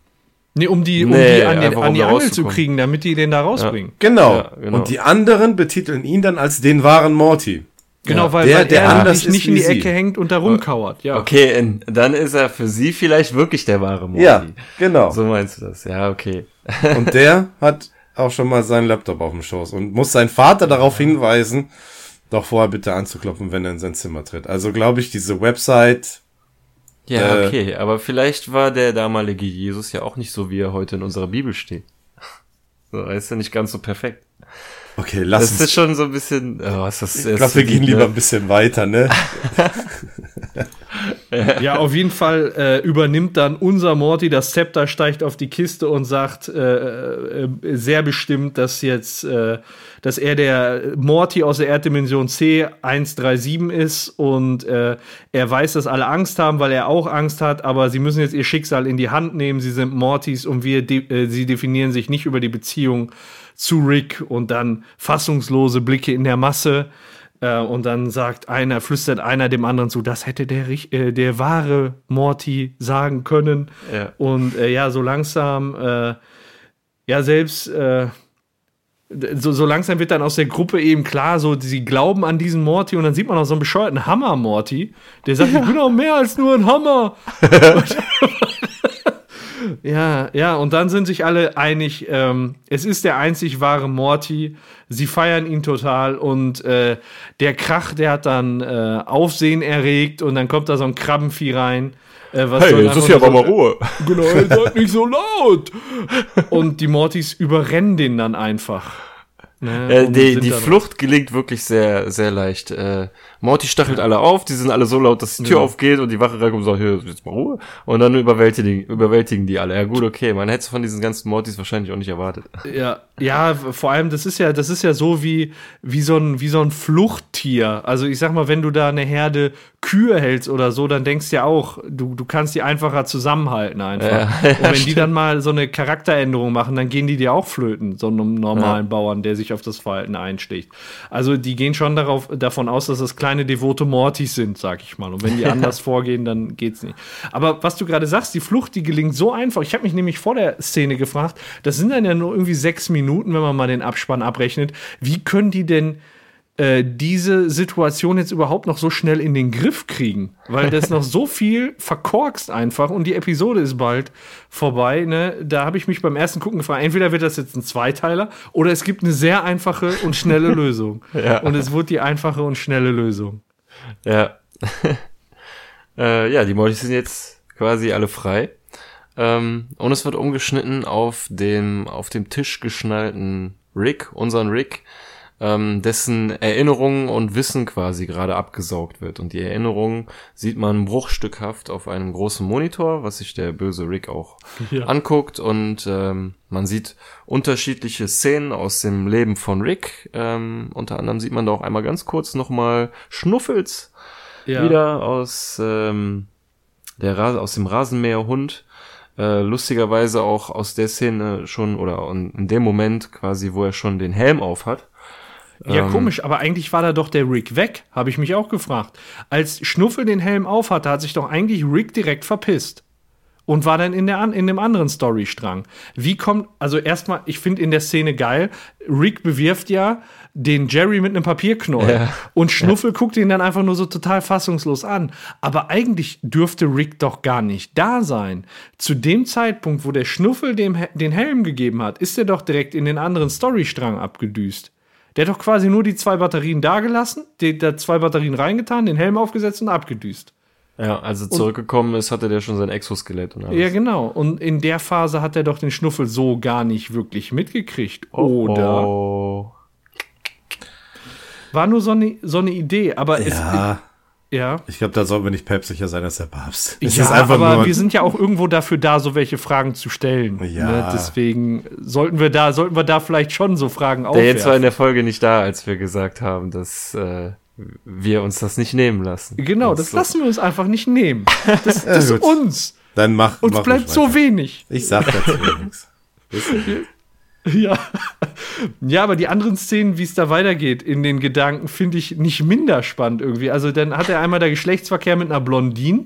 Nee, um die, um Nee, die an, den, an um die da Angel zu kriegen, damit die den da rausbringen. Genau. Ja, genau. Und die anderen betiteln ihn dann als den wahren Morty. Genau, Ja, weil, der- weil der er anders sich nicht in die. Ecke hängt und da rumkauert. Ja. Okay, in, dann ist er für sie vielleicht wirklich der wahre Morty. Ja, genau. So meinst du das? Ja, okay. Und der hat auch schon mal seinen Laptop auf dem Schoß und muss seinen Vater darauf hinweisen, doch vorher bitte anzuklopfen, wenn er in sein Zimmer tritt. Also glaube ich, diese Website, Ja, Äh, okay, aber vielleicht war der damalige Jesus ja auch nicht so, wie er heute in unserer Bibel steht. [laughs] So, er ist ja nicht ganz so perfekt. okay, lass Das uns. ist schon so ein bisschen, oh, ist das, ich glaube, wir gehen lieber ein bisschen weiter, ne? [laughs] [laughs] Ja, auf jeden Fall äh, übernimmt dann unser Morty das Zepter, steigt auf die Kiste und sagt äh, äh, sehr bestimmt, dass jetzt, äh, dass er der Morty aus der Erddimension C137 ist und äh, er weiß, dass alle Angst haben, weil er auch Angst hat, aber sie müssen jetzt ihr Schicksal in die Hand nehmen. Sie sind Mortys und wir, de äh, sie definieren sich nicht über die Beziehung zu Rick und dann fassungslose Blicke in der Masse. Äh, und dann sagt einer, flüstert einer dem anderen zu, das hätte der, äh, der wahre Morty sagen können. Ja. Und äh, ja, so langsam, äh, ja, selbst, äh, so, so langsam wird dann aus der Gruppe eben klar, so, sie glauben an diesen Morty und dann sieht man auch so einen bescheuerten Hammer-Morty, der sagt, ich bin auch mehr als nur ein Hammer. [laughs] [laughs] Ja, ja, und dann sind sich alle einig, ähm, es ist der einzig wahre Morty. Sie feiern ihn total und äh, der Krach, der hat dann äh, Aufsehen erregt und dann kommt da so ein Krabbenvieh rein. Äh, was dann einfach nur so- Ruhe. Genau, seid nicht so laut. Und die Mortys überrennen den dann einfach. Ne, Äh, die die Flucht gelingt wirklich sehr, sehr leicht. Äh, Morty stachelt alle auf, die sind alle so laut, dass die Tür Ja. aufgeht und die Wache reinkommt und sagt, hier, jetzt mal Ruhe. Und dann überwältigen, überwältigen die alle. Ja gut, okay, man hätte es von diesen ganzen Mortys wahrscheinlich auch nicht erwartet. Ja, ja, vor allem, das ist ja, das ist ja so wie, wie so ein, wie so ein Fluchttier. Also ich sag mal, wenn du da eine Herde Kühe hältst oder so, dann denkst du ja auch, du, du kannst die einfacher zusammenhalten einfach. Ja, [laughs] ja, Und wenn die stimmt. dann mal so eine Charakteränderung machen, dann gehen die dir auch flöten, so einem normalen Bauern, der sich auf das Verhalten einsticht. Also die gehen schon darauf, davon aus, dass das kleine devote Mortys sind, sag ich mal. Und wenn die [laughs] anders vorgehen, dann geht's nicht. Aber was du gerade sagst, die Flucht, die gelingt so einfach. Ich habe mich nämlich vor der Szene gefragt, das sind dann ja nur irgendwie sechs Minuten, wenn man mal den Abspann abrechnet. Wie können die denn äh, diese Situation jetzt überhaupt noch so schnell in den Griff kriegen, weil das noch so viel verkorkst einfach und die Episode ist bald vorbei. Ne? Da habe ich mich beim ersten Gucken gefragt, entweder wird das jetzt ein Zweiteiler oder es gibt eine sehr einfache und schnelle [laughs] Lösung. Ja. Und es wird die einfache und schnelle Lösung. Ja. [laughs] äh, ja, die Mortys sind jetzt quasi alle frei. Ähm, und es wird umgeschnitten auf dem, auf dem Tisch geschnallten Rick, unseren Rick, ähm, dessen Erinnerungen und Wissen quasi gerade abgesaugt wird. Und die Erinnerungen sieht man bruchstückhaft auf einem großen Monitor, was sich der böse Rick auch Ja. anguckt. Und ähm, man sieht unterschiedliche Szenen aus dem Leben von Rick. Ähm, unter anderem sieht man da auch einmal ganz kurz nochmal Schnuffels Ja. wieder aus, ähm, der Ras aus dem Rasenmäherhund. Äh, lustigerweise auch aus der Szene schon oder in in dem Moment quasi, wo er schon den Helm auf hat. Ja, Ähm, komisch, aber eigentlich war da doch der Rick weg, habe ich mich auch gefragt. Als Schnuffel den Helm auf hatte, hat sich doch eigentlich Rick direkt verpisst. Und war dann in, der, in dem anderen Storystrang. Wie kommt, also erstmal, ich finde in der Szene geil, Rick bewirft ja den Jerry mit einem Papierknäuel. Ja. Und Schnuffel guckt ihn dann einfach nur so total fassungslos an. Aber eigentlich dürfte Rick doch gar nicht da sein. Zu dem Zeitpunkt, wo der Schnuffel dem, den Helm gegeben hat, ist er doch direkt in den anderen Storystrang abgedüst. Der hat doch quasi nur die zwei Batterien dagelassen, die, da zwei Batterien reingetan, den Helm aufgesetzt und abgedüst. Ja, als er zurückgekommen ist, hatte der schon sein Exoskelett und alles. Ja, genau. Und in der Phase hat er doch den Schnuffel so gar nicht wirklich mitgekriegt. Oder Oh. war nur so eine, so eine Idee, aber Ja, es. Ja. ich glaube, da sollten wir nicht päpstlicher sein als der Papst. Es ja, ist einfach aber nur. wir sind ja auch irgendwo dafür da, so welche Fragen zu stellen. Ja. Ne? Deswegen sollten wir da, sollten wir da vielleicht schon so Fragen Der jetzt war in aufwerfen. der Folge nicht da, als wir gesagt haben, dass äh, wir uns das nicht nehmen lassen. Genau, das lassen wir uns einfach nicht nehmen. [laughs] Das, das ist uns. dann mach, Uns mach bleibt so weiter. wenig. Ich sag dazu nichts. [laughs] [laughs] Ja. Ja, aber die anderen Szenen, wie es da weitergeht in den Gedanken, finde ich nicht minder spannend irgendwie. Also dann hat er einmal der Geschlechtsverkehr mit einer Blondine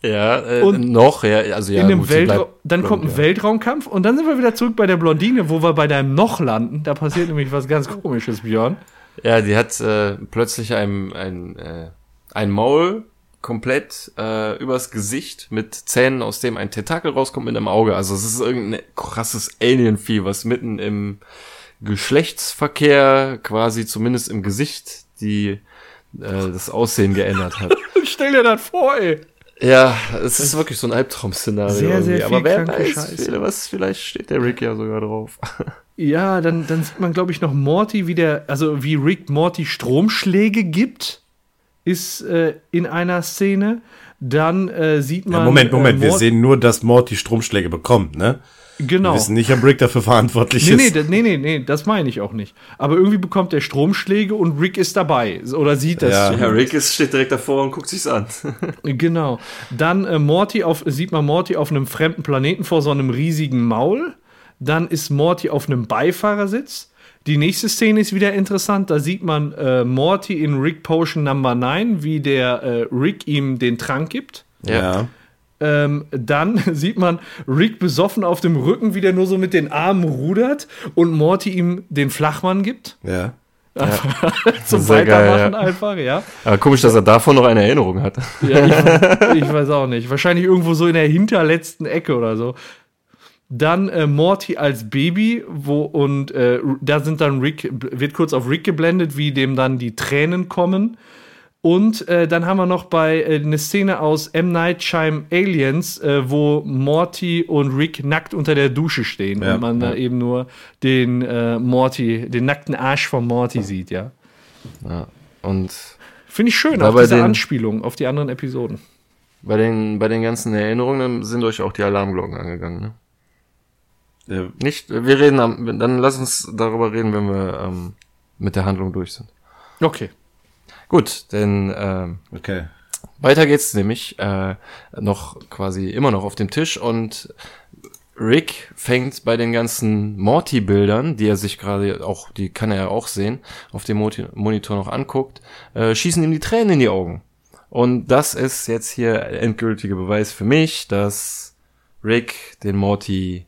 Ja, äh, Und noch, ja, also ja, in Weltraum. bleibt Dann kommt ein ja. Weltraumkampf und dann sind wir wieder zurück bei der Blondine, wo wir bei deinem Noch landen. Da passiert nämlich was ganz komisches, Björn. Ja, die hat äh, plötzlich ein, ein, äh, ein Maul komplett äh, übers Gesicht mit Zähnen, aus dem ein Tentakel rauskommt mit einem Auge. Also es ist irgendein krasses Alien-Vieh, was mitten im Geschlechtsverkehr quasi zumindest im Gesicht die äh, das Aussehen geändert hat. [laughs] Stell dir das vor, ey. ja, es ist wirklich so ein Albtraum-Szenario. Sehr, sehr viel Aber wer weiß, Scheiße. was, vielleicht steht der Rick ja sogar drauf. [laughs] Ja, dann, dann sieht man, glaube ich, noch Morty, wie der, also wie Rick Morty Stromschläge gibt, ist äh, in einer Szene. Dann äh, sieht man. Ja, Moment, Moment, äh, wir Mort- sehen nur, dass Morty Stromschläge bekommt, ne? Wir Genau. wissen nicht, ob Rick dafür verantwortlich Nee, nee, ist. nee, nee, nee, das meine ich auch nicht. Aber irgendwie bekommt er Stromschläge und Rick ist dabei. Oder sieht das Ja. Ja, Rick ist, steht direkt davor und guckt sich's an. [laughs] Genau. Dann äh, Morty auf, sieht man Morty auf einem fremden Planeten vor so einem riesigen Maul. Dann ist Morty auf einem Beifahrersitz. Die nächste Szene ist wieder interessant. Da sieht man äh, Morty in Rick Potion Number 9, wie der äh, Rick ihm den Trank gibt. Ja. Ähm, dann [laughs] sieht man Rick besoffen auf dem Rücken, wie der nur so mit den Armen rudert und Morty ihm den Flachmann gibt. Ja. [laughs] Zum Sehr geil, Weitermachen ja. einfach, ja. Aber komisch, dass er davon noch eine Erinnerung hat. Ja, ich, ich weiß auch nicht. Wahrscheinlich irgendwo so in der hinterletzten Ecke oder so. Dann äh, Morty als Baby, wo und äh, da sind dann Rick, wird kurz auf Rick geblendet, wie dem dann die Tränen kommen. Und äh, dann haben wir noch bei äh, eine Szene aus M. Night Shyam Aliens, äh, wo Morty und Rick nackt unter der Dusche stehen Ja, und man da eben nur den äh, Morty, den nackten Arsch von Morty sieht, ja. Ja. Und Finde ich schön, auch diese den- Anspielung auf die anderen Episoden. bei den, bei den ganzen Erinnerungen sind euch auch die Alarmglocken angegangen, ne? Äh, Nicht, wir reden am, dann lass uns darüber reden, wenn wir ähm, mit der Handlung durch sind. Okay. Gut, denn ähm, Okay. weiter geht's nämlich äh, noch quasi immer noch auf dem Tisch und Rick fängt bei den ganzen Morty-Bildern, die er sich gerade auch, die kann er ja auch sehen, auf dem Monitor noch anguckt, äh, schießen ihm die Tränen in die Augen. Und das ist jetzt hier endgültiger Beweis für mich, dass Rick den Morty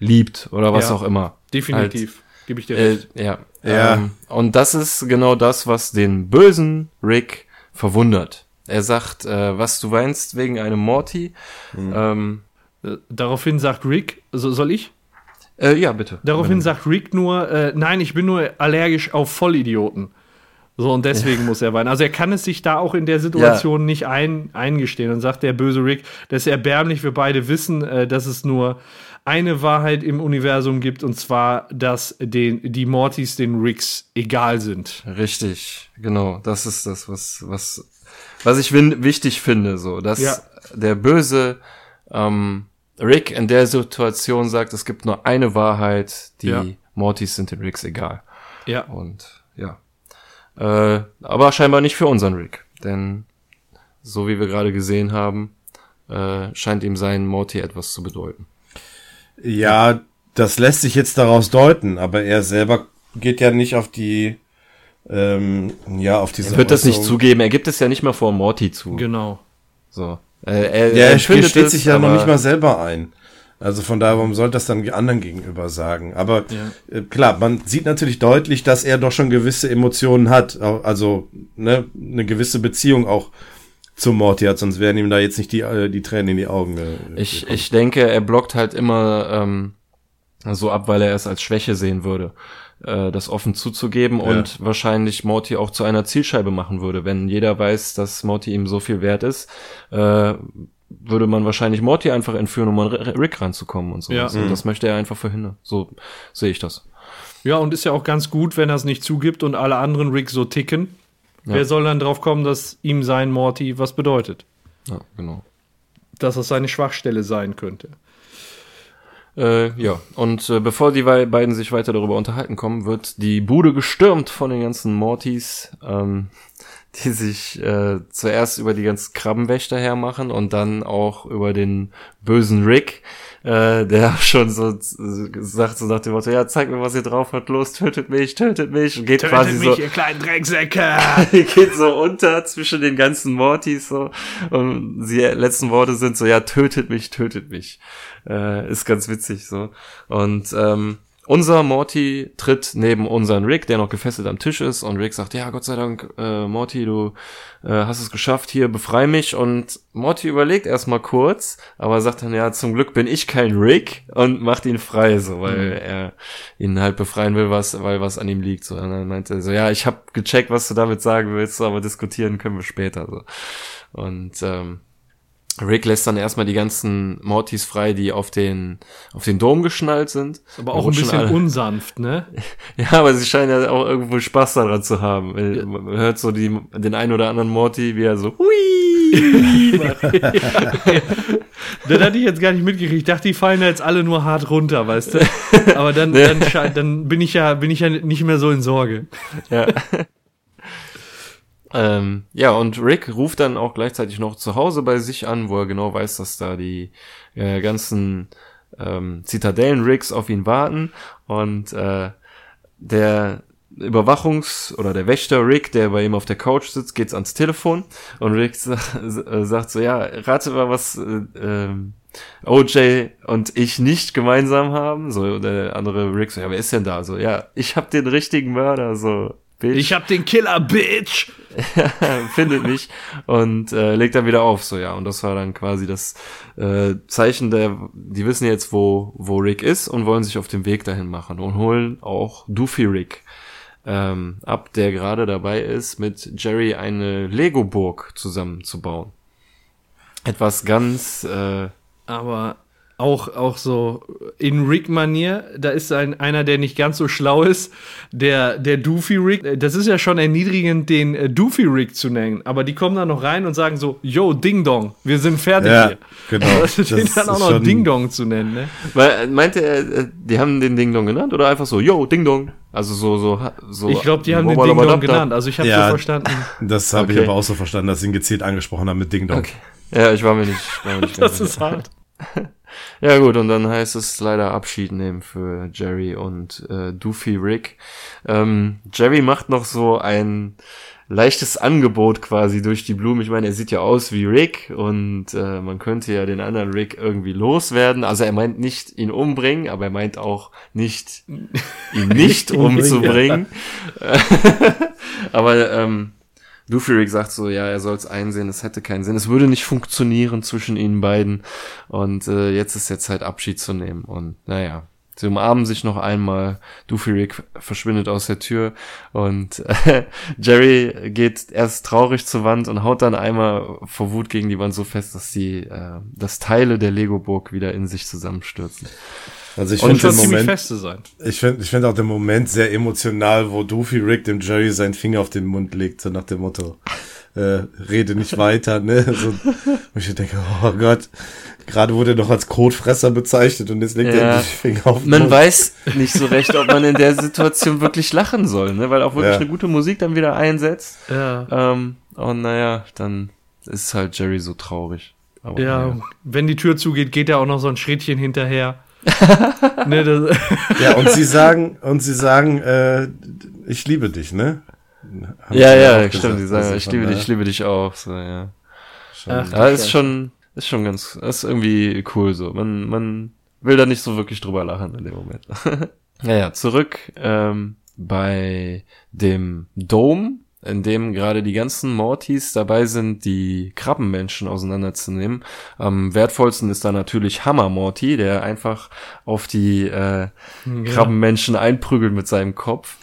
liebt oder was Ja. auch immer. Definitiv. Gebe ich dir Äh, recht. ja. Ja. Ähm, und das ist genau das, was den bösen Rick verwundert. Er sagt, äh, was du weinst wegen einem Morty. Ähm, Äh, Daraufhin sagt Rick, so, soll ich? äh, ja, bitte. Daraufhin sagt Rick nur, äh, nein, ich bin nur allergisch auf Vollidioten. So, und deswegen muss er weinen. Also er kann es sich da auch in der Situation nicht ein, eingestehen und sagt der böse Rick, das ist erbärmlich, wir beide wissen, äh, dass es nur eine Wahrheit im Universum gibt, und zwar, dass den, die Mortys den Ricks egal sind. Richtig, genau. Das ist das, was, was, was ich wichtig finde, so, dass Ja. der böse ähm, Rick in der Situation sagt, es gibt nur eine Wahrheit, die Ja. Mortys sind den Ricks egal. Ja. Und ja. Äh, aber scheinbar nicht für unseren Rick. Denn so wie wir gerade gesehen haben, äh, scheint ihm sein Morty etwas zu bedeuten. Ja, das lässt sich jetzt daraus deuten, aber er selber geht ja nicht auf die, ähm, ja, auf diese. Er wird das nicht zugeben, er gibt es ja nicht mal vor Morty zu. Genau. So. Äh, er, Ja, er steht es, sich ja noch nicht mal selber ein. Also von daher, warum sollte das dann anderen gegenüber sagen? Aber äh, klar, man sieht natürlich deutlich, dass er doch schon gewisse Emotionen hat. Also ne, eine gewisse Beziehung auch zu Morty hat, sonst wären ihm da jetzt nicht die, äh, die Tränen in die Augen. Äh, Ich, gekommen. ich denke, er blockt halt immer ähm, so ab, weil er es als Schwäche sehen würde, äh, das offen zuzugeben und wahrscheinlich Morty auch zu einer Zielscheibe machen würde. Wenn jeder weiß, dass Morty ihm so viel wert ist, äh, würde man wahrscheinlich Morty einfach entführen, um an Rick ranzukommen und so. Ja. Und das möchte er einfach verhindern. So sehe ich das. Ja, und ist ja auch ganz gut, wenn er es nicht zugibt und alle anderen Rick so ticken. Ja. Wer soll dann drauf kommen, dass ihm sein Morty was bedeutet? Ja, genau. Dass das seine Schwachstelle sein könnte. Äh, ja, und äh, bevor die beiden sich weiter darüber unterhalten kommen, wird die Bude gestürmt von den ganzen Mortys, ähm, [laughs] die sich äh, zuerst über die ganzen Krabbenwächter hermachen und dann auch über den bösen Rick, äh, der [laughs] schon so sagt so nach dem Motto, ja, zeig mir, was ihr drauf habt, los, tötet mich, tötet mich, und geht quasi so, ihr kleinen Drecksäcke! [laughs] geht so unter zwischen den ganzen Mortys so und die letzten Worte sind so, ja, tötet mich, tötet mich. Äh, ist ganz witzig so. Und ähm, unser Morty tritt neben unseren Rick, der noch gefesselt am Tisch ist und Rick sagt, ja, Gott sei Dank, äh, Morty, du äh, hast es geschafft, hier befrei mich und Morty überlegt erstmal kurz, aber sagt dann, ja, zum Glück bin ich kein Rick und macht ihn frei, so, weil er ihn halt befreien will, was, weil was an ihm liegt, so. Und dann meinte er so, ja, ich habe gecheckt, was du damit sagen willst, aber diskutieren können wir später, so. Und, ähm, Rick lässt dann erstmal die ganzen Mortys frei, die auf den, auf den Dom geschnallt sind. Aber auch ein bisschen alle- unsanft, ne? [laughs] Ja, aber sie scheinen ja auch irgendwo Spaß daran zu haben. Weil Man hört so die, den einen oder anderen Morty, wie er so, hui. [laughs] Das hatte ich jetzt gar nicht mitgekriegt. Ich dachte, die fallen da jetzt alle nur hart runter, weißt du? [laughs] Aber dann, dann, dann bin ich ja, bin ich ja nicht mehr so in Sorge. ja. Ähm, ja, und Rick ruft dann auch gleichzeitig noch zu Hause bei sich an, wo er genau weiß, dass da die äh, ganzen ähm, Zitadellen-Rigs auf ihn warten. Und äh, der Überwachungs- oder der Wächter Rick, der bei ihm auf der Couch sitzt, geht's ans Telefon und Rick äh, sagt so, ja, rate mal, was äh, ähm, OJ und ich nicht gemeinsam haben. So, der andere Rick so, ja, wer ist denn da? So, ja, ich hab den richtigen Mörder, so, Bitch Ich hab den Killer, Bitch! [laughs] findet mich und äh, legt dann wieder auf, so ja. Und das war dann quasi das äh, Zeichen der, die wissen jetzt, wo, wo Rick ist und wollen sich auf den Weg dahin machen und holen auch Doofy Rick ähm, ab, der gerade dabei ist, mit Jerry eine Lego-Burg zusammenzubauen. Etwas ganz, äh, Aber auch, auch so in Rick-Manier, da ist ein, einer, der nicht ganz so schlau ist, der, der Doofy Rick. Das ist ja schon erniedrigend, den äh, Doofy Rick zu nennen. Aber die kommen dann noch rein und sagen so, yo, Ding Dong, wir sind fertig Ja, hier. genau. Also [laughs] den Das dann auch ist noch schon- Ding Dong zu nennen, ne? weil, meinte er, äh, die haben den Ding Dong genannt oder einfach so, yo, Ding Dong. Also so, so, so. Ich glaube, die haben den Ding Dong genannt. Also ich habe Ja. so verstanden. Das habe ich Okay. aber auch so verstanden, dass sie ihn gezielt angesprochen haben mit Ding Dong. Okay. Ja, ich war mir nicht, war mir nicht [laughs] Das ist hart. [laughs] Ja gut, und dann heißt es leider Abschied nehmen für Jerry und äh, Doofy Rick. Ähm, Jerry macht noch so ein leichtes Angebot quasi durch die Blumen. Ich meine, er sieht ja aus wie Rick und äh, man könnte ja den anderen Rick irgendwie loswerden. Also er meint nicht ihn umbringen, aber er meint auch nicht [laughs] ihn nicht umzubringen. [laughs] [laughs] aber ähm, Rick sagt so, ja, er soll es einsehen, es hätte keinen Sinn, es würde nicht funktionieren zwischen ihnen beiden und äh, jetzt ist jetzt Zeit Abschied zu nehmen und naja, Sie umarmen sich noch einmal. Rick verschwindet aus der Tür und äh, [laughs] Jerry geht erst traurig zur Wand und haut dann einmal vor Wut gegen die Wand so fest, dass die, äh, dass Teile der Lego-Burg wieder in sich zusammenstürzen. Also ich Und finde den Moment, fest zu sein. ich finde, ich finde auch den Moment sehr emotional, wo Doofy Rick dem Jerry seinen Finger auf den Mund legt, so nach dem Motto, äh, rede nicht weiter, ne? [laughs] So, wo ich denke, oh Gott, gerade wurde er noch als Kotfresser bezeichnet und jetzt legt er Ja. ihm die Finger auf den Man Mund. weiß nicht so recht, ob man in der Situation wirklich lachen soll, ne? weil auch wirklich Ja. eine gute Musik dann wieder einsetzt. Ja. Ähm, und naja, dann ist halt Jerry so traurig. Aber, Ja, naja. wenn die Tür zugeht, geht er auch noch so ein Schrittchen hinterher. [laughs] ne, das, Ja, und sie sagen, und sie sagen, äh, ich liebe dich, ne? Haben ja, sie ja, stimmt. gesagt. Die sagen, Also ich liebe dich, ich liebe dich auch. So, ja. schon- Ach, Ja, ist schon, ist schon ganz, ist irgendwie cool so. Man, man will da nicht so wirklich drüber lachen in dem Moment. [laughs] naja, zurück ähm, bei dem Dome, in dem gerade die ganzen Mortys dabei sind, die Krabbenmenschen auseinanderzunehmen. Am wertvollsten ist da natürlich Hammer Morty, der einfach auf die äh, Krabbenmenschen einprügelt mit seinem Kopf.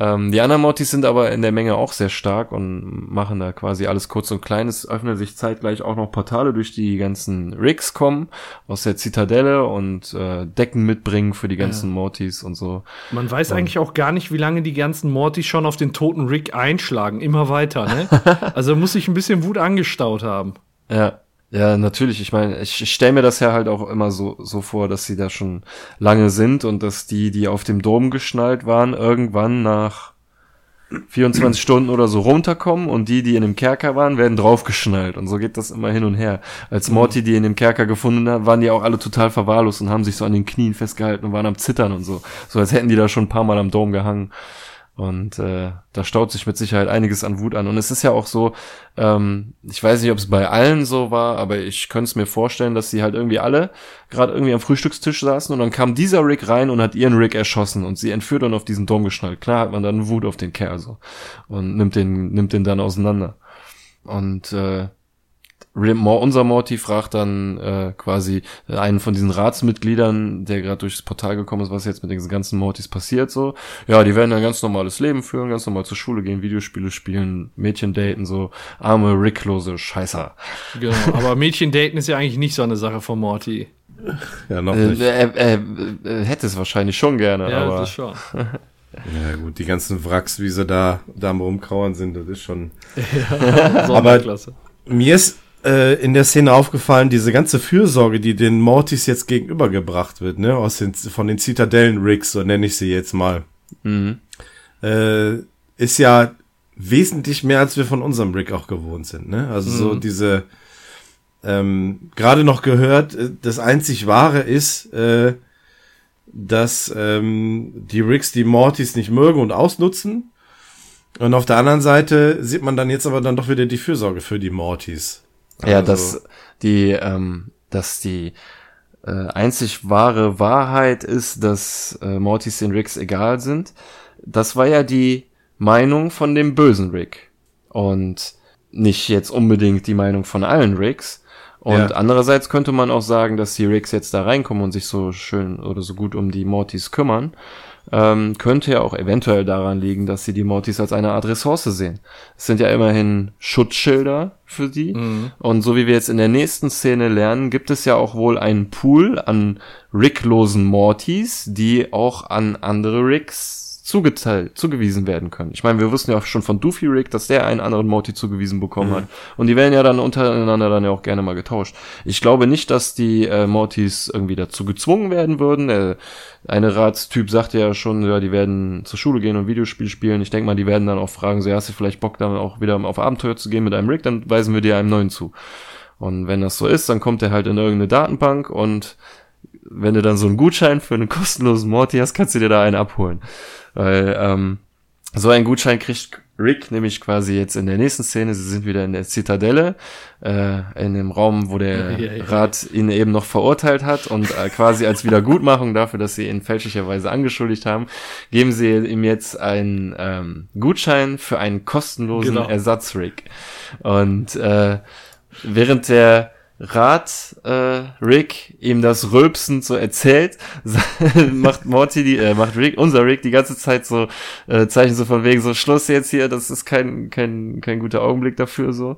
Ähm, die anderen Mortys sind aber in der Menge auch sehr stark und machen da quasi alles kurz und klein. Es öffnen sich zeitgleich auch noch Portale, durch die die ganzen Rigs kommen aus der Zitadelle und äh, Decken mitbringen für die ganzen Mortys und so. man weiß eigentlich auch gar nicht, wie lange die ganzen Mortys schon auf den toten Rick einschlagen. Immer weiter, ne? [laughs] also muss sich ein bisschen Wut angestaut haben. Ja, ja, natürlich. Ich meine, ich, ich stelle mir das ja halt auch immer so, so vor, dass sie da schon lange sind und dass die, die auf dem Dom geschnallt waren, irgendwann nach 24 Stunden oder so runterkommen und die, die in dem Kerker waren, werden draufgeschnallt. Und so geht das immer hin und her. Als Morty die in dem Kerker gefunden hat, waren die auch alle total verwahrlost und haben sich so an den Knien festgehalten und waren am Zittern und so. So als hätten die da schon ein paar Mal am Dom gehangen. Und äh, da staut sich mit Sicherheit einiges an Wut an. Und es ist ja auch so, ähm, ich weiß nicht, ob es bei allen so war, aber ich könnte es mir vorstellen, dass sie halt irgendwie alle gerade irgendwie am Frühstückstisch saßen und dann kam dieser Rick rein und hat ihren Rick erschossen und sie entführt und auf diesen Dom geschnallt. Klar hat man dann Wut auf den Kerl so und nimmt den, nimmt den dann auseinander. Und äh, unser Morty fragt dann äh, quasi einen von diesen Ratsmitgliedern, der gerade durchs Portal gekommen ist, was jetzt mit den ganzen Mortys passiert so. Ja, die werden ein ganz normales Leben führen, ganz normal zur Schule gehen, Videospiele spielen, Mädchen daten, so arme, ricklose Scheißer. Genau. [laughs] Aber Mädchen daten ist ja eigentlich nicht so eine Sache von Morty. Ja, noch Äh, nicht. er, er, er hätte es wahrscheinlich schon gerne, Ja, aber das schon. [laughs] Ja, gut, die ganzen Wracks, wie sie da, da am rumkauern sind, das ist schon. [laughs] Sonderklasse. Mir ist äh, in der Szene aufgefallen, diese ganze Fürsorge, die den Mortys jetzt gegenübergebracht wird, ne, aus den, von den Zitadellen-Rigs, so nenne ich sie jetzt mal, mhm. äh, ist ja wesentlich mehr, als wir von unserem Rig auch gewohnt sind, ne? Also so diese, ähm, gerade noch gehört, äh, das einzig Wahre ist, äh, dass ähm, die Rigs die Mortys nicht mögen und ausnutzen. Und auf der anderen Seite sieht man dann jetzt aber dann doch wieder die Fürsorge für die Mortys. Ja, Also- dass die, ähm, dass die äh, einzig wahre Wahrheit ist, dass äh, Mortys den Ricks egal sind. Das war ja die Meinung von dem bösen Rick. Und nicht jetzt unbedingt die Meinung von allen Ricks. Und Ja. andererseits könnte man auch sagen, dass die Ricks jetzt da reinkommen und sich so schön oder so gut um die Mortys kümmern. Ähm, könnte ja auch eventuell daran liegen, dass sie die Mortys als eine Art Ressource sehen. Es sind ja immerhin Schutzschilder für die. Und so wie wir jetzt in der nächsten Szene lernen, gibt es ja auch wohl einen Pool an ricklosen Mortys, die auch an andere Ricks zugeteilt, zugewiesen werden können. Ich meine, wir wussten ja auch schon von Doofy Rick, dass der einen anderen Morty zugewiesen bekommen hat. Und die werden ja dann untereinander dann ja auch gerne mal getauscht. Ich glaube nicht, dass die äh, Mortys irgendwie dazu gezwungen werden würden. Der eine Ratstyp sagte ja schon, ja, die werden zur Schule gehen und Videospiel spielen. Ich denke mal, die werden dann auch fragen, so, ja, hast du vielleicht Bock, dann auch wieder auf Abenteuer zu gehen mit einem Rick, dann weisen wir dir einen neuen zu. Und wenn das so ist, dann kommt er halt in irgendeine Datenbank und wenn du dann so einen Gutschein für einen kostenlosen Morty hast, kannst du dir da einen abholen. Weil ähm, so einen Gutschein kriegt Rick nämlich quasi jetzt in der nächsten Szene, sie sind wieder in der Zitadelle, äh, in dem Raum, wo der Ja, ja, ja. Rat ihn eben noch verurteilt hat und äh, quasi als Wiedergutmachung dafür, dass sie ihn fälschlicherweise angeschuldigt haben, geben sie ihm jetzt einen ähm, Gutschein für einen kostenlosen Genau. Ersatz-Rick. Und äh, während der Rat äh, Rick ihm das Rülpsen so erzählt, [laughs] macht Morty die, äh, macht Rick, unser Rick die ganze Zeit so äh, Zeichen so von wegen so Schluss jetzt hier, das ist kein kein kein guter Augenblick dafür so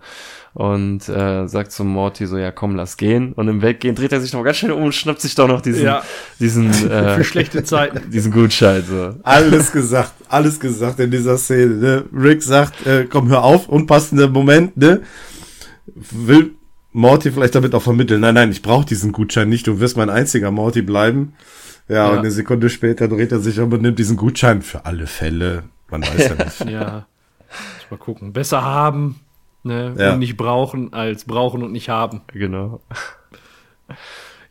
und äh, sagt zum Morty so ja komm lass gehen und im Weggehen dreht er sich noch ganz schnell um und schnappt sich doch noch diesen Ja. diesen [laughs] Für äh, schlechte Zeiten. [laughs] diesen Gutschein so Alles gesagt, alles gesagt in dieser Szene. Ne? Rick sagt, äh, komm, hör auf, unpassender Moment, ne? Will Morty vielleicht damit auch vermitteln, nein, nein, ich brauche diesen Gutschein nicht, du wirst mein einziger Morty bleiben. Ja, Ja. und eine Sekunde später dreht er sich um und nimmt diesen Gutschein für alle Fälle. Man weiß ja [laughs] nicht. Ja. Muss mal gucken. Besser haben ne, Ja. und nicht brauchen, als brauchen und nicht haben. genau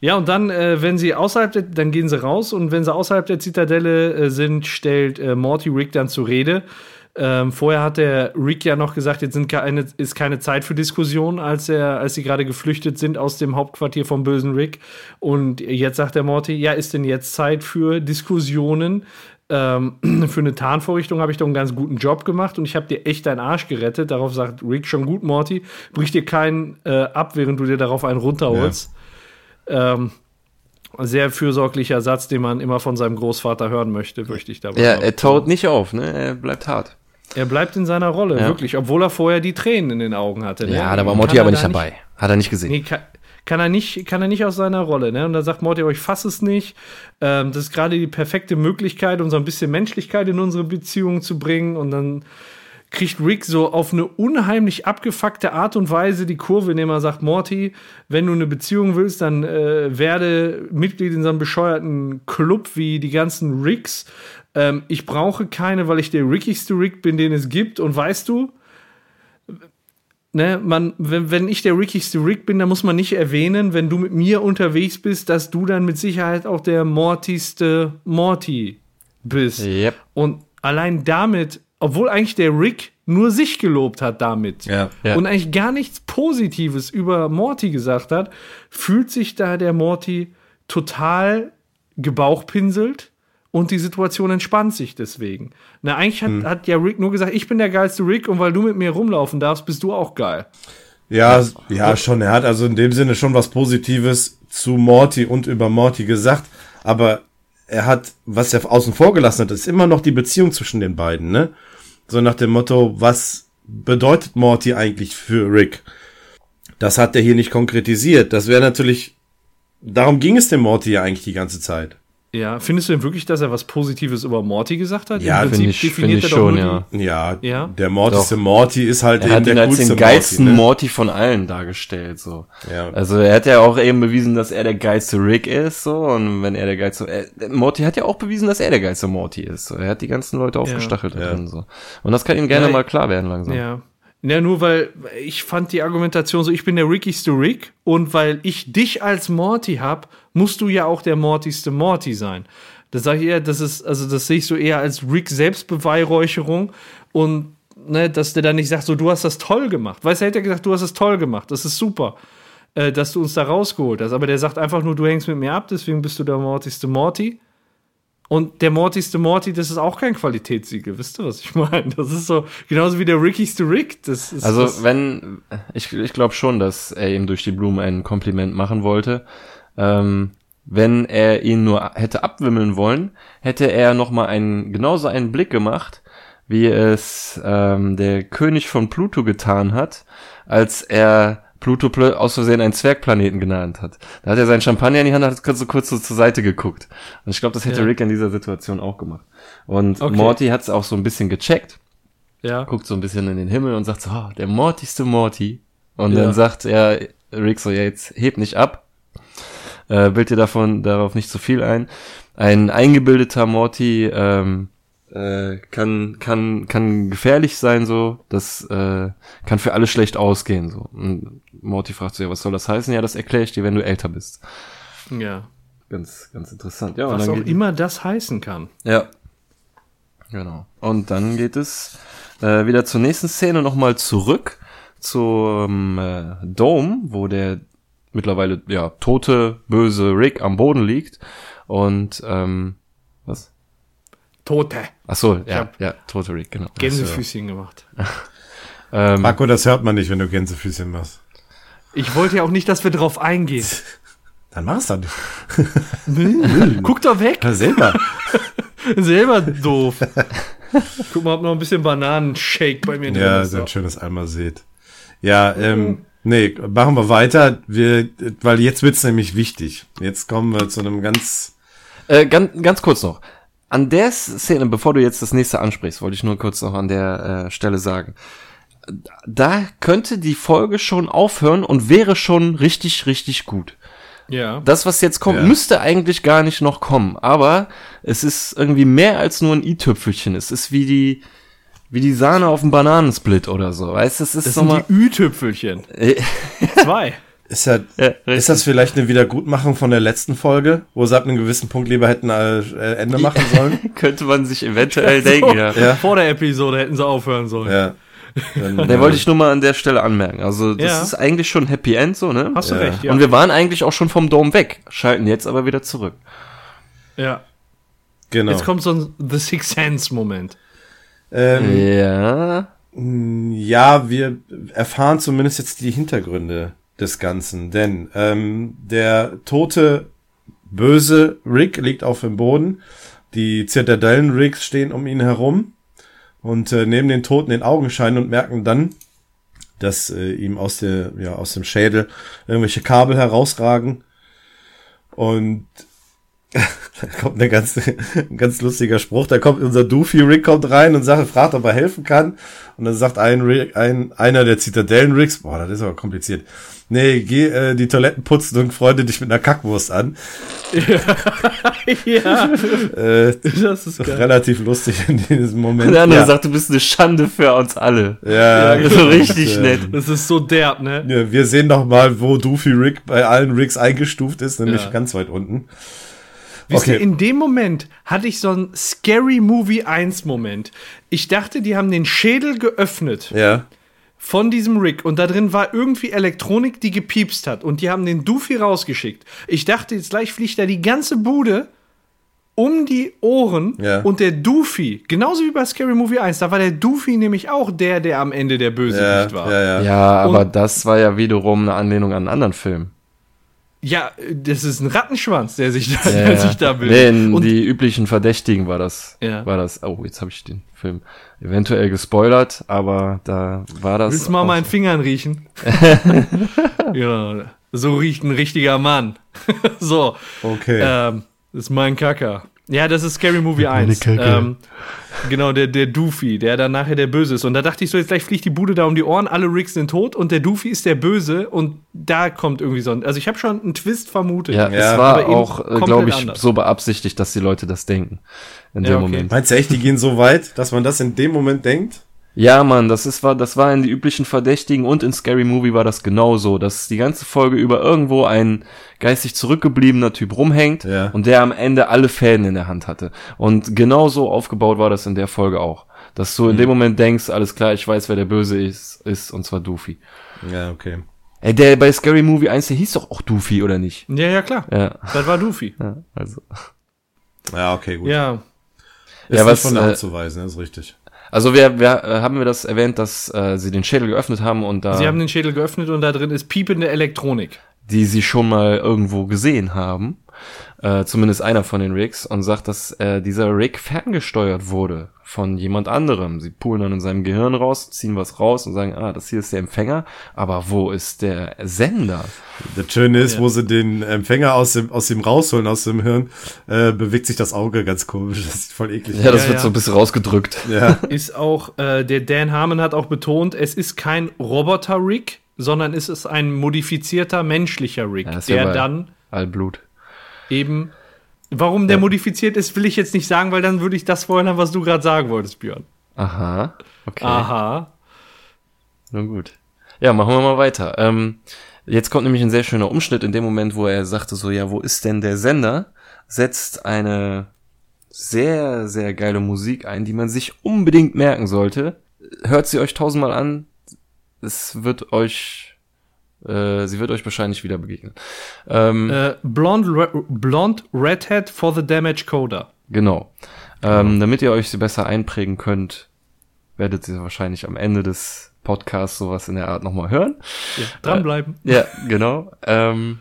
Ja, und dann, äh, wenn sie außerhalb, der, dann gehen sie raus und wenn sie außerhalb der Zitadelle äh, sind, stellt äh, Morty Rick dann zur Rede. Ähm, vorher hat der Rick ja noch gesagt, jetzt keine, ist keine Zeit für Diskussion, als er, als sie gerade geflüchtet sind aus dem Hauptquartier vom bösen Rick. Und jetzt sagt der Morty, ja, ist denn jetzt Zeit für Diskussionen? Ähm, [clears throat] für eine Tarnvorrichtung habe ich doch einen ganz guten Job gemacht und ich habe dir echt deinen Arsch gerettet. Darauf sagt Rick schon gut, Morty. Brich dir keinen äh, ab, während du dir darauf einen runterholst. Ähm, sehr fürsorglicher Satz, den man immer von seinem Großvater hören möchte, möchte ich dabei. ja er taut nicht auf ne er bleibt hart er bleibt in seiner Rolle, Ja. wirklich, obwohl er vorher die Tränen in den Augen hatte. Ne? ja da war Morty er aber nicht dabei hat er nicht gesehen Nee, kann, kann, er nicht, kann er nicht aus seiner Rolle. Ne? Und da sagt Morty, ich fass es nicht. Ähm, das ist gerade die perfekte Möglichkeit, um so ein bisschen Menschlichkeit in unsere Beziehung zu bringen. Und dann kriegt Rick so auf eine unheimlich abgefuckte Art und Weise die Kurve, indem er sagt, Morty, wenn du eine Beziehung willst, dann äh, werde Mitglied in so einem bescheuerten Club wie die ganzen Ricks. Ähm, ich brauche keine, weil ich der rickigste Rick bin, den es gibt. Und weißt du, ne, man, wenn, wenn ich der rickigste Rick bin, dann muss man nicht erwähnen, wenn du mit mir unterwegs bist, dass du dann mit Sicherheit auch der mortigste Morty bist. Yep. Und allein damit, obwohl eigentlich der Rick nur sich gelobt hat damit Ja. Ja. und eigentlich gar nichts Positives über Morty gesagt hat, fühlt sich da der Morty total gebauchpinselt und die Situation entspannt sich deswegen. Na, eigentlich hat, hat ja Rick nur gesagt, ich bin der geilste Rick und weil du mit mir rumlaufen darfst, bist du auch geil. Ja, ja, schon. Er hat also in dem Sinne schon was Positives zu Morty und über Morty gesagt, aber er hat, was er außen vor gelassen hat, ist immer noch die Beziehung zwischen den beiden, ne? So nach dem Motto, was bedeutet Morty eigentlich für Rick? Das hat er hier nicht konkretisiert. Das wäre natürlich, darum ging es dem Morty ja eigentlich die ganze Zeit. Ja, findest du denn wirklich, dass er was Positives über Morty gesagt hat? Ja, Im finde Prinzip ich, finde ich er doch schon, die- ja. Ja, Ja? der mortigste Doch. Morty ist halt Er hat ihn der als den geilsten Morty, ne? Morty von allen dargestellt, so. Ja. Also er hat ja auch eben bewiesen, dass er der geilste Rick ist, so. Und wenn er der geilste, er, Morty hat ja auch bewiesen, dass er der geilste Morty ist. So. Er hat die ganzen Leute aufgestachelt Ja. drin, so. Und das kann ihm gerne mal klar werden langsam. Ja. Ja, nur weil ich fand die Argumentation so, ich bin der rickigste Rick und weil ich dich als Morty hab, musst du ja auch der mortigste Morty sein. Das sage ich eher, das ist, also das sehe ich so eher als Rick Selbstbeweihräucherung und ne, dass der dann nicht sagt, so du hast das toll gemacht. Weißt du, er hätte gesagt, du hast es toll gemacht, das ist super, äh, dass du uns da rausgeholt hast. Aber der sagt einfach nur, du hängst mit mir ab, deswegen bist du der mortigste Morty. Und der mortigste Morty, das ist auch kein Qualitätssiegel, wisst ihr, was ich meine? Das ist so, genauso wie der rickigste Rick. Das ist, Also das, wenn, ich, ich glaube schon, dass er ihm durch die Blume ein Kompliment machen wollte. Ähm, wenn er ihn nur hätte abwimmeln wollen, hätte er noch mal einen genauso einen Blick gemacht, wie es ähm, der König von Pluto getan hat, als er Pluto aus Versehen einen Zwergplaneten genannt hat. Da hat er seinen Champagner in die Hand und hat kurz so kurz so zur Seite geguckt. Und ich glaube, das hätte Ja. Rick in dieser Situation auch gemacht. Und Okay. Morty hat es auch so ein bisschen gecheckt ja. guckt so ein bisschen in den Himmel und sagt so, oh, der mortigste Morty. Und Ja. dann sagt er, Rick so, ja, jetzt heb nicht ab. Äh, bild dir davon, darauf nicht zu viel ein. Ein eingebildeter Morty, ähm, äh, kann, kann, kann gefährlich sein, so. Das äh, kann für alle schlecht ausgehen, so. Und Morty fragt so, ja, was soll das heißen? Ja, das erkläre ich dir, wenn du älter bist. Ja. Ganz, ganz interessant. Ja, und Was dann auch geht, immer das heißen kann. Ja. Genau. Und dann geht es äh, wieder zur nächsten Szene nochmal zurück zum äh, Dome, wo der mittlerweile ja tote, böse Rick am Boden liegt. Und ähm, was? Tote. Ach so, ja, ja, tote Rick, genau. Gänsefüßchen gemacht. Ähm, Marco, das hört man nicht, wenn du Gänsefüßchen machst. Ich wollte ja auch nicht, dass wir drauf eingehen. [laughs] Dann mach's dann. Guck doch weg. Ja, selber. [laughs] Selber doof. Guck mal, ob noch ein bisschen Bananenshake bei mir drin ja, ist. so ein schönes einmal seht. Ja, ähm, nee, machen wir weiter. Wir, weil jetzt wird's nämlich wichtig. Jetzt kommen wir zu einem ganz, Äh, ganz, ganz kurz noch. An der Szene, bevor du jetzt das nächste ansprichst, wollte ich nur kurz noch an der äh, Stelle sagen. Da könnte die Folge schon aufhören und wäre schon richtig, richtig gut. Ja. Das, was jetzt kommt, Ja. müsste eigentlich gar nicht noch kommen. Aber es ist irgendwie mehr als nur ein i-Tüpfelchen. Es ist wie die, wie die Sahne auf dem Bananensplit oder so. Weißt du, es ist Das sind nochmal. die Ü-Tüpfelchen. [laughs] Zwei. ist ja, Ja, ist das vielleicht eine Wiedergutmachung von der letzten Folge, wo sie ab einem gewissen Punkt lieber hätten äh, äh, Ende [laughs] machen sollen? könnte man sich [laughs] eventuell denken, ja. Ja. Vor der Episode hätten sie aufhören sollen. ja. Dann, [laughs] Der äh, wollte ich nur mal an der Stelle anmerken. Also, das Ja. ist eigentlich schon Happy End, so, ne? Hast du Ja. recht, ja. Und wir waren eigentlich auch schon vom Dom weg, schalten jetzt aber wieder zurück. ja. genau. Jetzt kommt so ein The Sixth Sense-Moment. ähm, Ja. Ja, wir erfahren zumindest jetzt die Hintergründe des Ganzen, denn ähm, der tote böse Rick liegt auf dem Boden, die Zitadellen-Ricks stehen um ihn herum und äh, nehmen den Toten in Augenschein und merken dann, dass äh, ihm aus, der, ja, aus dem Schädel irgendwelche Kabel herausragen und [laughs] da kommt eine ganz, ein ganz lustiger Spruch. Da kommt unser Doofy Rick kommt rein und sagt, fragt, ob er helfen kann. Und dann sagt ein, Rick, ein einer der Zitadellen Ricks, boah, das ist aber kompliziert. Nee, geh äh, die Toiletten putzen und freunde dich mit einer Kackwurst an. [laughs] ja, Äh, das ist geil. relativ lustig in diesem Moment. Der andere ja. sagt, du bist eine Schande für uns alle. ja, Ja, So und, richtig äh, nett. Das ist so derb, ne? Ja, wir sehen noch mal, wo Doofy Rick bei allen Ricks eingestuft ist, nämlich Ja. ganz weit unten. Wisst ihr, Okay. in dem Moment hatte ich so einen Scary Movie 1 Moment. Ich dachte, die haben den Schädel geöffnet Ja. Von diesem Rick und da drin war irgendwie Elektronik, die gepiepst hat und die haben den Doofy rausgeschickt. Ich dachte, jetzt gleich fliegt da die ganze Bude um die Ohren Ja. und der Doofy, genauso wie bei Scary Movie 1, da war der Doofy nämlich auch der, der am Ende der Ja, Bösewicht war. ja, ja. Ja, aber das war ja wiederum eine Anlehnung an einen anderen Film. Ja, das ist ein Rattenschwanz, der sich da, der sich da bildet. Nee, in und die üblichen Verdächtigen war das. Ja. War das. Oh, jetzt habe ich den Film eventuell gespoilert, aber da war das. Willst du mal meinen. Fingern riechen? [laughs] ja, so riecht ein richtiger Mann. [laughs] so. Okay. Ähm, das ist mein Kacker. Ja, das ist Scary Movie 1. Kacke. Ähm, genau, der, der Doofy, der dann nachher der Böse ist. Und da dachte ich so, jetzt gleich fliegt die Bude da um die Ohren, alle Ricks sind tot und der Doofy ist der Böse und da kommt irgendwie so ein. Also ich habe schon einen Twist vermutet. Ja, Ja, es war aber eben auch, komplett glaube ich, anders. so beabsichtigt, dass die Leute das denken. In Ja, dem okay. Moment. Meinst du echt, die gehen so weit, dass man das in dem Moment denkt? Ja, Mann, das ist, war, das war in die üblichen Verdächtigen und in Scary Movie war das genauso, dass die ganze Folge über irgendwo ein geistig zurückgebliebener Typ rumhängt Ja. und der am Ende alle Fäden in der Hand hatte. Und genauso aufgebaut war das in der Folge auch. Dass du in dem Moment denkst, alles klar, ich weiß, wer der Böse ist, ist, und zwar Doofy. Ja, okay. Ey, der bei Scary Movie 1, der hieß doch auch Doofy, oder nicht? Ja, ja, klar. Ja, Das war Doofy. ja also. Ja, okay, gut. Ja. Ist Ja, nicht was, von der äh, Hand zu weisen, das ist richtig. Also wir, wir äh, haben wir das erwähnt, dass äh, sie den Schädel geöffnet haben und da Sie haben den Schädel geöffnet und da drin ist piepende Elektronik. die sie schon mal irgendwo gesehen haben, äh, zumindest einer von den Rigs, und sagt, dass äh, dieser Rig ferngesteuert wurde von jemand anderem. Sie poolen dann in seinem Gehirn raus, ziehen was raus und sagen, ah, das hier ist der Empfänger, aber wo ist der Sender? Das Schöne ist, Ja. wo sie den Empfänger aus dem, aus dem rausholen, aus dem Hirn, äh, bewegt sich das Auge ganz komisch. Das ist voll eklig. Ja, das Ja, wird ja. so ein bisschen rausgedrückt. Ja. [laughs] Ist auch, äh, der Dan Harmon hat auch betont, es ist kein Roboter-Rig, sondern es ist ein modifizierter menschlicher Rig, der dann Allblut. Eben Warum der modifiziert ist, will ich jetzt nicht sagen, weil dann würde ich das spoilern, was du gerade sagen wolltest, Björn. Aha. Okay. Aha. Na gut. Ja, machen wir mal weiter. Ähm, jetzt kommt nämlich ein sehr schöner Umschnitt in dem Moment, wo er sagte so, ja, wo ist denn der Sender? Setzt eine sehr, sehr geile Musik ein, die man sich unbedingt merken sollte. Hört sie euch tausendmal an. Es wird euch, äh, sie wird euch wahrscheinlich wieder begegnen. Ähm, Äh, Blonde, Re Blonde Redhead for the Damage Coder. Genau. Ähm, damit ihr euch sie besser einprägen könnt, werdet ihr wahrscheinlich am Ende des Podcasts sowas in der Art nochmal hören. Ja, dranbleiben. Ja, genau. Ähm,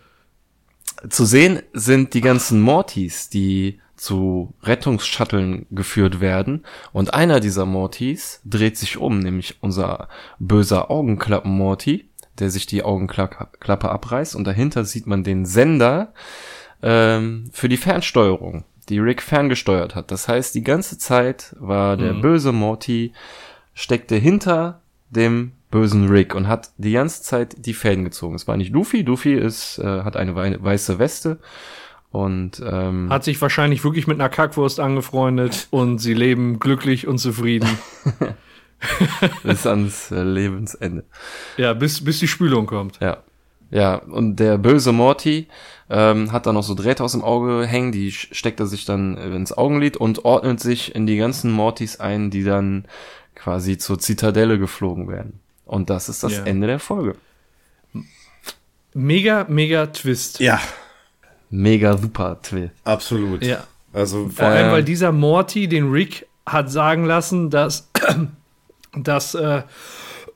zu sehen sind die ganzen Mortys, die zu Rettungsshutteln geführt werden. Und einer dieser Mortys dreht sich um, nämlich unser böser Augenklappen-Morty, der sich die Augenklappe abreißt. Und dahinter sieht man den Sender ähm, für die Fernsteuerung, die Rick ferngesteuert hat. Das heißt, die ganze Zeit war der böse Morty, steckte hinter dem bösen Rick und hat die ganze Zeit die Fäden gezogen. Es war nicht Luffy. Luffy ist, äh, hat eine wei weiße Weste und ähm, Hat sich wahrscheinlich wirklich mit einer Kackwurst angefreundet und sie leben glücklich und zufrieden. [laughs] [laughs] bis ans äh, Lebensende. ja, bis, bis die Spülung kommt. Ja. Ja, und der böse Morty ähm, hat dann noch so Drähte aus dem Auge hängen, die steckt er sich dann äh, ins Augenlid und ordnet sich in die ganzen Mortys ein, die dann quasi zur Zitadelle geflogen werden. Und das ist das Ja. Ende der Folge. Mega, mega Twist. Ja, Mega super Twill. absolut. Ja. Also, Vor allem, weil dieser Morty den Rick hat sagen lassen, dass, dass äh,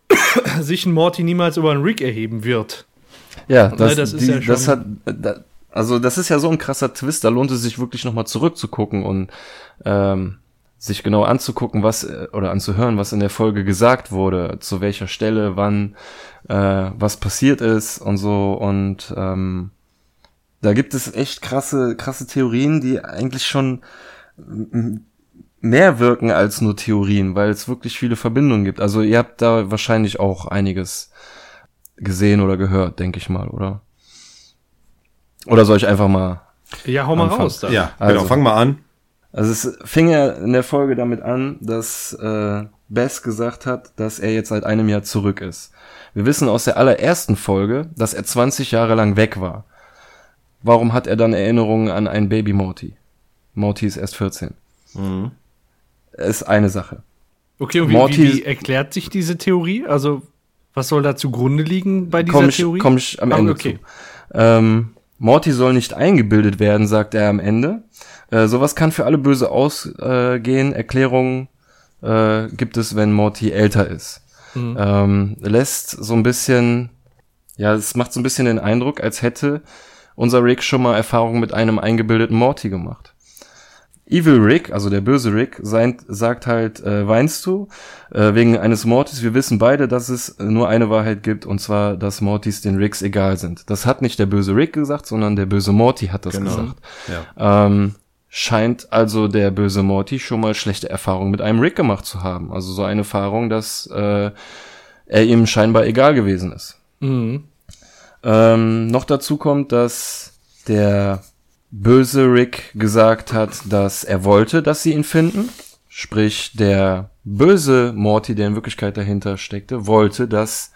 [coughs] sich ein Morty niemals über einen Rick erheben wird. Ja, das, das ist die, ja schon- das hat, da, also das ist ja so ein krasser Twist, da lohnt es sich wirklich nochmal zurückzugucken und ähm, sich genau anzugucken, was äh, oder anzuhören, was in der Folge gesagt wurde, zu welcher Stelle, wann, äh, was passiert ist und so und ähm, da gibt es echt krasse, krasse Theorien, die eigentlich schon mehr wirken als nur Theorien, weil es wirklich viele Verbindungen gibt. Also ihr habt da wahrscheinlich auch einiges gesehen oder gehört, denke ich mal, oder? Oder soll ich einfach mal Ja, hau mal Anfang. raus da. ja, Also. genau, fang mal an. Also es fing ja in der Folge damit an, dass äh, Bess gesagt hat, dass er jetzt seit einem Jahr zurück ist. Wir wissen aus der allerersten Folge, dass er 20 Jahre lang weg war. Warum hat er dann Erinnerungen an ein Baby Morty? Morty ist erst 14. Ist eine Sache. Okay, und wie, Morty- wie, wie erklärt sich diese Theorie? Also, was soll da zugrunde liegen bei dieser Komm ich, Theorie? komm ich am Ah, Ende okay. zu. Ähm, Morty soll nicht eingebildet werden, sagt er am Ende. Äh, sowas kann für alle böse ausgehen. Erklärungen äh, gibt es, wenn Morty älter ist. Mhm. Ähm, lässt so ein bisschen, ja, es macht so ein bisschen den Eindruck, als hätte unser Rick schon mal Erfahrung mit einem eingebildeten Morty gemacht. Evil Rick, also der böse Rick, sein, sagt halt, äh, weinst du? Äh, wegen eines Mortys. Wir wissen beide, dass es nur eine Wahrheit gibt, und zwar, dass Mortys den Ricks egal sind. Das hat nicht der böse Rick gesagt, sondern der böse Morty hat das Genau. gesagt. Ja. Ähm, scheint also der böse Morty schon mal schlechte Erfahrungen mit einem Rick gemacht zu haben. Also so eine Erfahrung, dass äh, er ihm scheinbar egal gewesen ist. Mhm. Ähm, noch dazu kommt, dass der böse Rick gesagt hat, dass er wollte, dass sie ihn finden. Sprich, der böse Morty, der in Wirklichkeit dahinter steckte, wollte, dass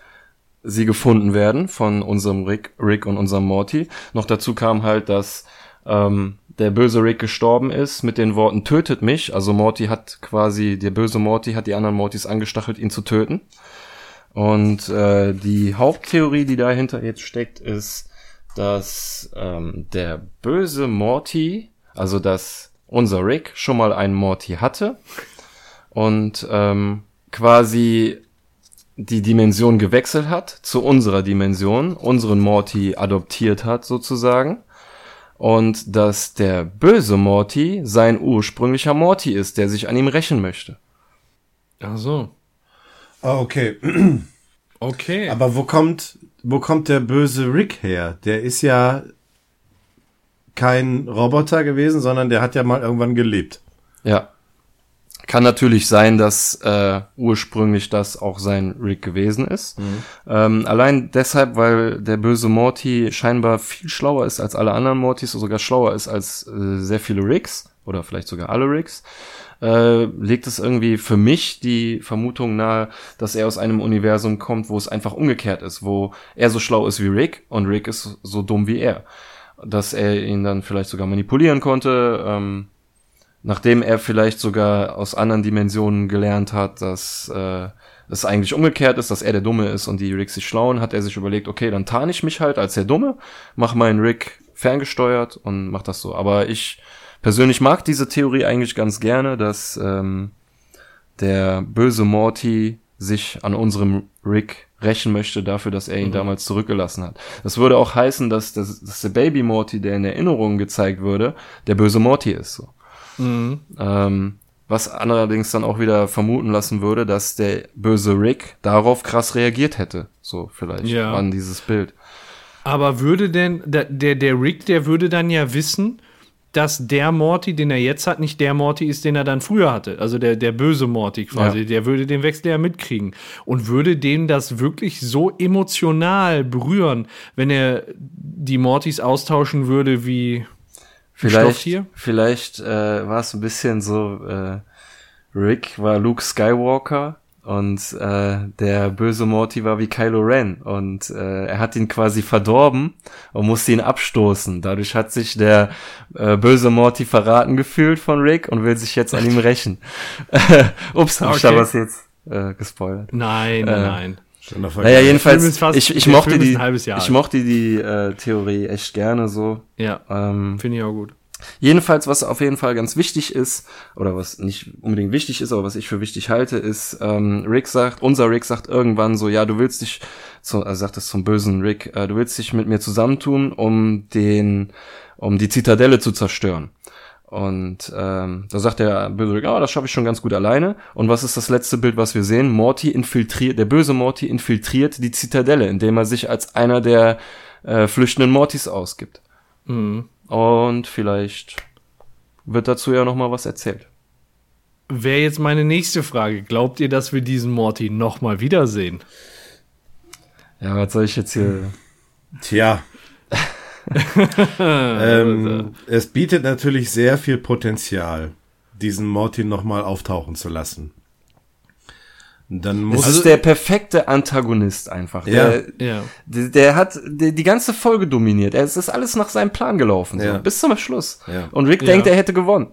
sie gefunden werden von unserem Rick, Rick und unserem Morty. Noch dazu kam halt, dass ähm, der böse Rick gestorben ist mit den Worten tötet mich. Also Morty hat quasi, der böse Morty hat die anderen Mortys angestachelt, ihn zu töten. Und äh, die Haupttheorie, die dahinter jetzt steckt, ist, dass ähm, der böse Morty, also dass unser Rick schon mal einen Morty hatte und ähm, quasi die Dimension gewechselt hat zu unserer Dimension, unseren Morty adoptiert hat sozusagen. Und dass der böse Morty sein ursprünglicher Morty ist, der sich an ihm rächen möchte. Ach so. Ah, okay. [clears throat] Okay. Aber wo kommt, wo kommt der böse Rick her? Der ist ja kein Roboter gewesen, sondern der hat ja mal irgendwann gelebt. Ja. Kann natürlich sein, dass äh, ursprünglich das auch sein Rick gewesen ist. Mhm. Ähm, allein deshalb, weil der böse Morty scheinbar viel schlauer ist als alle anderen Mortys, sogar schlauer ist als äh, sehr viele Ricks oder vielleicht sogar alle Ricks, äh, legt es irgendwie für mich die Vermutung nahe, dass er aus einem Universum kommt, wo es einfach umgekehrt ist, wo er so schlau ist wie Rick und Rick ist so dumm wie er. Dass er ihn dann vielleicht sogar manipulieren konnte. Ähm, nachdem er vielleicht sogar aus anderen Dimensionen gelernt hat, dass äh, es eigentlich umgekehrt ist, dass er der Dumme ist und die Rick sich schlauen, hat er sich überlegt, okay, dann tarn ich mich halt als der Dumme, mach meinen Rick ferngesteuert und mach das so. Aber ich persönlich mag diese Theorie eigentlich ganz gerne, dass ähm, der böse Morty sich an unserem Rick rächen möchte dafür, dass er ihn mhm. damals zurückgelassen hat. Das würde auch heißen, dass, das, dass der Baby Morty, der in Erinnerungen gezeigt würde, der böse Morty ist. So. Mhm. Ähm, was allerdings dann auch wieder vermuten lassen würde, dass der böse Rick darauf krass reagiert hätte. So vielleicht ja. an dieses Bild. Aber würde denn, der, der, der Rick, der würde dann ja wissen, dass der Morty, den er jetzt hat, nicht der Morty ist, den er dann früher hatte. Also der, der böse Morty quasi. Ja. Der würde den Wechsel ja mitkriegen. Und würde den das wirklich so emotional berühren, wenn er die Mortys austauschen würde wie Vielleicht, vielleicht äh, war es ein bisschen so, äh, Rick war Luke Skywalker und äh, der böse Morty war wie Kylo Ren und äh, er hat ihn quasi verdorben und musste ihn abstoßen. Dadurch hat sich der äh, böse Morty verraten gefühlt von Rick und will sich jetzt an ihm rächen. [laughs] Ups, hab okay. ich da was jetzt äh, gespoilert? Nein, äh, nein. Naja, jedenfalls, fast, ich, ich mochte die, ich mochte die äh, Theorie echt gerne so. Ja, ähm, finde ich auch gut. Jedenfalls, was auf jeden Fall ganz wichtig ist, oder was nicht unbedingt wichtig ist, aber was ich für wichtig halte, ist, ähm, Rick sagt, unser Rick sagt irgendwann so, ja, du willst dich, zu, er sagt es zum bösen Rick, äh, du willst dich mit mir zusammentun, um den, um die Zitadelle zu zerstören. Und ähm, da sagt der böse Rick, oh, das schaffe ich schon ganz gut alleine. Und was ist das letzte Bild, was wir sehen? Morty infiltriert, der böse Morty infiltriert die Zitadelle, indem er sich als einer der äh, flüchtenden Mortys ausgibt. Mhm. Und vielleicht wird dazu ja noch mal was erzählt. Wäre jetzt meine nächste Frage. Glaubt ihr, dass wir diesen Morty noch mal wiedersehen? Ja, was soll ich jetzt hier... Tja, ähm, es bietet natürlich sehr viel Potenzial, diesen Morty nochmal auftauchen zu lassen. Dann muss das ist der perfekte Antagonist einfach. Ja. Der, ja. der, der hat der, die ganze Folge dominiert. Es ist alles nach seinem Plan gelaufen, so, ja. bis zum Schluss. Ja. Und Rick denkt, er hätte gewonnen.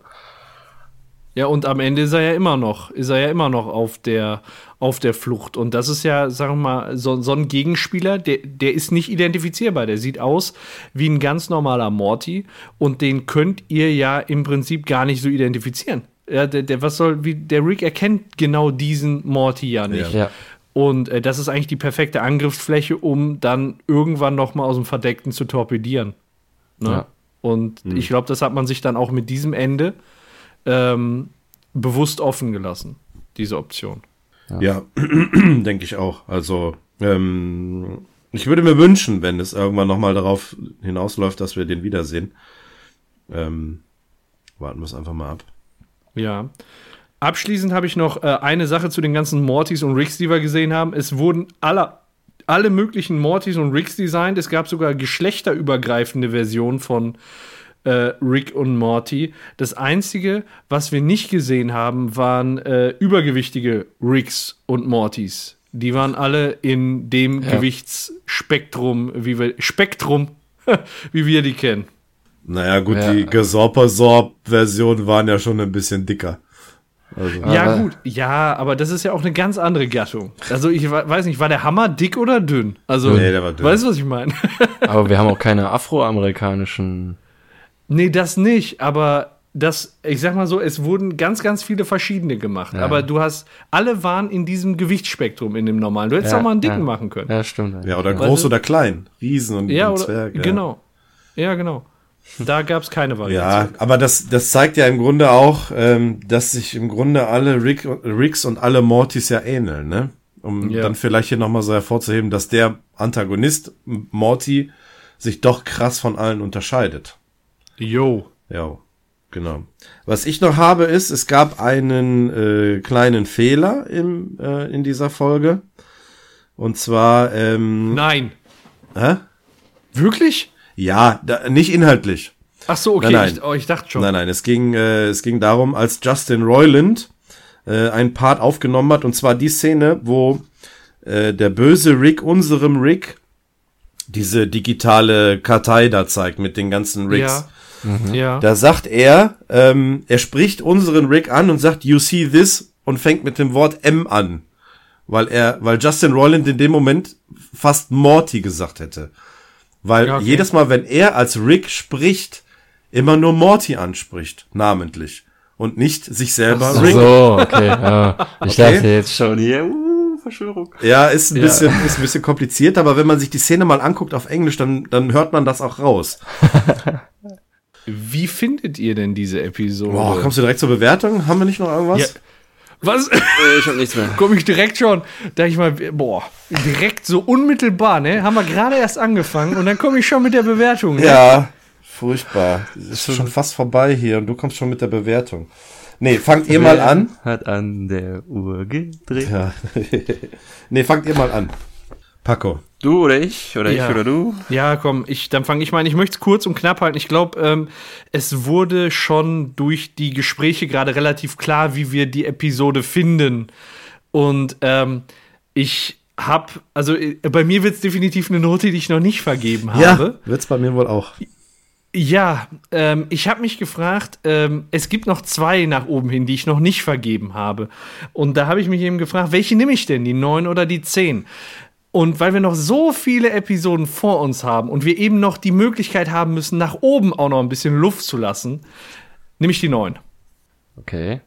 Ja, und am Ende ist er ja immer noch, ist er ja immer noch auf der, auf der Flucht. Und das ist ja, sagen wir mal, so, so ein Gegenspieler, der, der ist nicht identifizierbar. Der sieht aus wie ein ganz normaler Morty und den könnt ihr ja im Prinzip gar nicht so identifizieren. Ja, der, der, was soll, wie, der Rick erkennt genau diesen Morty ja nicht. Ja. Und äh, das ist eigentlich die perfekte Angriffsfläche, um dann irgendwann noch mal aus dem Verdeckten zu torpedieren. Ne? Ja. Und hm. ich glaube, das hat man sich dann auch mit diesem Ende ähm, bewusst offen gelassen, diese Option. Ja, ja [clears throat] denke ich auch. Also, ähm, ich würde mir wünschen, wenn es irgendwann nochmal darauf hinausläuft, dass wir den wiedersehen. Ähm, warten wir es einfach mal ab. Ja. Abschließend habe ich noch äh, eine Sache zu den ganzen Mortys und Ricks, die wir gesehen haben. Es wurden alle, alle möglichen Mortys und Ricks designt. Es gab sogar geschlechterübergreifende Versionen von äh, Rick und Morty. Das Einzige, was wir nicht gesehen haben, waren äh, übergewichtige Ricks und Mortys. Die waren alle in dem ja. Gewichtsspektrum, wie wir, Spektrum, [laughs] wie wir die kennen. Naja, gut, ja. die Gesorper-Sorb-Versionen waren ja schon ein bisschen dicker. Also. Ja, gut, ja, aber das ist ja auch eine ganz andere Gattung. Also, ich weiß nicht, war der Hammer dick oder dünn? Also, nee, der war dünn. weißt du, was ich meine? [laughs] aber wir haben auch keine afroamerikanischen Nee, das nicht, aber das, ich sag mal so, es wurden ganz, ganz viele verschiedene gemacht. Ja. Aber du hast, alle waren in diesem Gewichtsspektrum in dem normalen. Du hättest ja, auch mal einen dicken ja. machen können. Ja, stimmt. Ja, oder groß oder klein. Riesen und, ja, und oder, Zwerg. Genau. Ja, genau. Da gab es keine Variante. Ja, aber das, das zeigt ja im Grunde auch, ähm, dass sich im Grunde alle Rick, Ricks und alle Mortys ja ähneln, ne? Um ja. dann vielleicht hier nochmal so hervorzuheben, dass der Antagonist Morty sich doch krass von allen unterscheidet. Jo. Jo. Genau. Was ich noch habe ist, es gab einen äh, kleinen Fehler im, äh, in dieser Folge. Und zwar, ähm, Nein. hä? Wirklich? Ja, da, nicht inhaltlich. Ach so, okay. Nein, nein. Ich, oh, ich dachte schon. Nein, nein, es ging, äh, es ging darum, als Justin Roiland äh, einen Part aufgenommen hat, und zwar die Szene, wo äh, der böse Rick unserem Rick diese digitale Kartei da zeigt mit den ganzen Ricks. Ja. Ja. Da sagt er, ähm, er spricht unseren Rick an und sagt, you see this und fängt mit dem Wort M an. Weil er, weil Justin Roiland in dem Moment fast Morty gesagt hätte. Weil Ja, okay. jedes Mal, wenn er als Rick spricht, immer nur Morty anspricht, namentlich. Und nicht sich selber Ach Rick. so, okay. Ja. Ich Okay. dachte jetzt schon hier, uh, Verschwörung. Ja, ist ein Ja. bisschen, ist ein bisschen kompliziert, aber wenn man sich die Szene mal anguckt auf Englisch, dann, dann hört man das auch raus. Wie findet ihr denn diese Episode? Boah, kommst du direkt zur Bewertung? Haben wir nicht noch irgendwas? Ja. Was? Ich hab nichts mehr. Komm ich direkt schon, da ich mal, boah, direkt so unmittelbar, ne? Haben wir gerade erst angefangen und dann komme ich schon mit der Bewertung. Ne? Ja, furchtbar. Es ist schon fast vorbei hier und du kommst schon mit der Bewertung. Nee, fangt ihr mal an. Hat an der Uhr gedreht. Ja. [laughs] nee, fangt ihr mal an. Paco. Du oder ich? Oder Ja. ich oder du? Ja, komm, ich, dann fange ich mal an. Ich möchte es kurz und knapp halten. Ich glaube, ähm, es wurde schon durch die Gespräche gerade relativ klar, wie wir die Episode finden. Und ähm, ich habe, also äh, bei mir wird es definitiv eine Note, die ich noch nicht vergeben habe. Ja, wird's bei mir wohl auch. Ja, ähm, ich habe mich gefragt, ähm, es gibt noch zwei nach oben hin, die ich noch nicht vergeben habe. Und da habe ich mich eben gefragt, welche nehme ich denn, die neun oder die zehn? Und weil wir noch so viele Episoden vor uns haben und wir eben noch die Möglichkeit haben müssen, nach oben auch noch ein bisschen Luft zu lassen, nehme ich die neun. Okay.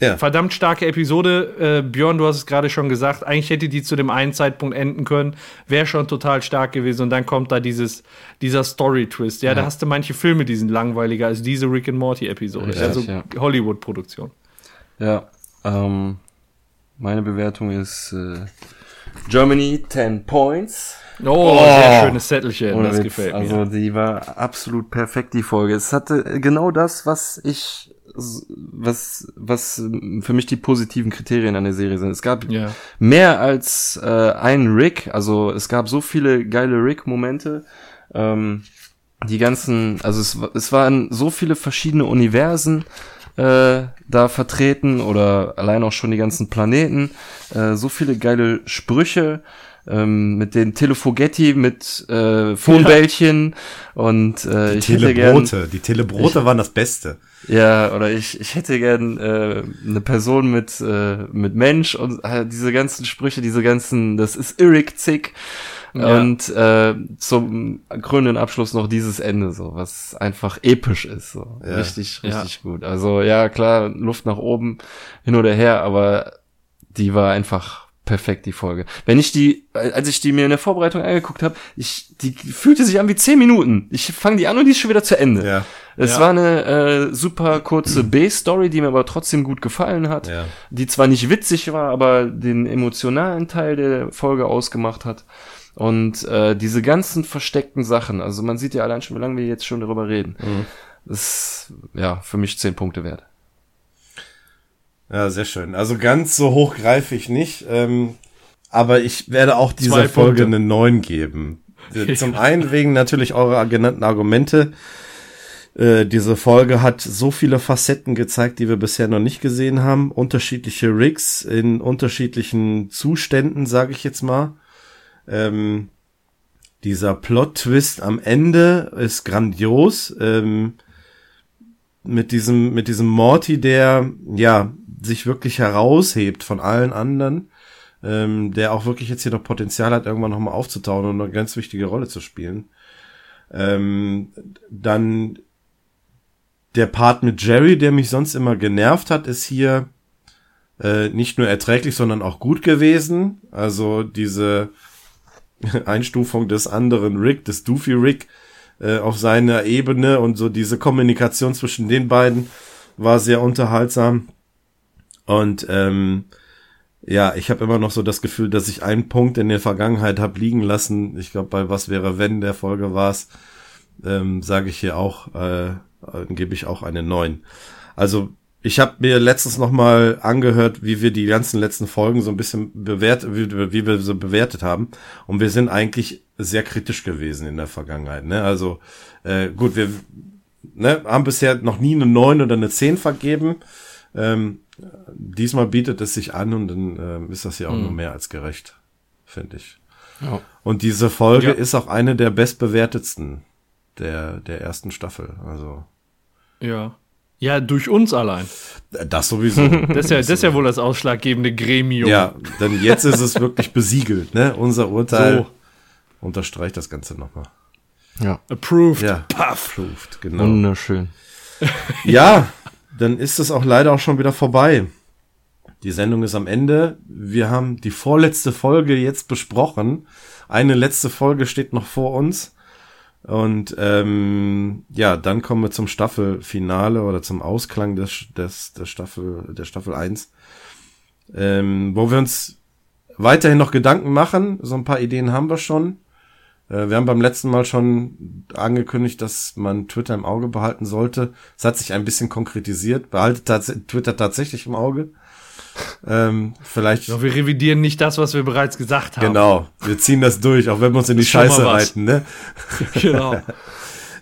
Ja. Verdammt starke Episode. Äh, Björn, du hast es gerade schon gesagt. Eigentlich hätte die zu dem einen Zeitpunkt enden können. Wäre schon total stark gewesen. Und dann kommt da dieses, dieser Story-Twist. Ja, da hast du manche Filme, die sind langweiliger als diese Rick and Morty-Episode. Also ja. Hollywood-Produktion. Ja. Ähm, meine Bewertung ist äh, Germany 10 Points. Oh, sehr schönes Zettelchen. Ohne das Witz. gefällt also mir. die war absolut perfekt, die Folge. Es hatte genau das, was ich was was für mich die positiven Kriterien an der Serie sind. Es gab Ja. mehr als äh, einen Rick, also es gab so viele geile Rick-Momente. Ähm, die ganzen, also es, es waren so viele verschiedene Universen äh, da vertreten oder allein auch schon die ganzen Planeten. Äh, so viele geile Sprüche ähm, mit den Telefogetti, mit äh, Phonebällchen und äh, ich hätte gern Telebrote. Die Telebrote waren das Beste. ja, oder ich, ich hätte gern äh, eine Person mit, äh, mit Mensch und äh, diese ganzen Sprüche, diese ganzen, das ist irrig zick. Ja. Und äh, zum krönenden Abschluss noch dieses Ende, so, was einfach episch ist. So. Ja. Richtig, Ja. richtig gut. Also ja, klar, Luft nach oben, hin oder her, aber die war einfach perfekt, die Folge. Wenn ich die, als ich die mir in der Vorbereitung angeguckt habe, ich, die fühlte sich an wie zehn Minuten. Ich fange die an und die ist schon wieder zu Ende. Ja. Es Ja. war eine äh, super kurze B-Story, die mir aber trotzdem gut gefallen hat. Ja. Die zwar nicht witzig war, aber den emotionalen Teil der Folge ausgemacht hat. Und äh, diese ganzen versteckten Sachen, also man sieht ja allein schon, wie lange wir jetzt schon darüber reden. Das ist ja für mich zehn Punkte wert. Ja, sehr schön. Also ganz so hoch greife ich nicht. Ähm, aber ich werde auch dieser Zwei Folge Punkte. eine 9 geben. [laughs] Zum einen wegen natürlich eurer genannten Argumente. Äh, diese Folge hat so viele Facetten gezeigt, die wir bisher noch nicht gesehen haben. Unterschiedliche Rigs in unterschiedlichen Zuständen, sage ich jetzt mal. Ähm, dieser Plot-Twist am Ende ist grandios. Ähm, mit diesem, mit diesem Morty, der, ja, sich wirklich heraushebt von allen anderen, ähm, der auch wirklich jetzt hier noch Potenzial hat, irgendwann nochmal aufzutauen und eine ganz wichtige Rolle zu spielen. Ähm, dann der Part mit Jerry, der mich sonst immer genervt hat, ist hier äh, nicht nur erträglich, sondern auch gut gewesen. Also diese [laughs] Einstufung des anderen Rick, des Doofy Rick, äh, auf seiner Ebene und so diese Kommunikation zwischen den beiden war sehr unterhaltsam. Und ähm, ja, ich habe immer noch so das Gefühl, dass ich einen Punkt in der Vergangenheit habe liegen lassen. Ich glaube, bei Was wäre wenn der Folge war es, ähm, sage ich hier auch, äh, gebe ich auch eine 9. Also ich habe mir letztens noch mal angehört, wie wir die ganzen letzten Folgen so ein bisschen bewertet, wie, wie wir so bewertet haben. Und wir sind eigentlich sehr kritisch gewesen in der Vergangenheit. Ne? Also äh, gut, wir ne, haben bisher noch nie eine 9 oder eine 10 vergeben. Ähm, diesmal bietet es sich an und dann ähm, ist das ja auch mhm. nur mehr als gerecht, finde ich. Ja. Und diese Folge ja. ist auch eine der bestbewertetsten der, der ersten Staffel. Also. Ja. Ja, durch uns allein. Das sowieso. [laughs] Das ist ja, das ist ja wohl das ausschlaggebende Gremium. Ja, denn jetzt ist es wirklich besiegelt, ne? Unser Urteil so. unterstreicht das Ganze nochmal. Ja. Approved. Ja. Puff. Approved, genau. Wunderschön. [laughs] Ja, dann ist es auch leider auch schon wieder vorbei. Die Sendung ist am Ende. Wir haben die vorletzte Folge jetzt besprochen. Eine letzte Folge steht noch vor uns. Und ähm, ja, dann kommen wir zum Staffelfinale oder zum Ausklang des, des, der Staffel, der Staffel 1. Ähm, wo wir uns weiterhin noch Gedanken machen. So ein paar Ideen haben wir schon. Äh, wir haben beim letzten Mal schon angekündigt, dass man Twitter im Auge behalten sollte. Es hat sich ein bisschen konkretisiert. Behaltet tats Twitter tatsächlich im Auge. Ähm, vielleicht. Ja, wir revidieren nicht das, was wir bereits gesagt haben. Genau. Wir ziehen das durch, auch wenn wir uns in die Scheiße reiten, ne? [laughs] genau.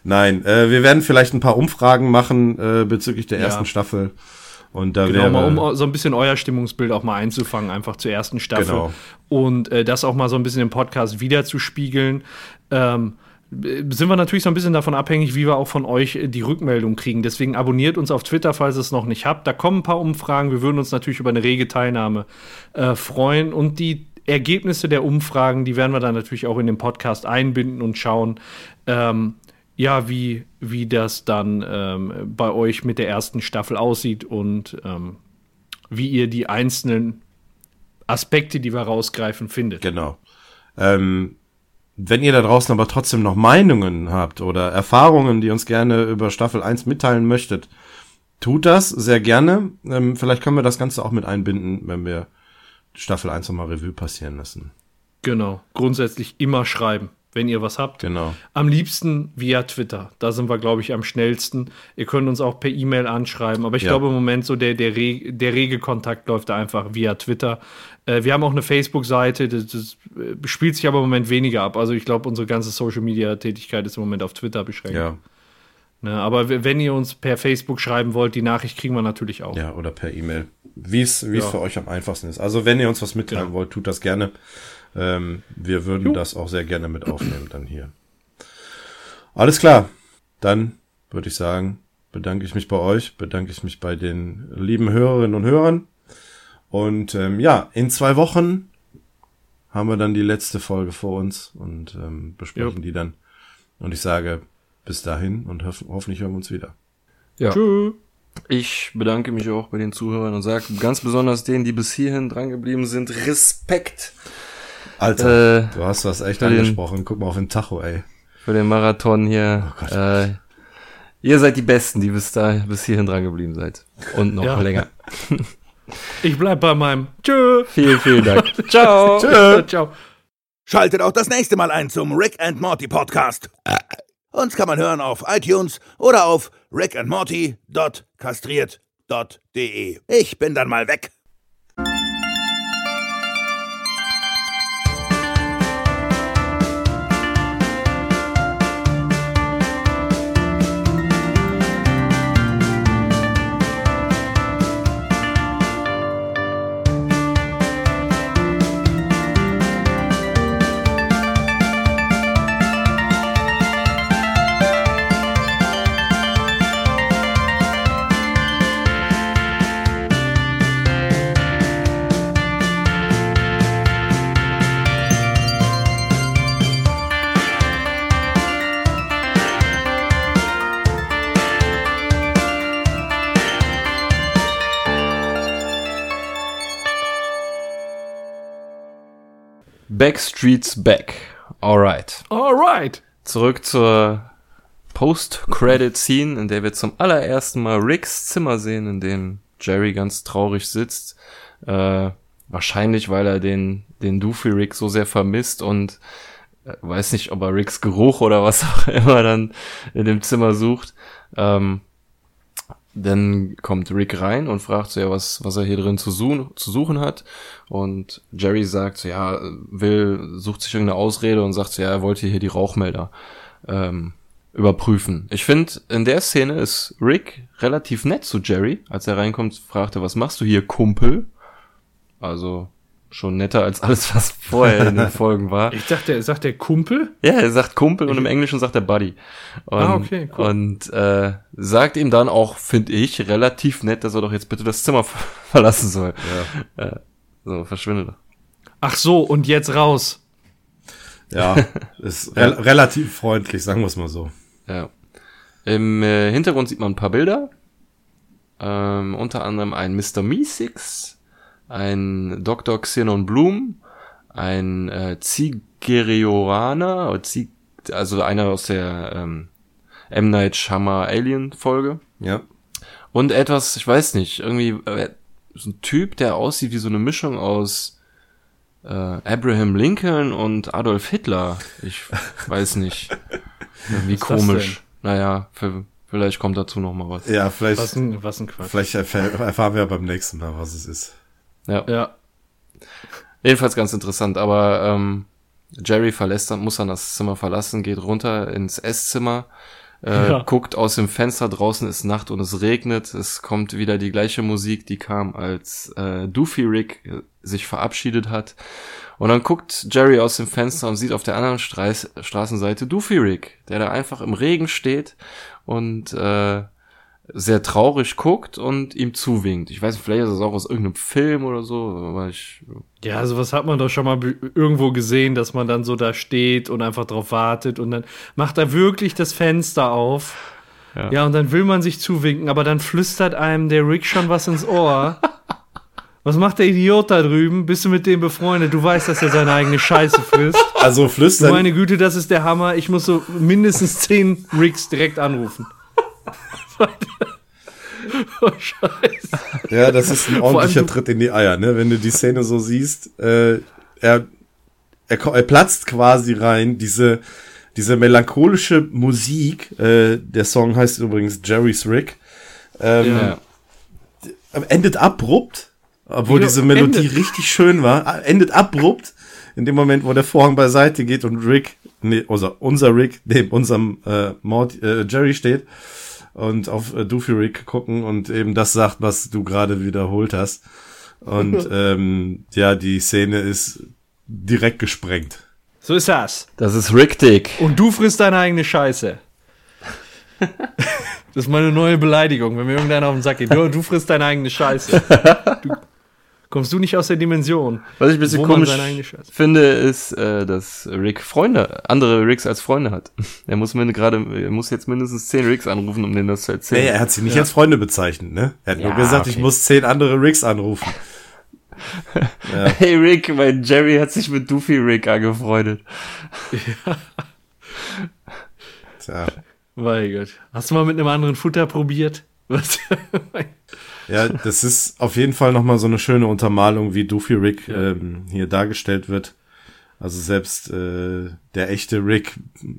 Nein, äh, wir werden vielleicht ein paar Umfragen machen äh, bezüglich der ja. ersten Staffel. Und da genau, mal, um so ein bisschen euer Stimmungsbild auch mal einzufangen, einfach zur ersten Staffel. Genau. Und äh, das auch mal so ein bisschen im Podcast wiederzuspiegeln. Ähm, sind wir natürlich so ein bisschen davon abhängig, wie wir auch von euch die Rückmeldung kriegen. Deswegen abonniert uns auf Twitter, falls ihr es noch nicht habt. Da kommen ein paar Umfragen. Wir würden uns natürlich über eine rege Teilnahme äh, freuen. Und die Ergebnisse der Umfragen, die werden wir dann natürlich auch in den Podcast einbinden und schauen, ähm, ja, wie, wie das dann ähm, bei euch mit der ersten Staffel aussieht und ähm, wie ihr die einzelnen Aspekte, die wir rausgreifen, findet. Genau. Ähm, wenn ihr da draußen aber trotzdem noch Meinungen habt oder Erfahrungen, die uns gerne über Staffel 1 mitteilen möchtet, tut das sehr gerne. Ähm, vielleicht können wir das Ganze auch mit einbinden, wenn wir Staffel 1 nochmal Revue passieren lassen. Genau. Grundsätzlich immer schreiben wenn ihr was habt. Genau. Am liebsten via Twitter. Da sind wir, glaube ich, am schnellsten. Ihr könnt uns auch per E-Mail anschreiben. Aber ich ja. glaube im Moment so der, der, Re der rege Kontakt läuft da einfach via Twitter. Äh, wir haben auch eine Facebook-Seite. Das, das, äh, spielt sich aber im Moment weniger ab. Also ich glaube, unsere ganze Social-Media-Tätigkeit ist im Moment auf Twitter beschränkt. Ja. Ne, aber wenn ihr uns per Facebook schreiben wollt, die Nachricht kriegen wir natürlich auch. Ja, oder per E-Mail. Wie es ja. für euch am einfachsten ist. Also wenn ihr uns was mitteilen genau. wollt, tut das gerne. Ähm, wir würden jo. das auch sehr gerne mit aufnehmen dann hier. Alles klar. Dann würde ich sagen, bedanke ich mich bei euch, bedanke ich mich bei den lieben Hörerinnen und Hörern. Und ähm, ja, in zwei Wochen haben wir dann die letzte Folge vor uns und ähm, besprechen jo. die dann. Und ich sage bis dahin und hof hoffentlich hören wir uns wieder. Ja. Tschüss. Ich bedanke mich auch bei den Zuhörern und sage ganz besonders denen, die bis hierhin drangeblieben sind, Respekt. Alter, äh, du hast was echt angesprochen. Den, Guck mal auf den Tacho, ey. Für den Marathon hier. Oh äh, ihr seid die Besten, die bis da bis hierhin dran geblieben seid. Und noch ja. länger. [laughs] Ich bleib bei meinem. Tschö. Vielen, vielen Dank. [laughs] Ciao. [laughs] Tschö. [laughs] Ciao. Schaltet auch das nächste Mal ein zum Rick and Morty Podcast. Uns kann man hören auf iTunes oder auf rickandmorty.kastriert.de. Ich bin dann mal weg. Backstreet's Back. Alright. Alright. Zurück zur Post-Credit-Scene, in der wir zum allerersten Mal Ricks Zimmer sehen, in dem Jerry ganz traurig sitzt. Äh, wahrscheinlich, weil er den, den Doofy Rick so sehr vermisst und äh, weiß nicht, ob er Ricks Geruch oder was [laughs] auch immer dann in dem Zimmer sucht. Ähm, dann kommt Rick rein und fragt so, ja, was, was er hier drin zu, suchen, zu suchen hat. Und Jerry sagt so, ja, will, sucht sich irgendeine Ausrede und sagt so, ja, er wollte hier die Rauchmelder ähm, überprüfen. Ich finde, in der Szene ist Rick relativ nett zu Jerry. Als er reinkommt, fragt er, was machst du hier, Kumpel? Also schon netter als alles, was vorher in den [laughs] Folgen war. Ich dachte, er sagt der Kumpel? Ja, er sagt Kumpel und im Englischen sagt er Buddy. Und, Ah, okay, cool. Und äh, sagt ihm dann auch, finde ich, relativ nett, dass er doch jetzt bitte das Zimmer ver [laughs] verlassen soll. Ja. Äh, so, verschwinde doch. Ach so, und jetzt raus. Ja, [laughs] ist re relativ freundlich, sagen wir es mal so. Ja. Im äh, Hintergrund sieht man ein paar Bilder. Ähm, unter anderem ein Mr. Meeseeks, ein Dr. Xenon Bloom, ein äh, Zigeriorana, oder Zig also einer aus der ähm, M. Night Shyamalan Alien Folge. Ja. Und etwas, ich weiß nicht, irgendwie äh, so ein Typ, der aussieht wie so eine Mischung aus äh, Abraham Lincoln und Adolf Hitler. Ich [laughs] weiß nicht. Irgendwie komisch. Naja, für, vielleicht kommt dazu noch mal was. Ja, vielleicht, Was ein, was ein Quatsch. vielleicht erfahr erfahren wir beim nächsten Mal, was es ist. Ja. Ja. Jedenfalls ganz interessant, aber ähm, Jerry verlässt dann, muss dann das Zimmer verlassen, geht runter ins Esszimmer, äh, Ja. guckt aus dem Fenster, draußen ist Nacht und es regnet, es kommt wieder die gleiche Musik, die kam, als äh, Doofy Rick äh, sich verabschiedet hat. Und dann guckt Jerry aus dem Fenster und sieht auf der anderen Streis Straßenseite Doofy Rick, der da einfach im Regen steht und äh, sehr traurig guckt und ihm zuwinkt. Ich weiß nicht, vielleicht ist das auch aus irgendeinem Film oder so, aber ich Ja, sowas hat man doch schon mal irgendwo gesehen, dass man dann so da steht und einfach drauf wartet und dann macht er wirklich das Fenster auf. Ja. Ja. und dann will man sich zuwinken, aber dann flüstert einem der Rick schon was ins Ohr. [laughs] Was macht der Idiot da drüben? Bist du mit dem befreundet? Du weißt, dass er seine eigene Scheiße frisst. Also Du flüstern, meine Güte, das ist der Hammer. Ich muss so mindestens zehn Ricks direkt anrufen. [laughs] oh, Scheiße. ja, das ist ein ordentlicher Tritt in die Eier, ne? Wenn du die Szene so siehst, äh, er, er, er platzt quasi rein, diese, diese melancholische Musik, äh, der Song heißt übrigens Jerry's Rick, ähm, Ja. endet abrupt, obwohl diese Melodie endet. richtig schön war, endet abrupt in dem Moment, wo der Vorhang beiseite geht und Rick, nee, unser, unser Rick neben unserem äh, Mord, äh, Jerry steht und auf äh, Doofy Rick gucken und eben das sagt, was du gerade wiederholt hast. Und [laughs] ähm, ja, die Szene ist direkt gesprengt. So ist das. Das ist Rick Dick. Und du frisst deine eigene Scheiße. [laughs] Das ist meine neue Beleidigung, wenn mir irgendeiner auf den Sack geht. Du, du frisst deine eigene Scheiße. [laughs] Du, kommst du nicht aus der Dimension? Was ich ein bisschen komisch finde, ist, äh, dass Rick Freunde, andere Ricks als Freunde hat. [laughs] Er muss mir gerade, er muss jetzt mindestens zehn Ricks anrufen, um denen das zu erzählen. Nee, er hat sie nicht als Freunde bezeichnet, ne? Er hat nur Ja, gesagt, ich okay. muss zehn andere Ricks anrufen. [laughs] Hey Rick, mein Jerry hat sich mit Doofy Rick angefreundet. [laughs] Tja. Mein Gott. Hast du mal mit einem anderen Futter probiert? Was? Ja, das ist auf jeden Fall nochmal so eine schöne Untermalung, wie Doofy Rick ähm, hier dargestellt wird. Also selbst äh, der echte Rick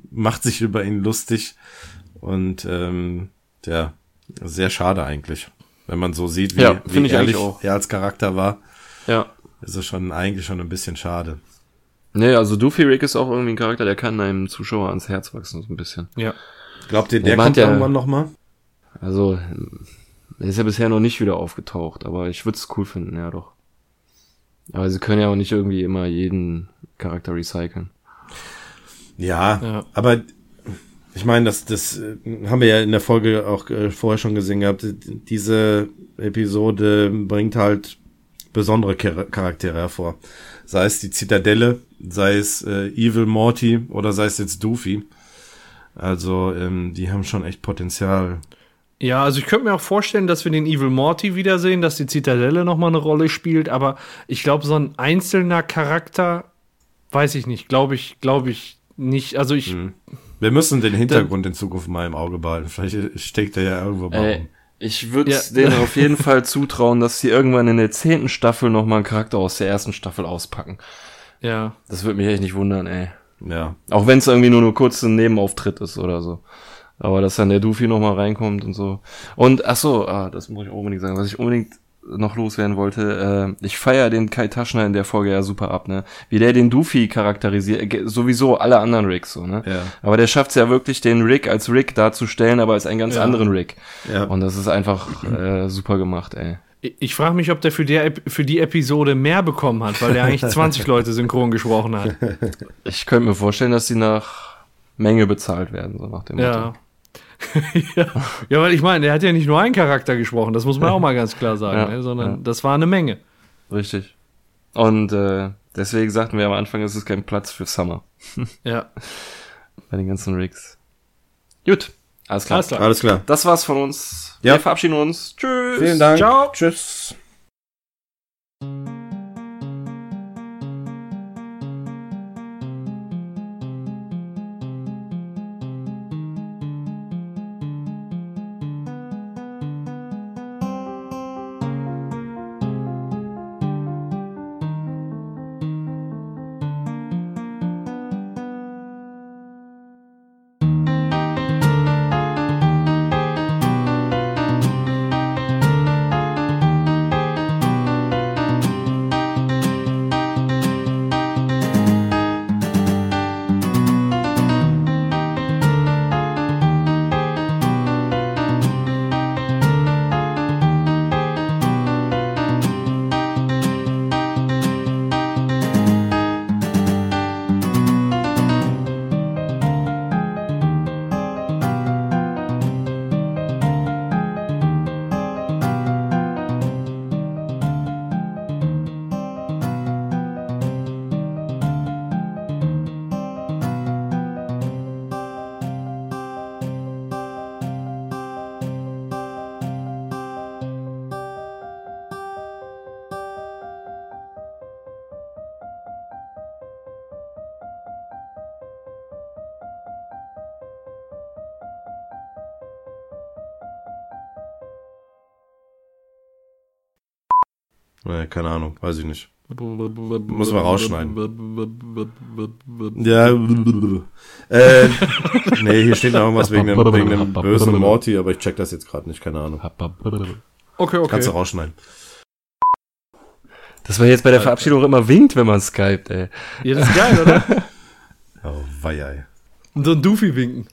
macht sich über ihn lustig und ähm, ja, sehr schade eigentlich. Wenn man so sieht, wie, Ja, wie ehrlich er als Charakter war, Ja. ist es schon eigentlich schon ein bisschen schade. Nee, also Doofy Rick ist auch irgendwie ein Charakter, der kann einem Zuschauer ans Herz wachsen, so ein bisschen. ja. Glaubt ihr, Ja, der kommt ja- irgendwann nochmal? Also, er ist ja bisher noch nicht wieder aufgetaucht, aber ich würde es cool finden, ja doch. Aber sie können ja auch nicht irgendwie immer jeden Charakter recyceln. Ja, Ja. aber ich meine, das, das äh, haben wir ja in der Folge auch äh, vorher schon gesehen gehabt. Diese Episode bringt halt besondere Char Charaktere hervor. Sei es die Zitadelle, sei es äh, Evil Morty oder sei es jetzt Doofy. Also, ähm, die haben schon echt Potenzial. Ja, also ich könnte mir auch vorstellen, dass wir den Evil Morty wiedersehen, dass die Zitadelle nochmal eine Rolle spielt, aber ich glaube, so ein einzelner Charakter, weiß ich nicht, glaube ich, glaube ich nicht. Also ich, Wir müssen den Hintergrund in Zukunft mal im Auge behalten. Vielleicht steckt er ja irgendwo Ey, rum. ich würde Ja. denen [laughs] auf jeden Fall zutrauen, dass sie irgendwann in der zehnten Staffel nochmal einen Charakter aus der ersten Staffel auspacken. ja. Das würde mich echt nicht wundern, ey. Ja. Auch wenn es irgendwie nur nur kurz ein Nebenauftritt ist oder so. Aber dass dann der Doofy nochmal reinkommt und so. Und ach so, ah, das muss ich unbedingt sagen, was ich unbedingt noch loswerden wollte. Äh, ich feiere den Kai Taschner in der Folge ja super ab, ne? Wie der den Doofy charakterisiert, äh, sowieso alle anderen Ricks so, ne? Ja. Aber der schafft es ja wirklich, den Rick als Rick darzustellen, aber als einen ganz Ja. anderen Rick. Ja. Und das ist einfach äh, super gemacht, ey. Ich, ich frage mich, ob der für die, Ep- für die Episode mehr bekommen hat, weil der eigentlich [laughs] 20 Leute synchron gesprochen hat. Ich könnte mir vorstellen, dass die nach Menge bezahlt werden, so nach dem Ja. [laughs] ja. ja, weil ich meine, der hat ja nicht nur einen Charakter gesprochen, das muss man [laughs] auch mal ganz klar sagen, Ja, ne? sondern ja. das war eine Menge. Richtig. Und äh, deswegen sagten wir am Anfang, es ist kein Platz für Summer [laughs] Ja. bei den ganzen Rigs. Gut, alles klar. Alles klar. Alles klar. Das war's von uns. Ja. Wir verabschieden uns. Tschüss. Vielen Dank. Ciao. Tschüss. Keine Ahnung, weiß ich nicht. Muss man rausschneiden. Ja, äh, nee, hier steht noch irgendwas wegen dem, wegen dem bösen Morty, aber ich check das jetzt gerade nicht, keine Ahnung. Okay, okay. Kannst du rausschneiden. Das war jetzt bei der Verabschiedung immer winkt, wenn man skypt, ey. Ja, das ist geil, oder? [laughs] Oh, weia, ey. Und so ein Doofy winken.